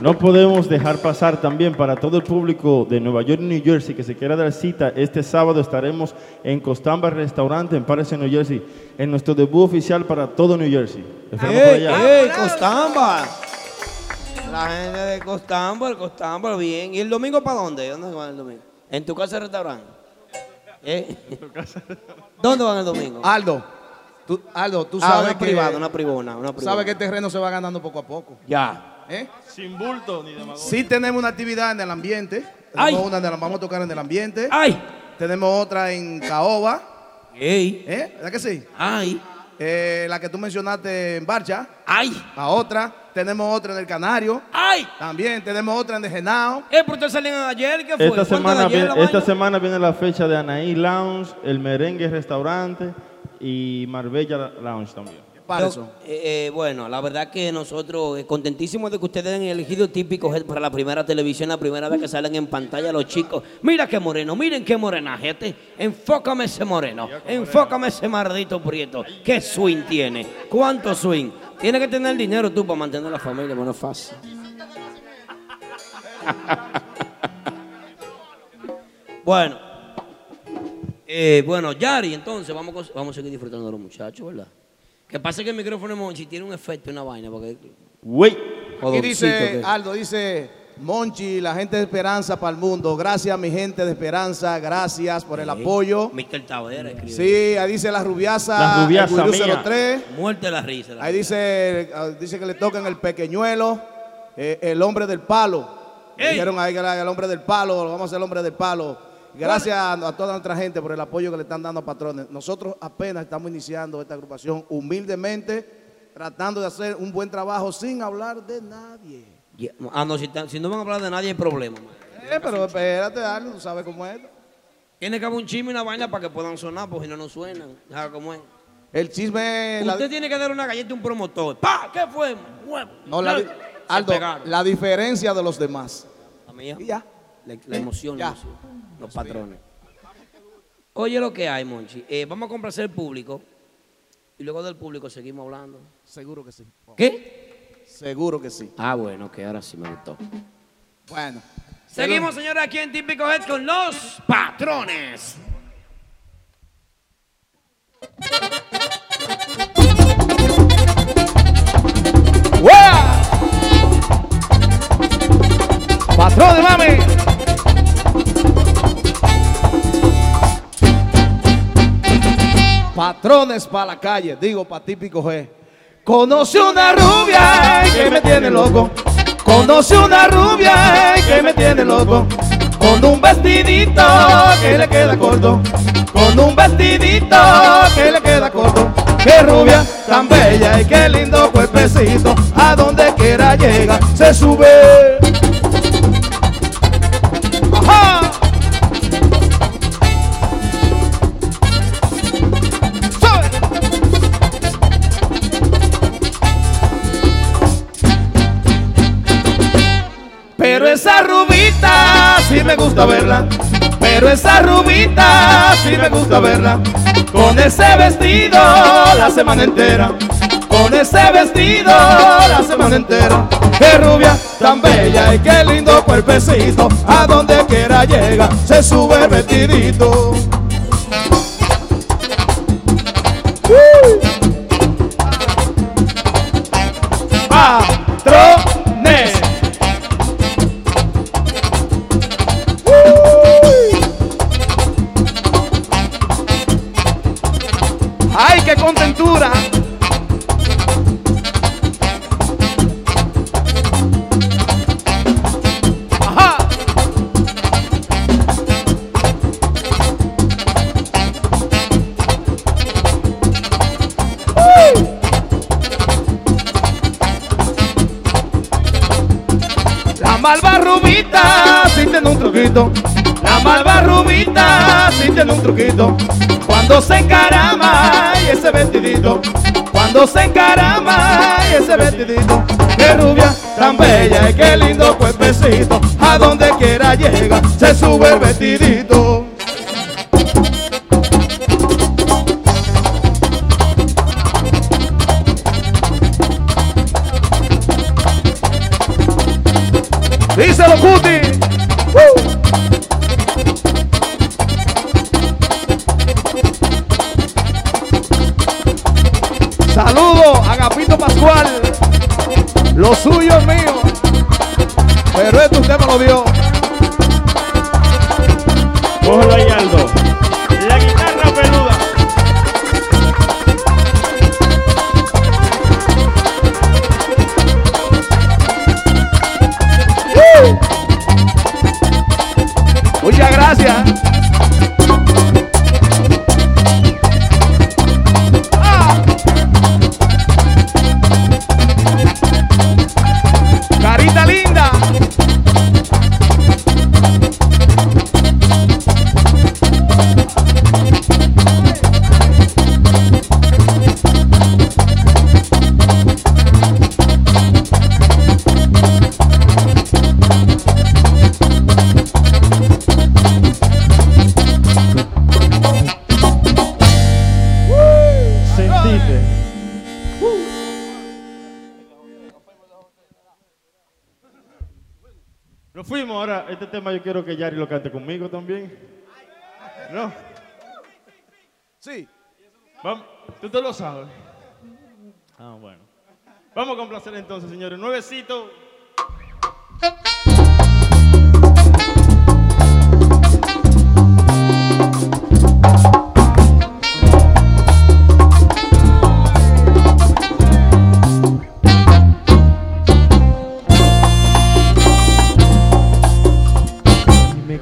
no podemos dejar pasar también para todo el público de Nueva York y New Jersey que se quiera dar cita. Este sábado estaremos en Costamba Restaurante en Patterson, New Jersey, en nuestro debut oficial para todo New Jersey. Esperamos por ¡Ey, allá. ey, Costamba! La gente de Costamba, el Costamba, bien. ¿Y el domingo para dónde? ¿Dónde van el domingo? ¿En tu casa de restaurante? ¿Eh? ¿Dónde van el domingo? Aldo, tú, Aldo, tú Ah, sabes una que... privada, una privona, una privona. Sabes que el terreno se va ganando poco a poco. Ya. ¿Eh? Sin bulto ni demagogia. Sí tenemos una actividad en el ambiente. Ay. Tenemos una de las vamos a tocar en el ambiente. ¡Ay! Tenemos otra en Caoba. ¡Ey! ¿Eh? ¿Verdad que sí? ¡Ay! Eh, la que tú mencionaste en Barcha. ¡Ay! La otra. Tenemos otra en el Canario. ¡Ay! También tenemos otra en el Genao. ¿Eh, pero ustedes salieron ayer? ¿Qué fue? Esta semana viene la fecha de Anaí Lounge, el Merengue Restaurante y Marbella Lounge también. Eh, eh, bueno, la verdad que nosotros eh, contentísimos de que ustedes hayan elegido típicos para la primera televisión, la primera vez que salen en pantalla los chicos. Mira qué moreno, miren qué morenaje. Este, enfócame ese moreno, enfócame ese maldito prieto. ¿Qué swing tiene? ¿Cuánto swing? Tienes que tener dinero tú para mantener la familia, bueno, es fácil. bueno, eh, bueno, Yari, entonces vamos, a seguir disfrutando de los muchachos, ¿verdad? Que pasa que el micrófono de Monchi tiene un efecto, una vaina, porque... Güey. Jodoncito Y dice, Aldo, dice, Monchi, la gente de Esperanza para el mundo. Gracias, mi gente de Esperanza. Gracias por el Sí. apoyo. Mr. Tavera escribe. Sí, ahí dice la rubiasa. La rubiasa el Gurú mía. 03. Muerte de la risa. la Ahí dice, dice que le tocan el pequeñuelo, eh, el hombre del palo. Dijeron ahí que era el hombre del palo, lo vamos a hacer el hombre del palo. Gracias a, a toda nuestra gente por el apoyo que le están dando a patrones. Nosotros apenas estamos iniciando esta agrupación humildemente, tratando de hacer un buen trabajo sin hablar de nadie. Ah, no, si, no van a hablar de nadie hay problema. Eh, pero espérate, Arlo, tú sabes cómo es. Tiene que haber un chisme y una vaina para que puedan sonar, porque si no, no suenan. ¿Sabes cómo es? El chisme... la- Usted tiene que dar una galleta a un promotor. ¡Pa! ¿Qué fue? Huevo. no, la, di- Aldo, la diferencia de los demás. La mía. ya. La, la emoción, la Ya. emoción. Los patrones. Oye lo que hay, Monchi. Eh, vamos a complacer el público. Y luego del público seguimos hablando. Seguro que sí. ¿Qué? Seguro que sí. Ah, bueno, que ahora sí me gustó. Bueno. Seguimos, señores, aquí en Típico Head con los patrones. Patrón, mami. Patrones para la calle, digo para típico G. Conoce una rubia que me tiene loco. Conoce una rubia que me tiene loco. Con un vestidito que le queda corto. Con un vestidito que le queda corto. Qué rubia tan bella y qué lindo cuerpecito. A donde quiera llega, se sube. Rubita sí me gusta verla. Con ese vestido la semana entera. Con ese vestido la semana entera. Qué rubia tan bella y qué lindo cuerpecito. A donde quiera llega, se sube vestidito. La malva rubita sí tiene un truquito. Cuando se encarama y ese vestidito. Cuando se encarama y ese vestidito. Qué rubia tan bella y qué lindo cuerpecito. A donde quiera llega, se sube el vestidito. Tema yo quiero que Yari lo cante conmigo también. ¿No? Sí. Vamos. Tú te lo sabes. Ah, bueno. Vamos a complacer entonces, señores. Nuevecito.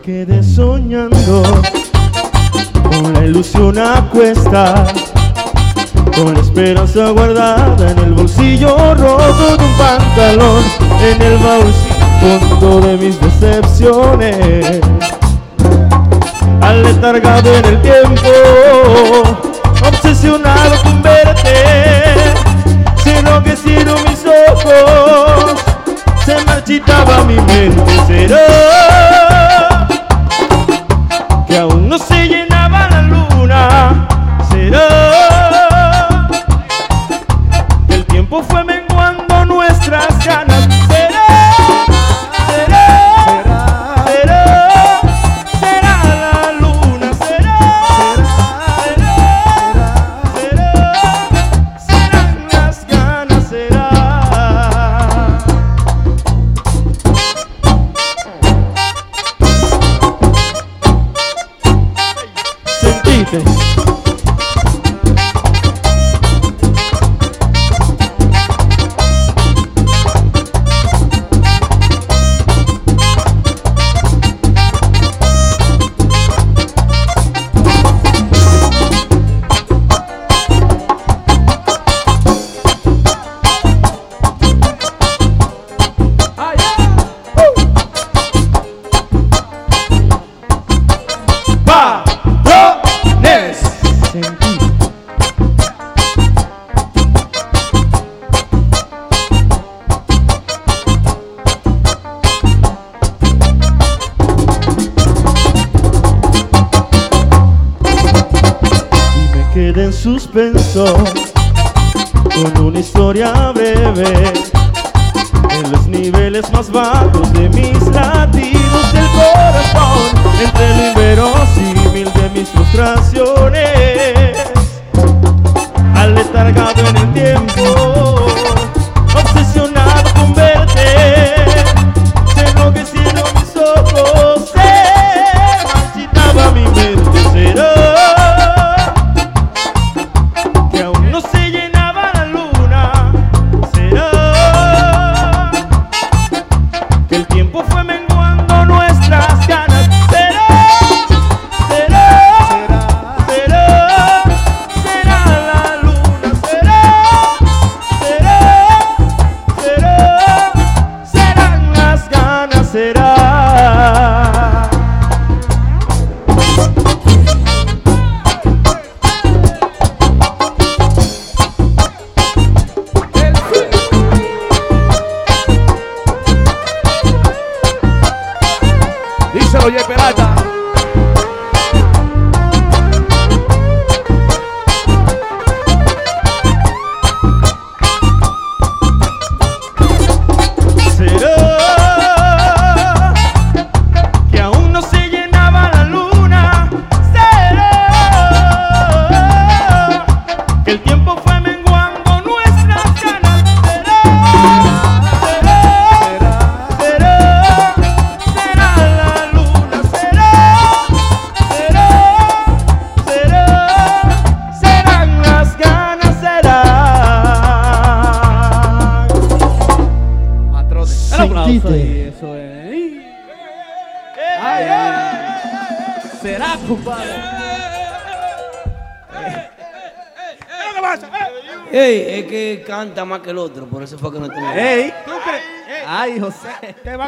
Quedé soñando. Con la ilusión a cuestas, con la esperanza guardada en el bolsillo roto de un pantalón, en el baúl fondo de mis decepciones, aletargado en el tiempo, obsesionado con verte, si enloquecieron mis ojos, se marchitaba mi mente, será que aún no se llenaba la luna. Será que el tiempo fue menguando nuestras ganas. corazón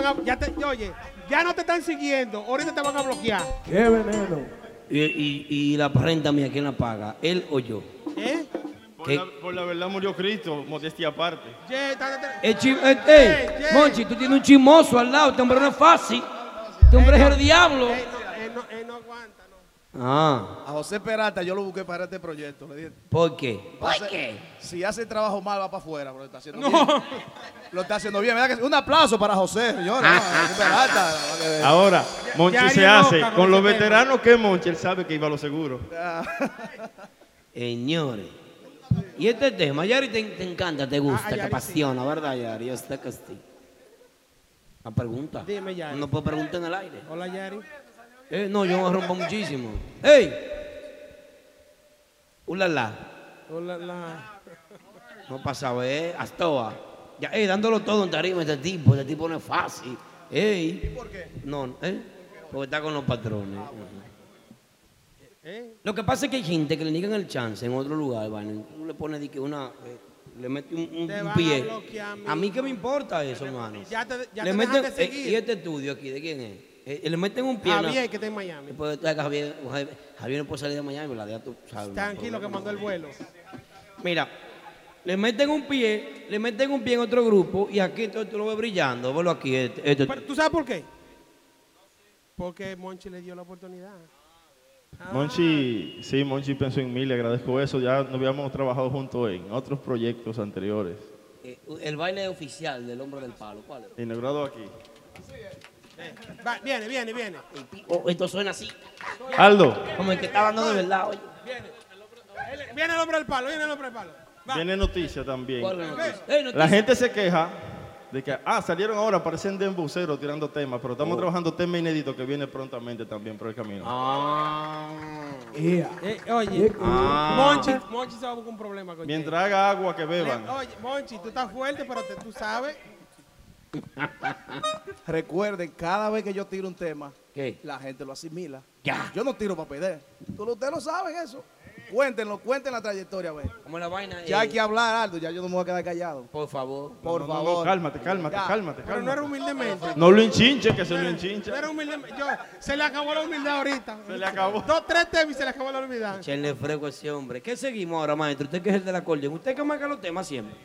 a, ya te, oye, ya no te están siguiendo. Ahorita te van a bloquear. Qué veneno. Y, y, y la renta mía, ¿quién la paga? ¿Él o yo? ¿Eh? Por la, por la verdad murió Cristo, modestia aparte. Ye, ta- ta- ta- El chi- eh, Ye, ye. Monchi, tú tienes un chismoso al lado. Este hombre no es fácil. Este hombre es el diablo. Él no, él no aguanta, no. Ah. A José Peralta yo lo busqué para este proyecto. Le dije, ¿Por qué? ¿Por qué? Si hace el trabajo mal, va para afuera, pero está haciendo bien. Lo está haciendo bien. Un aplauso para José, señores. no, Peralta. para que- Ahora, Monchi se hace. con Con los veteranos que es Monchi, él sabe que iba a lo seguro. Señores. Y este tema, Yari, te, te encanta, te gusta, Ah, te apasiona, ¿verdad, Yari? Yo que sí. La pregunta. Dime, Yari. No puedo preguntar en el aire. Hola, Yari. Eh, no, yo me rompo muchísimo. ¡Ey! ¡Ulala! Hola, la... No pasa a ver, Astoa. Ya, ey, dándolo todo en tarima este tipo, este tipo no es fácil. Ey. ¿Y por qué? No, ¿eh? Porque está con los patrones. ¿Eh? Lo que pasa es que hay gente que le niegan el chance en otro lugar, ¿vale? Tú le pones de que una, eh, le mete un, a pie. a mí qué me importa eso, hermano. Ya te, ya le te meten, de eh, seguir. ¿Y este estudio aquí, de quién es? Eh, le meten un pie. Javier, ¿no? que está en Miami. Después Javier, Javier, Javier no puede salir de Miami, la tú sabes. Tranquilo, que mandó el vuelo. Mira, le meten un pie, le meten un pie en otro grupo y aquí tú, tú lo ves brillando. Velo aquí. Este, este- Pero, ¿Tú sabes por qué? Porque Monchi le dio la oportunidad. Ah. Monchi, sí, Monchi pensó en mí, le agradezco eso. Ya no habíamos trabajado juntos en otros proyectos anteriores. eh, el baile oficial del hombre del palo. ¿Cuál es? Inaugurado aquí. Va, viene, viene, viene. Oh, esto suena así. Aldo, Como el que está hablando de verdad, oye. Él- Viene el hombre del palo, viene el hombre del palo. Viene noticia también. ¿Cuál es la noticia? Eh, noticia. La gente se queja de que, ah, salieron ahora, parecen de embuceros tirando temas, pero estamos Oh. trabajando tema inédito que viene prontamente también por el camino. Ah. Eh, oye, Ah. Monchi, Monchi se va a buscar un problema con Mientras haga agua que beban. Le- Oye, Monchi, tú estás fuerte, pero te- tú sabes. Recuerden, cada vez que yo tiro un tema, ¿Qué? la gente lo asimila. Ya. Yo no tiro para perder. Tú- Ustedes lo saben eso. Cuéntenlo, cuenten la trayectoria, ve. Como la vaina. Ya eh, hay que hablar, Aldo, ya yo no me voy a quedar callado. Por favor. Por No, no, no, favor. cálmate, cálmate, Ya. cálmate, Pero no cálmate. era humildemente. No lo enchinche, que se lo enchincha. No era humildemente. Yo, se le acabó la humildad ahorita. Se le acabó. Dos, tres temas y se le acabó la humildad. Echenle fresco a ese hombre. ¿Qué seguimos ahora, maestro? Usted que es el del acordeón. Usted que marca los temas siempre.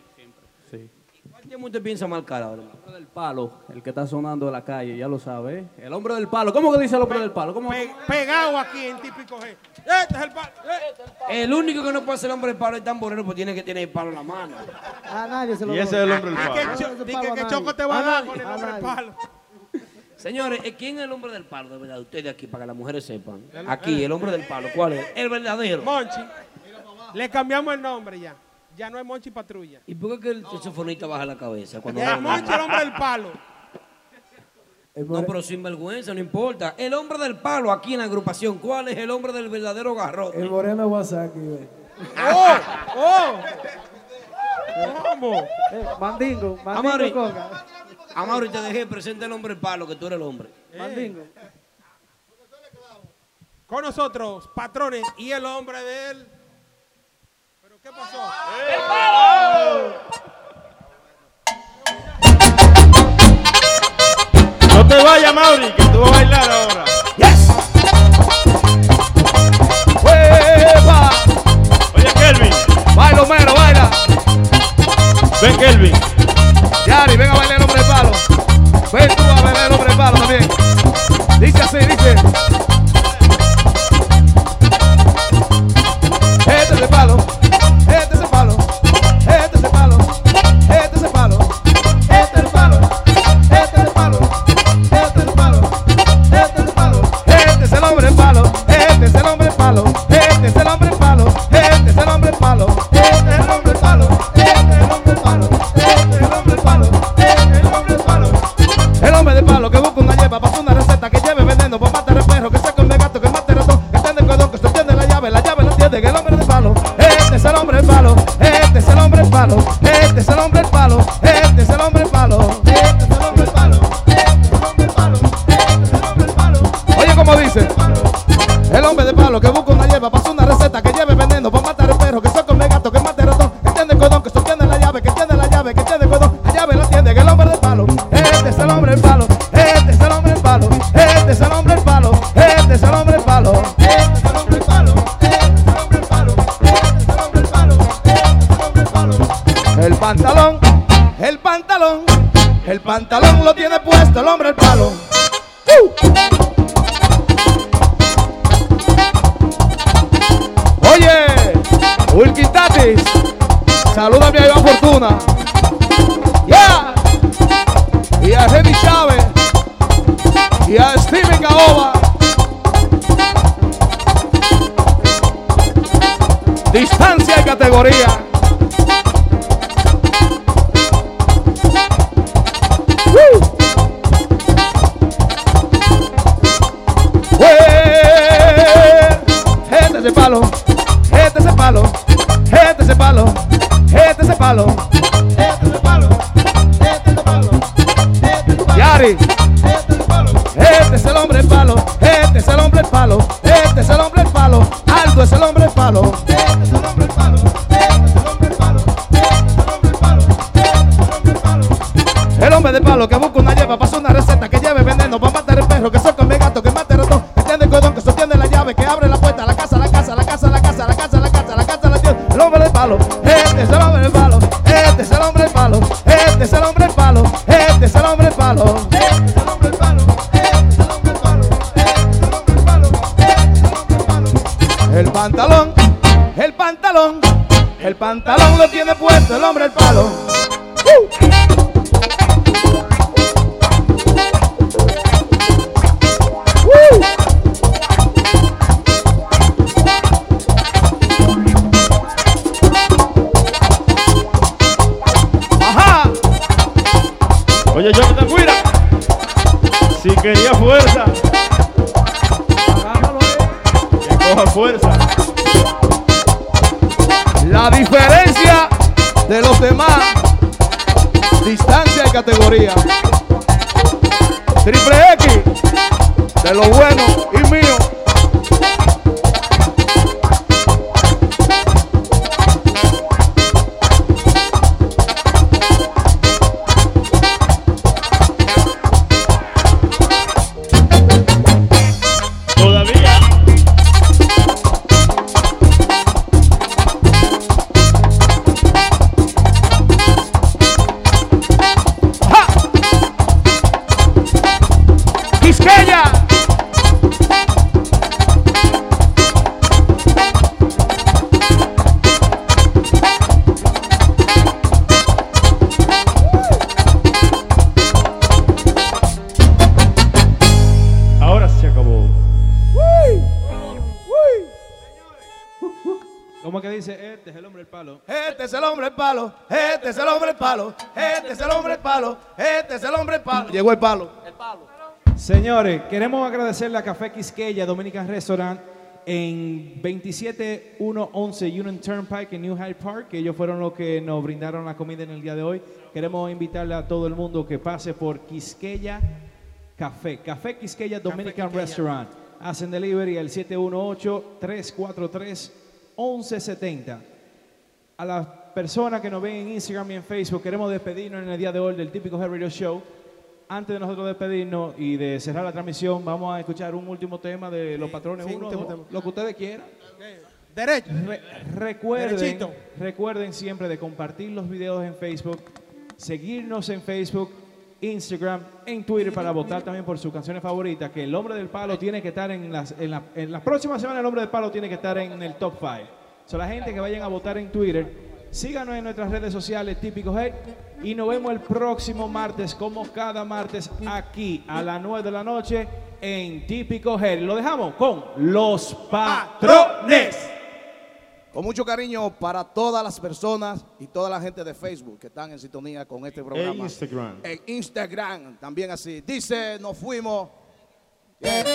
Sí. ¿Cuál tema usted piensa marcar ahora? El hombre del palo, el que está sonando de la calle, ya lo sabe. ¿eh? El hombre del palo. ¿Cómo que dice el hombre del palo? ¿Cómo? Pe- pegado aquí en típico G. Este es el palo. eh. El único que no puede ser el hombre del palo es tamborero, pues tiene que tener el palo en la mano. A nadie se lo Y ese es el hombre del Ah, palo. que, No, cho- ese di palo que- a que nadie. Choco te va a A dar nadie, con el hombre del palo. Señores, ¿eh, ¿quién es el hombre del palo de verdad? Ustedes aquí, para que las mujeres sepan. Aquí, el hombre del palo. ¿Cuál es? El verdadero. Monchi. Le cambiamos el nombre ya. Ya no es Monchi Patrulla. ¿Y por qué que el saxofonista baja la cabeza? Cuando habla? Monchi el hombre del palo. No, pero sin vergüenza, no importa. El hombre del palo aquí en la agrupación. ¿Cuál es el hombre del verdadero garrote? El moreno Wasaki. ¡Oh! ¡Oh! ¿Cómo? Eh, mandingo, Amari, mandingo coca. Amari, te dejé presente el hombre del palo, que tú eres el hombre. Mandingo. Con nosotros, patrones, y el hombre de él. ¿Pero qué pasó? No te vayas, Mauri, que tú vas a bailar ahora. ¡Hueva! Oye, Kelvin, Baila, Homero, baila. ven, Kelvin. Yari, ven a bailar el hombre del palo. Ven tú a bailar el hombre del palo también. Dice así, dice. Este es el palo. Distancia y categoría. Coja fuerza. La diferencia de los demás, distancia y categoría. Triple X, de lo bueno y mío. Este es el hombre del palo, este es el hombre del palo, este es el hombre del palo, este es el hombre del palo. Llegó el palo. Señores, queremos agradecerle a Café Quisqueya Dominican Restaurant en 27111 Union Turnpike en New Hyde Park, que ellos fueron los que nos brindaron la comida en el día de hoy. Queremos invitarle a todo el mundo que pase por Quisqueya Café, Café Quisqueya Dominican Quisqueya. Restaurant. Hacen delivery al 718-343-1170. A las personas que nos ven en Instagram y en Facebook, queremos despedirnos en el día de hoy del típico Head Radio Show. Antes de nosotros despedirnos y de cerrar la transmisión, vamos a escuchar un último tema de los patrones, sí, uno, último dos, lo que ustedes quieran. Derecho. recuerden, Derechito. recuerden siempre de compartir los videos en Facebook, seguirnos en Facebook, Instagram, en Twitter para votar también por sus canciones favoritas. Que el hombre del palo tiene que estar en las, en la, en las próximas semanas. El hombre del palo tiene que estar en el top 5. So, la gente que vayan a votar en Twitter, síganos en nuestras redes sociales, típico Hey. Y nos vemos el próximo martes, como cada martes, aquí a las 9 de la noche en Típico Head. Lo dejamos con los patrones. Con mucho cariño para todas las personas y toda la gente de Facebook que están en sintonía con este programa. Instagram. En Instagram también así. Dice, nos fuimos. ¡Hueva!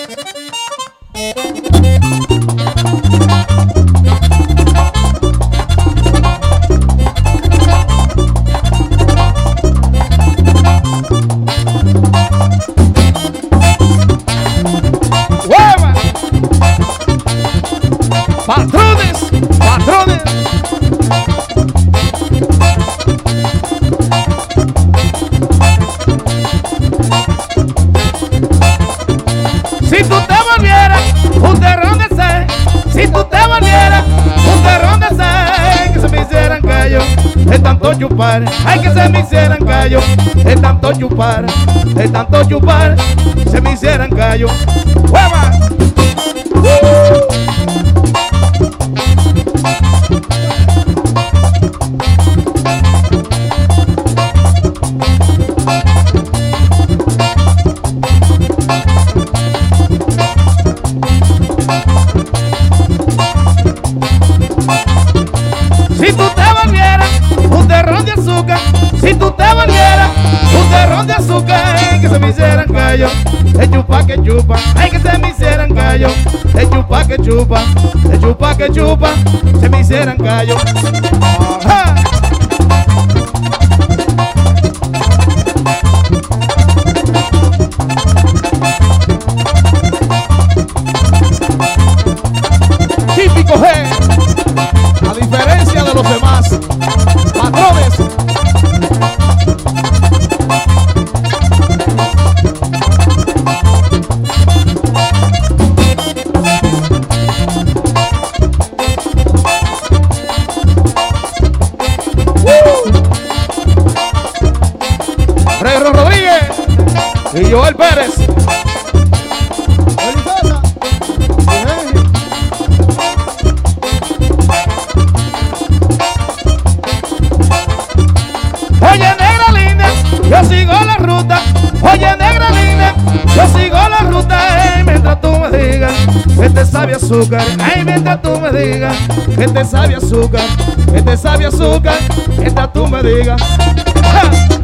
Chupar, ay que se me hicieran callo de tanto chupar, de tanto chupar, se me hicieran callo. ¡Hueva! ¡Uh! Chupa que chupa, que chupa, se me hicieran gallo. Ajá. Mientras tú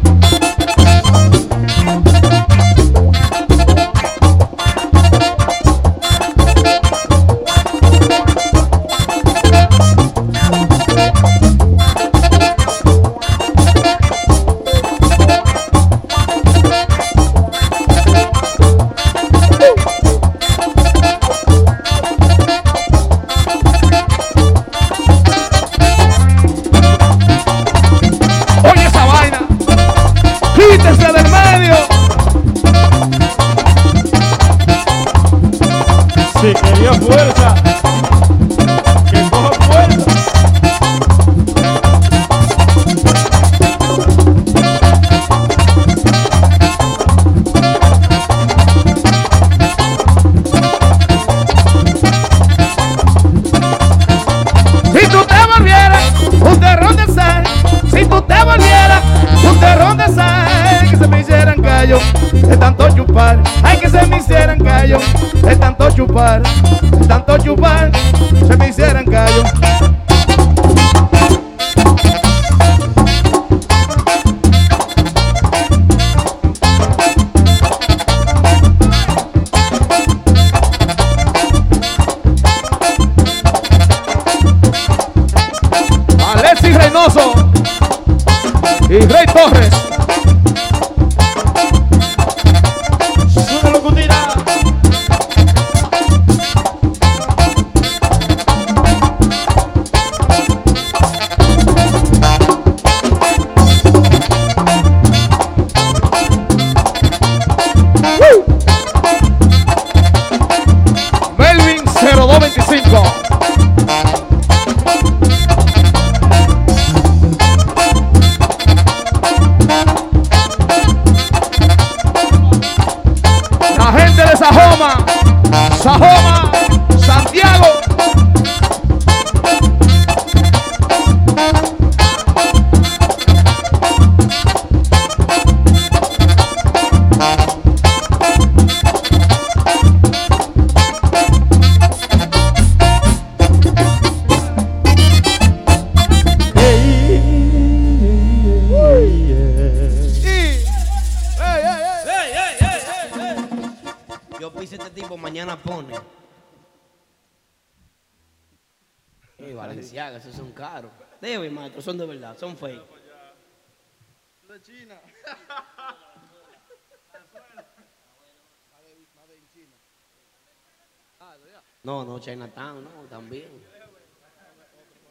No, no, Chinatown, no, también.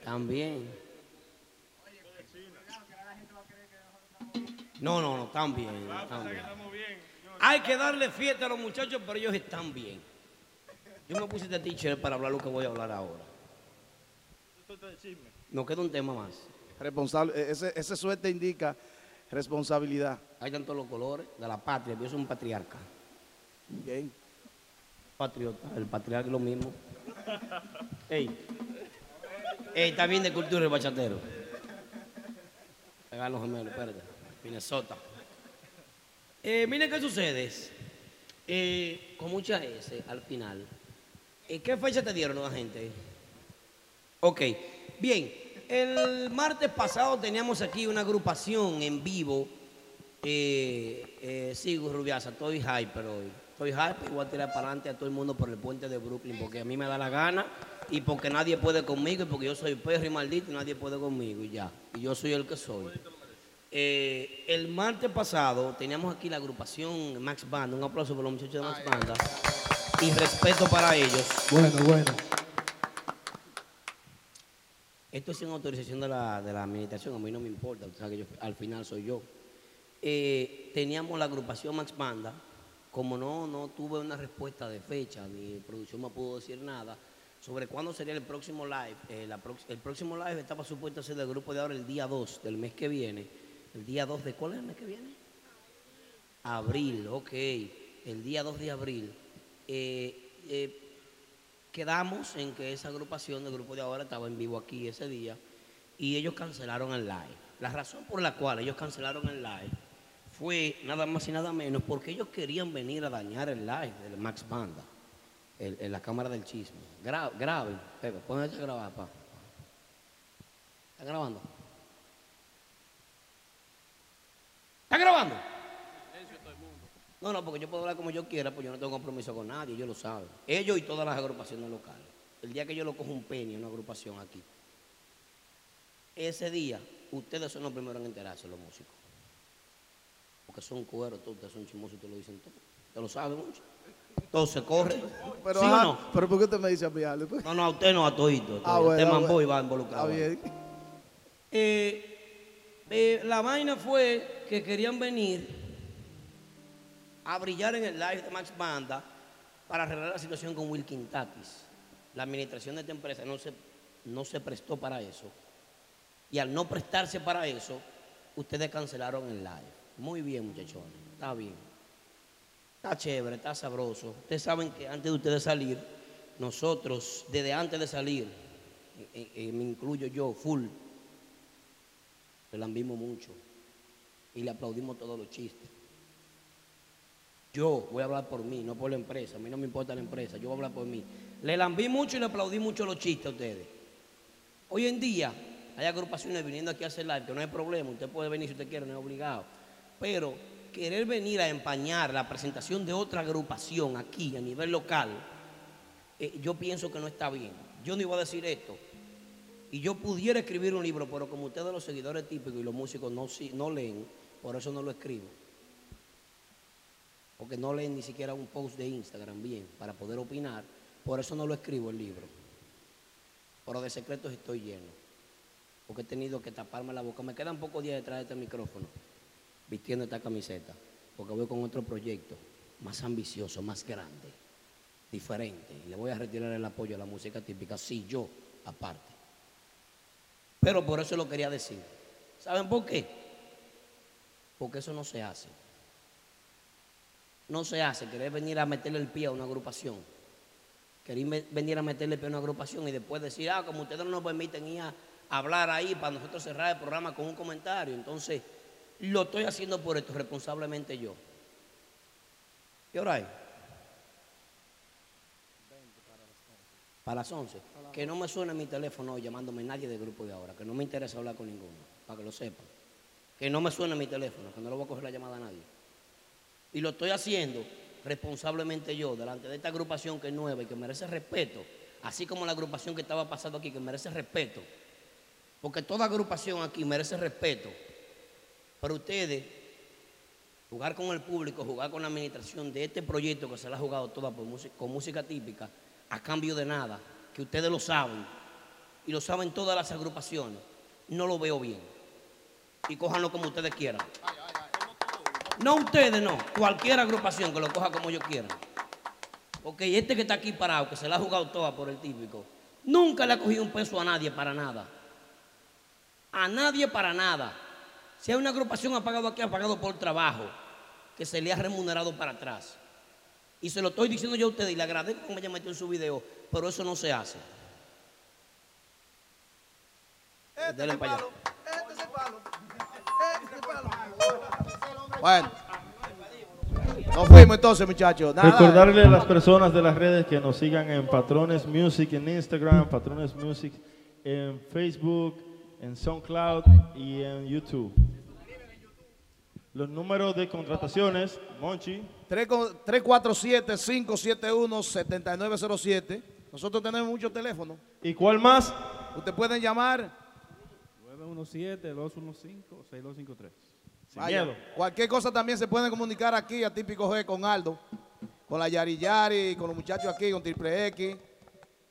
También. No, no, no, están bien, están bien. Hay que darle fiesta a los muchachos, pero ellos están bien. Yo me puse este teacher para hablar lo que voy a hablar ahora. Nos queda un tema más. Responsable, eh, ese, ese suerte indica responsabilidad. Hay tantos los colores de la patria. Yo soy un patriarca. Bien. Patriota. El patriarca es lo mismo. Ey. Ey, está bien de cultura el bachatero. Pegar los gemelos, espérate. Minnesota. Eh, miren qué sucede. Eh, con mucha S al final. Eh, ¿Qué fecha te dieron la gente? Ok, bien. El martes pasado teníamos aquí una agrupación en vivo eh, Eh, sí, Rubiasa, estoy hyper hoy. Estoy hyper y voy a tirar para adelante a todo el mundo por el puente de Brooklyn porque a mí me da la gana y porque nadie puede conmigo y porque yo soy perro y maldito y nadie puede conmigo y ya. Y yo soy el que soy. Eh, el martes pasado teníamos aquí la agrupación Max Banda. Un aplauso por los muchachos de Max Banda. Y respeto para ellos. Bueno, bueno. Esto es sin autorización de la, de la administración, a mí no me importa, que yo, al final soy yo. Eh, teníamos la agrupación Max Banda, como no, no tuve una respuesta de fecha, ni producción me pudo decir nada, sobre cuándo sería el próximo live. Eh, el próximo live estaba supuesto a ser del grupo de ahora el día 2 del mes que viene. ¿El día 2 de cuál es el mes que viene? Abril, ok. El día 2 de abril. Eh, eh, quedamos en que esa agrupación del grupo de ahora estaba en vivo aquí ese día y ellos cancelaron el live. La razón por la cual ellos cancelaron el live fue nada más y nada menos porque ellos querían venir a dañar el live del Max Banda, el- en la cámara del chisme. Gra graben, Pepe, ponete a grabar, pa. ¿Está grabando? ¿Está grabando? No, no, porque yo puedo hablar como yo quiera, pues yo no tengo compromiso con nadie, ellos lo saben. Ellos y todas las agrupaciones locales. El día que yo lo cojo un penny, una agrupación aquí. Ese día, ustedes son los primeros en enterarse, los músicos. Porque son cueros, todos ustedes son chimosos, ustedes lo dicen todo. Ustedes lo saben mucho. Todo se corre. Pero, ¿Sí o ajá, no? pero ¿por qué usted me dice a mí, Ale? No, no, a usted no, a todito. Ah, usted mambo y va involucrado. Está bien. Eh, eh, la vaina fue que querían venir a brillar en el live de Max Banda para arreglar la situación con Wilkin Tatis. La administración de esta empresa no se, no se prestó para eso. Y al no prestarse para eso, ustedes cancelaron el live. Muy bien, muchachones. Está bien. Está chévere, está sabroso. Ustedes saben que antes de ustedes salir, nosotros, desde antes de salir, me incluyo yo, full, le lambimos mucho y le aplaudimos todos los chistes. Yo voy a hablar por mí, no por la empresa. A mí no me importa la empresa, yo voy a hablar por mí. Le lambí mucho y le aplaudí mucho los chistes a ustedes. Hoy en día hay agrupaciones viniendo aquí a hacer live, que no hay problema, usted puede venir si usted quiere, no es obligado. Pero querer venir a empañar la presentación de otra agrupación aquí a nivel local, eh, yo pienso que no está bien. Yo no iba a decir esto. Y yo pudiera escribir un libro, pero como ustedes los seguidores típicos y los músicos no, no leen, por eso no lo escribo. Porque no leen ni siquiera un post de Instagram bien para poder opinar. Por eso no lo escribo el libro. Pero de secretos estoy lleno. Porque he tenido que taparme la boca. Me quedan pocos días detrás de este micrófono, vistiendo esta camiseta. Porque voy con otro proyecto más ambicioso, más grande, diferente. Y le voy a retirar el apoyo a la música típica, sí, yo, aparte. Pero por eso lo quería decir. ¿Saben por qué? Porque eso no se hace. No se hace querer venir a meterle el pie a una agrupación. Querer venir a meterle el pie a una agrupación y después decir, ah, como ustedes no nos permiten ir a hablar ahí para nosotros cerrar el programa con un comentario. Entonces, lo estoy haciendo por esto responsablemente yo. ¿Qué hora es? Para las 11. Que no me suene mi teléfono llamándome nadie del grupo de ahora, que no me interesa hablar con ninguno, para que lo sepan. Que no me suene mi teléfono, que no le voy a coger la llamada a nadie. Y lo estoy haciendo responsablemente yo, delante de esta agrupación que es nueva y que merece respeto, así como la agrupación que estaba pasando aquí, que merece respeto. Porque toda agrupación aquí merece respeto. Pero ustedes, jugar con el público, jugar con la administración de este proyecto que se la ha jugado toda con música típica, a cambio de nada, que ustedes lo saben, y lo saben todas las agrupaciones, no lo veo bien. Y cójanlo como ustedes quieran. No ustedes, no. Cualquier agrupación que lo coja como yo quiera. Porque este que está aquí parado, que se la ha jugado toda por el típico, nunca le ha cogido un peso a nadie para nada. A nadie para nada. Si hay una agrupación ha pagado aquí, ha pagado por trabajo, que se le ha remunerado para atrás. Y se lo estoy diciendo yo a ustedes y le agradezco que me hayan metido en su video, pero eso no se hace. Denle para allá. Bueno. Nos fuimos entonces, muchachos. Nada. Recordarle a las personas de las redes que nos sigan en Patrones Music en Instagram, Patrones Music en Facebook, en SoundCloud y en YouTube. Los números de contrataciones, Monchi. 347-571-7907. Nosotros tenemos muchos teléfonos. ¿Y cuál más? Ustedes pueden llamar. 917-215-6253. Sin Vaya, miedo. Cualquier cosa también se pueden comunicar aquí a Típico G con Aldo, con la Yari Yari, con los muchachos aquí, con Triple X.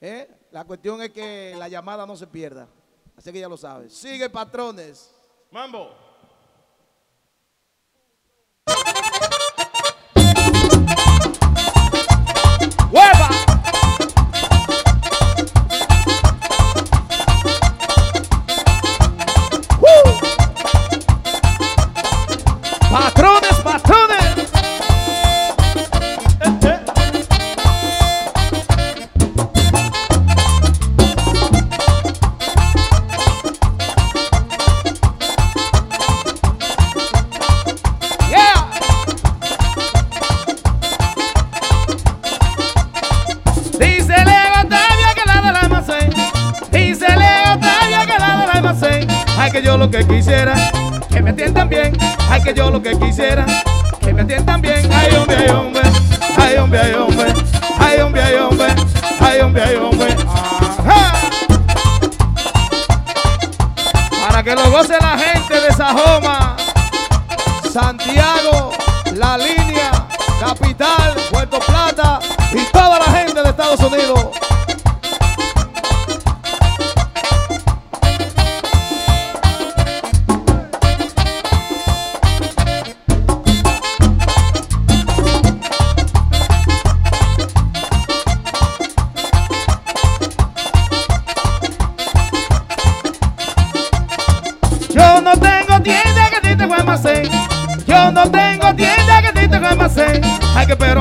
¿Eh? La cuestión es que la llamada no se pierda. Así que ya lo sabes. Sigue, patrones. Mambo. Lo que quisiera, que me atiendan bien. Ay, que yo lo que quisiera, que me atiendan bien. Ay, hombre, ay, hombre. Ay, hombre, ay, hombre. Ay, hombre, ay, hombre. Ay, hombre, ay. Para que lo goce la gente de Sajoma, Santiago, La Línea, Capital, Puerto Plata y toda la gente de Estados Unidos.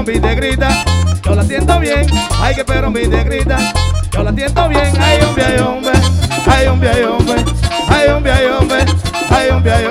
Pero mi grita, yo la siento bien. Ay, que pero mi grita, yo la siento bien. Ay, hombre, ay, hombre. Ay, hombre, ay, hombre. Ay, hombre, ay, hombre. Ay, hombre, ay, hombre.